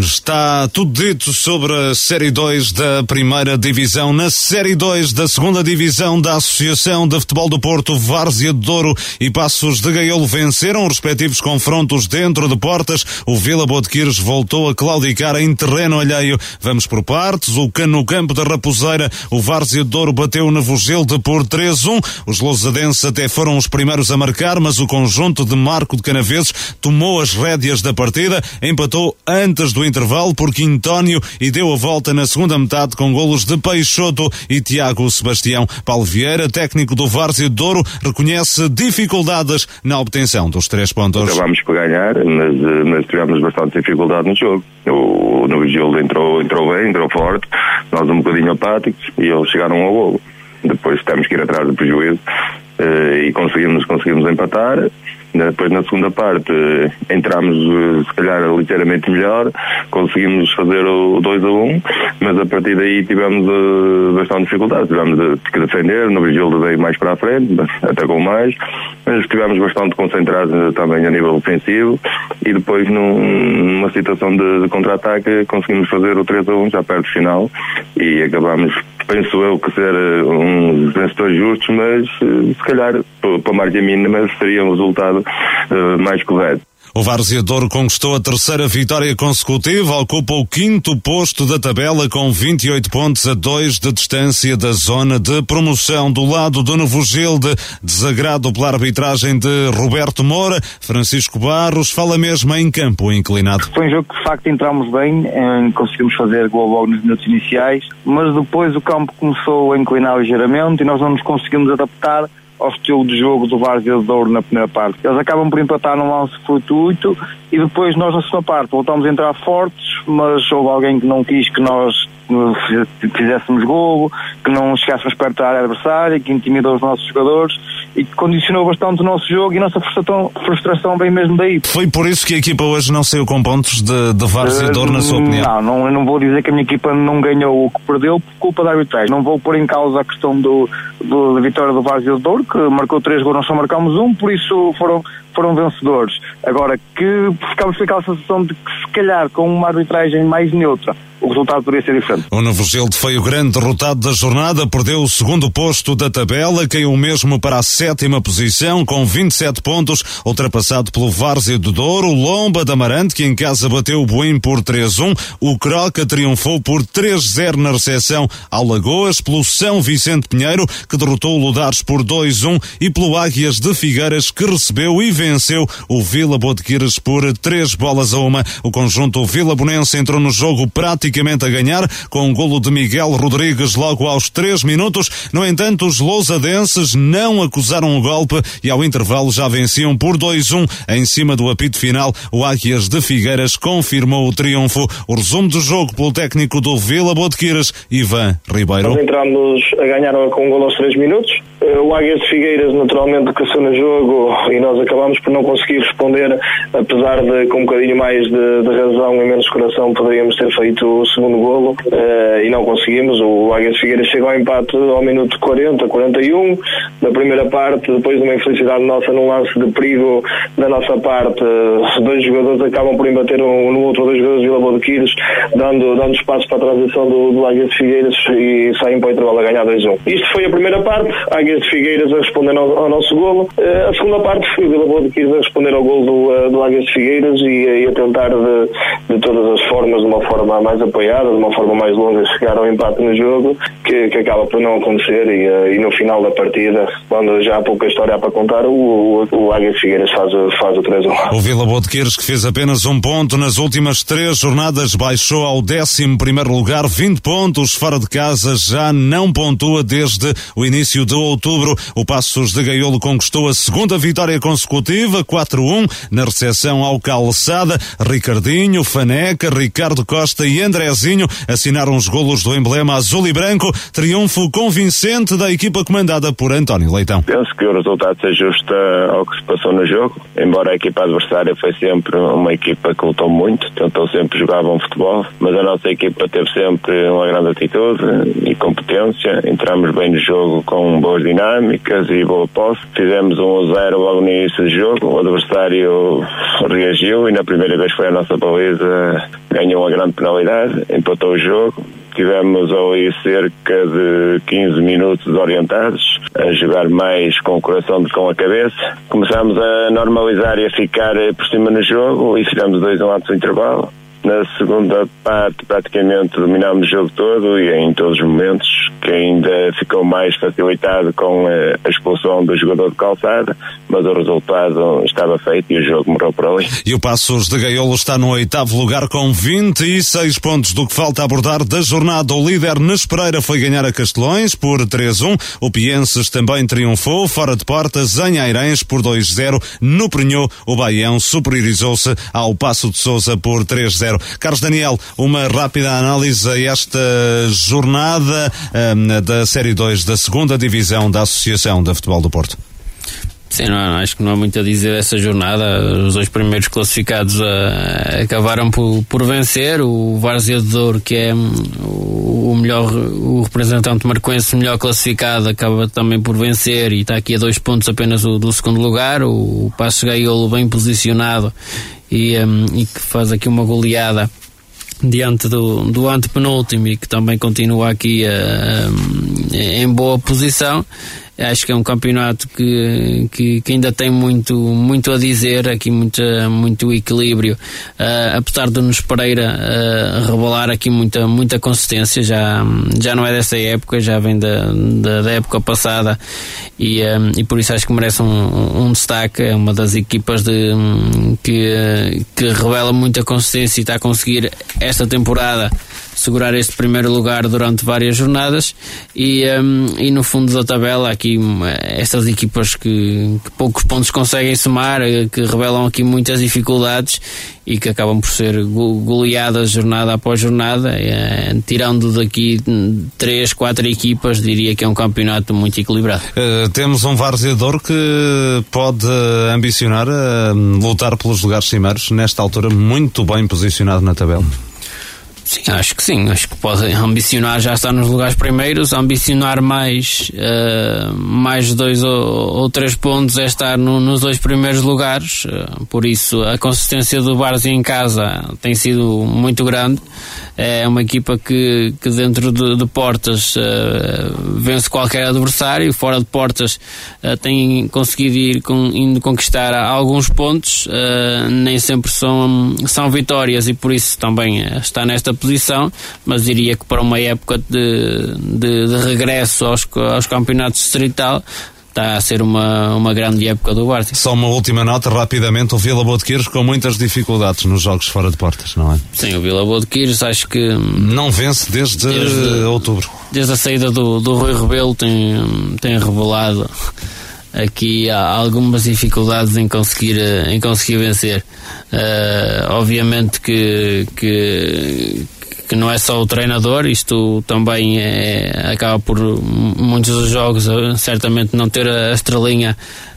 Está tudo dito sobre a Série 2 da Primeira Divisão. Na Série 2 da Segunda Divisão da Associação de Futebol do Porto, Várzea de Douro e Passos de Gaiolo venceram respectivos confrontos dentro de portas. O Vila Botequires voltou a claudicar em terreno alheio. Vamos por partes. O no campo da Raposeira, o Várzea de Douro bateu o Nevogelde por 3-1. Os lousadenses até foram os primeiros a marcar, mas o conjunto de Marco de Canaveses tomou as rédeas da partida, empatou antes do intervalo por Quintónio e deu a volta na segunda metade com golos de Peixoto e Tiago Sebastião. Paulo Vieira, técnico do Várzea Douro, reconhece dificuldades na obtenção dos três pontos. Acabámos por ganhar, mas, eh, mas tivemos bastante dificuldade no jogo. O Gil entrou, entrou bem, entrou forte, nós um bocadinho apáticos e eles chegaram ao golo. Depois temos que ir atrás do prejuízo eh, e conseguimos, conseguimos empatar depois na segunda parte entramos eh, se calhar ligeiramente melhor, conseguimos fazer o 2 a 1, um, mas a partir daí tivemos uh, bastante dificuldade, tivemos que defender, no Vigildo veio mais para a frente, atacou mais, mas estivemos bastante concentrados eh, também a nível ofensivo e depois num, numa situação de, de contra-ataque conseguimos fazer o 3 a 1 já perto do final e acabamos penso eu que ser um vencedor justo, mas se calhar para a margem mínima seria um resultado uh, mais correto. O Várzea conquistou a terceira vitória consecutiva, ocupa o quinto posto da tabela com 28 pontos a 2 de distância da zona de promoção. Do lado do Novo Gilde, desagrado pela arbitragem de Roberto Moura, Francisco Barros fala mesmo em campo inclinado. Foi um jogo que de facto entramos bem, conseguimos fazer gol logo nos minutos iniciais, mas depois o campo começou a inclinar ligeiramente e nós não nos conseguimos adaptar ao estilo de jogo do Várzea de Douro na primeira parte. Eles acabam por empatar num lance fortuito e depois nós na segunda parte voltamos a entrar fortes, mas houve alguém que não quis que nós fizéssemos golo, que não chegássemos perto da área adversária, que intimidou os nossos jogadores e que condicionou bastante o nosso jogo e a nossa frustração, frustração vem mesmo daí. Foi por isso que a equipa hoje não saiu com pontos de, de Várzea Douro, na sua opinião? Não, não, eu não vou dizer que a minha equipa não ganhou o que perdeu por culpa da arbitragem. Não vou pôr em causa a questão do, do da vitória do Várzea Douro, que marcou três gols, nós só marcámos um, por isso foram foram vencedores. Agora, que ficamos com aquela sensação de que se calhar com uma arbitragem mais neutra o resultado poderia ser diferente. O Novo Gilde foi o grande derrotado da jornada, perdeu o segundo posto da tabela, caiu mesmo para a sétima posição com 27 pontos, ultrapassado pelo Várzea do Douro, Lomba da Amarante, que em casa bateu o Boim por 3-1, o Croca triunfou por 3-0 na recepção ao Lagoas, pelo São Vicente Pinheiro, que derrotou o Ludares por 2-1 e pelo Águias de Figueiras, que recebeu e venceu o Vila Botequires por 3 bolas a uma. O conjunto Vila Bonense entrou no jogo praticamente a ganhar, com um golo de Miguel Rodrigues logo aos 3 minutos. No entanto, os lousadenses não acusaram o golpe e ao intervalo já venciam por 2-1 em cima do apito final. O Águias de Figueiras confirmou o triunfo. O resumo do jogo pelo técnico do Vila Botequiras, Ivan Ribeiro. Entramos a ganhar com um golo aos 3 minutos. Eh, o Águias de Figueiras naturalmente cresceu no jogo e nós acabamos por não conseguir responder, apesar de com um bocadinho mais de, de razão e menos coração poderíamos ter feito o segundo golo uh, e não conseguimos. O Águias Figueiras chegou ao empate ao minuto 40, 41. Na primeira parte, depois de uma infelicidade nossa num lance de perigo da nossa parte, dois jogadores acabam por embater um, no outro, dois jogadores de Vila Bodequires, dando, dando espaço para a transição do, do Águias Figueiras e saem para o intervalo a ganhar 2-1. Isto foi a primeira parte, Águias Figueiras a responder ao, ao nosso golo. Uh, a segunda parte foi o Vila Bodequires a responder ao golo do, uh, do Águias Figueiras e, e a tentar de, de todas as formas, de uma forma mais apoiada, de uma forma mais longa, chegar ao empate no jogo, que, que acaba por não acontecer e, eh, e, no final da partida, quando já há pouca história para contar, o, o, o Águia Figueiras faz, faz o 3-1. O Vila Botequeiros, que fez apenas um ponto nas últimas três jornadas, baixou ao 11 primeiro lugar, 20 pontos fora de casa, já não pontua desde o início de outubro. O Passos de Gaiolo conquistou a segunda vitória consecutiva, 4-1, na recepção ao Calçada. Ricardinho, Faneca, Ricardo Costa e Andrezinho assinaram os golos do emblema azul e branco. Triunfo convincente da equipa comandada por António Leitão. Penso que o resultado se ajusta ao que se passou no jogo, embora a equipa adversária foi sempre uma equipa que lutou muito, tentou sempre jogar bom futebol, mas a nossa equipa teve sempre uma grande atitude e competência. Entramos bem no jogo com boas dinâmicas e boa posse. Fizemos um 0 logo no início do jogo, o adversário reagiu e na primeira vez foi a nossa baliza, ganhou uma grande penalidade, empatou o jogo. Tivemos ali cerca de 15 minutos orientados, a jogar mais com o coração do que com a cabeça. Começámos a normalizar e a ficar por cima no jogo e fizemos dois um ato intervalo. Na segunda parte, praticamente dominámos o jogo todo e em todos os momentos, que ainda ficou mais facilitado com a expulsão do jogador de calçada, mas o resultado estava feito e o jogo morreu por ali. E o Passos de Gaiolo está no oitavo lugar com 26 pontos do que falta abordar da jornada. O líder Nes Pereira foi ganhar a Castelões por 3-1. O Pienses também triunfou, fora de portas, em Airães por 2-0. No Prenhô, o Baião superiorizou-se ao Passo de Souza por 3-0. Carlos Daniel, uma rápida análise a esta jornada um, da Série 2 da segunda Divisão da Associação de Futebol do Porto. Sim, não, acho que não há muito a dizer dessa jornada. Os dois primeiros classificados uh, acabaram por, por vencer. O Várzea de Douro, que é um, o melhor, o representante marcoense melhor classificado, acaba também por vencer e está aqui a dois pontos apenas do, do segundo lugar. O, o Passo Gaiolo bem posicionado e, um, e que faz aqui uma goleada diante do, do antepenúltimo e que também continua aqui uh, em boa posição. Acho que é um campeonato que, que, que ainda tem muito, muito a dizer, aqui muito, muito equilíbrio. Uh, apesar de nos Pereira uh, revelar aqui muita, muita consistência, já, já não é dessa época, já vem da, da, da época passada e, um, e por isso acho que merece um, um destaque. É uma das equipas de, que, que revela muita consistência e está a conseguir esta temporada segurar este primeiro lugar durante várias jornadas e, um, e no fundo da tabela aqui hum, estas equipas que, que, poucos pontos conseguem somar, eh, que revelam aqui muitas dificuldades e que acabam por ser goleadas jornada após jornada, é, tirando daqui três, quatro equipas, diria que é um campeonato muito equilibrado. Uh, temos um varzeador que pode ambicionar lutar pelos lugares cimeiros, nesta altura muito bem posicionado na tabela. Sim, acho que sim. Acho que pode ambicionar já estar nos lugares primeiros, ambicionar mais, uh, mais dois ou, ou, três pontos é estar no, nos dois primeiros lugares. Uh, por isso, a consistência do Barça em casa tem sido muito grande. É uma equipa que, que dentro de, de portas uh, vence qualquer adversário, fora de portas tem conseguido ir com, indo conquistar alguns pontos. nem sempre são, são vitórias e por isso também está nesta posição, mas diria que para uma época de, de, de regresso aos, aos campeonatos distrital está a ser uma, uma grande época do Barça. Só uma última nota, rapidamente, o Vila Boa de Quires com muitas dificuldades nos jogos fora de portas, não é? Sim, o Vila Boa de Quires acho que... Não vence desde, desde outubro. Desde a saída do, do Rui Rebelo tem, tem revelado aqui há algumas dificuldades em conseguir, em conseguir vencer. Uh, obviamente que, que, que não é só o treinador, isto também é, acaba por muitos dos jogos eh, certamente não ter a estrelinha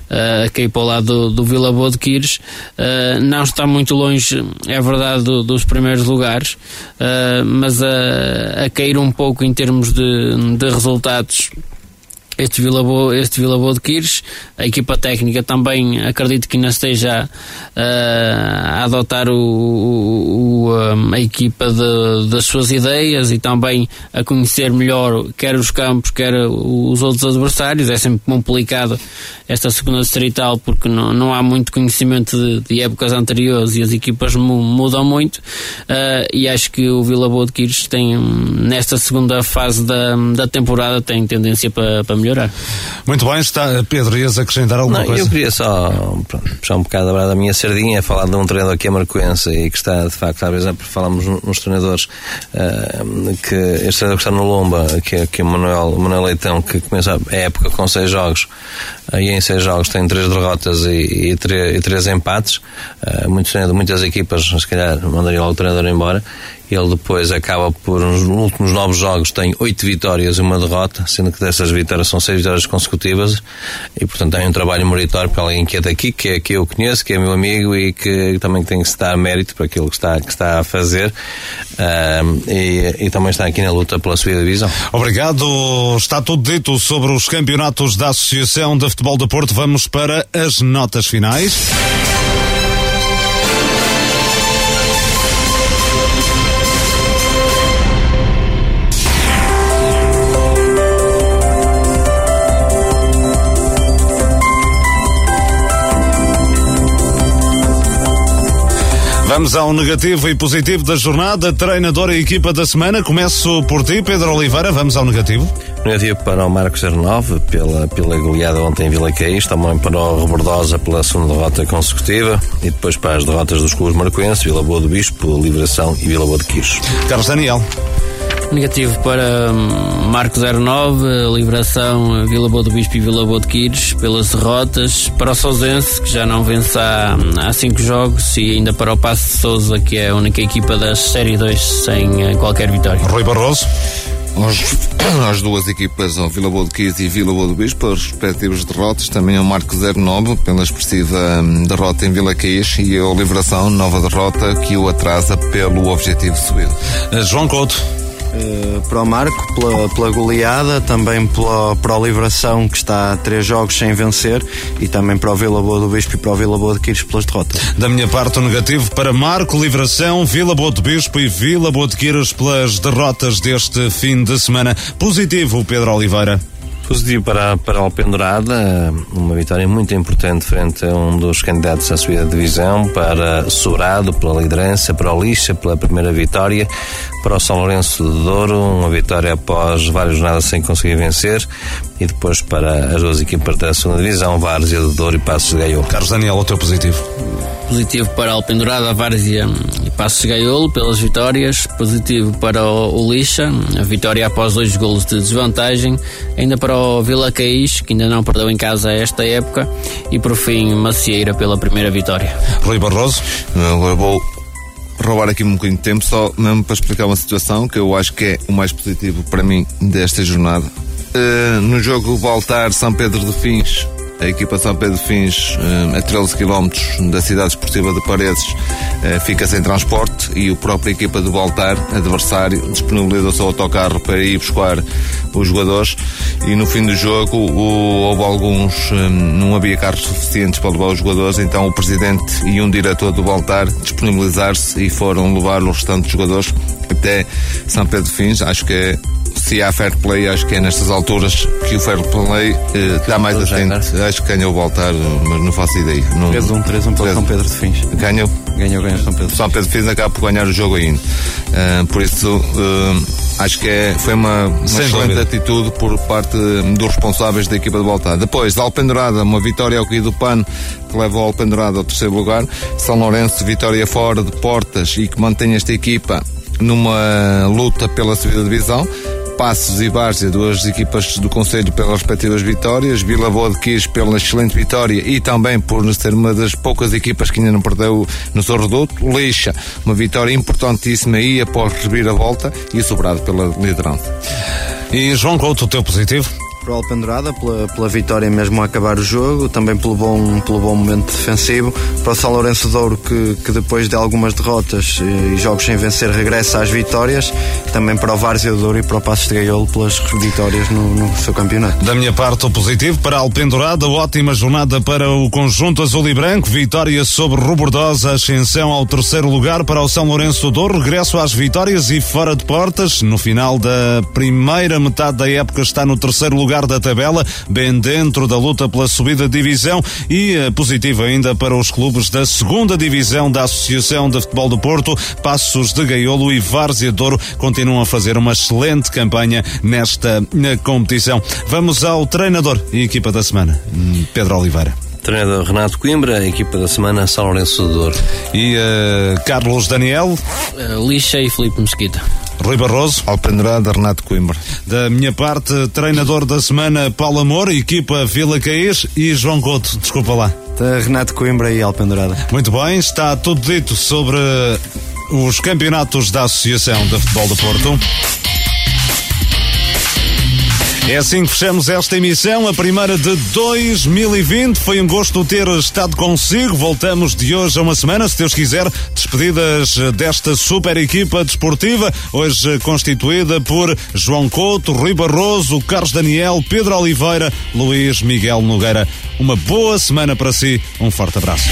uh, a cair para o lado do, do Vila Boa de Quires, uh, não está muito longe, é verdade, do, dos primeiros lugares, uh, mas a, a cair um pouco em termos de, de resultados este Vila Boa, este Vila Boa de Quires. A equipa técnica também acredito que ainda esteja uh, a adotar o, o, o, a equipa de, das suas ideias e também a conhecer melhor quer os campos, quer os outros adversários. É sempre complicado esta segunda distrital porque não, não há muito conhecimento de, de épocas anteriores e as equipas mudam muito. Uh, e acho que o Vila Boa de Quires tem, nesta segunda fase da, da temporada, tem tendência para, para melhorar. Muito bem, está Pedro, ias acrescentar alguma Não, coisa? Eu queria só pronto, puxar um bocado da minha sardinha, falar de um treinador que é marcoense e que está, de facto, às vezes falamos nos treinadores uh, que este treinador que está no Lomba, que é, que é o Manuel, Manuel Leitão, que começa a época com seis jogos e em seis jogos tem três derrotas e, e, três, e três, empates. Uh, muitos, muitas equipas, se calhar, mandariam o treinador embora. Ele depois acaba por, nos últimos nove jogos, tem oito vitórias e uma derrota, sendo que dessas vitórias são seis vitórias consecutivas. E, portanto, tem um trabalho meritório para alguém que é daqui, que é que eu conheço, que é meu amigo e que também tem que se dar mérito para aquilo que está, que está a fazer. Uh, e, e, também está aqui na luta pela sua divisão. Obrigado. Está tudo dito sobre os campeonatos da Associação de Futebol de Porto. Vamos para as notas finais. Vamos ao negativo e positivo da jornada. Treinador e equipa da semana. Começo por ti, Pedro Oliveira. Vamos ao negativo. Negativo para o Marcos 09 pela, pela goleada ontem em Vila Caís. Também para o Rebordosa pela segunda derrota consecutiva. E depois para as derrotas dos clubes marcoenses, Vila Boa do Bispo, Liberação e Vila Boa de Quis. Carlos Daniel. Negativo para hum, Marco 09, Liberação, Vila Boa do Bispo e Vila Boa de Quires pelas derrotas. Para o Sousense, que já não vence há, há cinco jogos. E ainda para o Passo de Souza, que é a única equipa da Série 2 sem eh, qualquer vitória. Rui Barroso. As duas equipas, ao Vila Boa de Quis e Vila Boa do Bispo, as respectivas derrotas, também ao Marco 09, pela expressiva hum, derrota em Vila Caís, e a Liberação, nova derrota, que o atrasa pelo objetivo subido. Eh, João Couto. Uh, para o Marco, pela, pela goleada, também pela, para a Liberação, que está a três jogos sem vencer, e também para o Vila Boa do Bispo e para o Vila Boa de Quires pelas derrotas. Da minha parte, o negativo para Marco, Liberação, Vila Boa do Bispo e Vila Boa de Quires pelas derrotas deste fim de semana. Positivo, Pedro Oliveira. Positivo para, para a Alpendurada, uma vitória muito importante frente a um dos candidatos à subida de divisão, para Sobrado pela liderança, para o Lixa pela primeira vitória, para o São Lourenço de Douro, uma vitória após várias jornadas sem conseguir vencer, e depois para as duas equipas da segunda divisão, Várzea de Douro e Passos de Gaiolo. Carlos Daniel, o teu positivo? Positivo para a Alpendurada, Várzea e Passos Gaiolo pelas vitórias. Positivo para o, o Lixa, a vitória após dois golos de desvantagem. Ainda para o Vila Caís, que ainda não perdeu em casa esta época. E por fim, Macieira pela primeira vitória. Rui Barroso? Agora vou roubar aqui um bocadinho de tempo só mesmo para explicar uma situação que eu acho que é o mais positivo para mim desta jornada. Uh, no jogo Voltar São Pedro de Fins, a equipa São Pedro Fins, uh, a 13 km da cidade esportiva de Paredes, uh, fica sem transporte e o próprio equipa do Voltar, adversário, disponibilizou seu autocarro para ir buscar os jogadores. E no fim do jogo o, houve alguns, um, não havia carros suficientes para levar os jogadores, então o presidente e um diretor do Voltar disponibilizar-se e foram levar os restantes jogadores até São Pedro de Fins, acho que é se há fair play, acho que é nestas alturas que o fair play eh, está mais atento. Acho que ganhou o voltar, mas não faço ideia. 3-1, 3-1 para São Pedro de Fins. Ganhou? Ganhou, ganhou São Pedro. São Pedro de Fins acaba por ganhar o jogo ainda. Uh, por isso, uh, acho que é, foi uma, uma excelente dúvida. atitude por parte dos responsáveis da equipa de voltar. Depois, Alpendurada, uma vitória ao do PAN que leva o Alpendurada ao terceiro lugar. São Lourenço, vitória fora de portas e que mantém esta equipa numa luta pela subida divisão. Passos e Várzea, duas equipas do Conselho pelas respectivas vitórias, Vila Boa de Quis pela excelente vitória e também por ser uma das poucas equipas que ainda não perdeu no seu reduto, Lixa, uma vitória importantíssima e após receber a volta e sobrado pela liderança. E João Couto, o teu positivo? Para o Alpendurada pela, pela vitória mesmo a acabar o jogo, também pelo bom, pelo bom momento defensivo, para o São Lourenço de Ouro que, que depois de algumas derrotas e, jogos sem vencer regressa às vitórias, também para o Várzea de Ouro e para o Passos de Gaiolo pelas vitórias no, no, seu campeonato. Da minha parte o positivo para a Alpendurada, ótima jornada para o conjunto azul e branco, vitória sobre Rubordosa, ascensão ao terceiro lugar para o São Lourenço de Ouro, regresso às vitórias e fora de portas, no final da primeira metade da época está no terceiro lugar lugar da tabela, bem dentro da luta pela subida de divisão e uh, positivo ainda para os clubes da segunda divisão da Associação de Futebol do Porto, Passos de Gaiolo e Várzea Douro continuam a fazer uma excelente campanha nesta na competição. Vamos ao treinador e equipa da semana, hum, Pedro Oliveira treinador Renato Coimbra, equipa da semana São Lourenço de Douro. E uh, Carlos Daniel? Uh, Lixa e Felipe Mesquita. Rui Barroso. Alpendurada, Renato Coimbra. Da minha parte, treinador da semana, Paulo Amor, equipa Vila Caís e João Couto. Desculpa lá. Da Renato Coimbra e Alpendurada. Muito bem, está tudo dito sobre os campeonatos da Associação de Futebol do Porto. É assim que fechamos esta emissão, a primeira de 2020. Foi um gosto ter estado consigo. Voltamos de hoje a uma semana, se Deus quiser. Despedidas desta super equipa desportiva, hoje constituída por João Couto, Rui Barroso, Carlos Daniel, Pedro Oliveira, Luís Miguel Nogueira. Uma boa semana para si. Um forte abraço.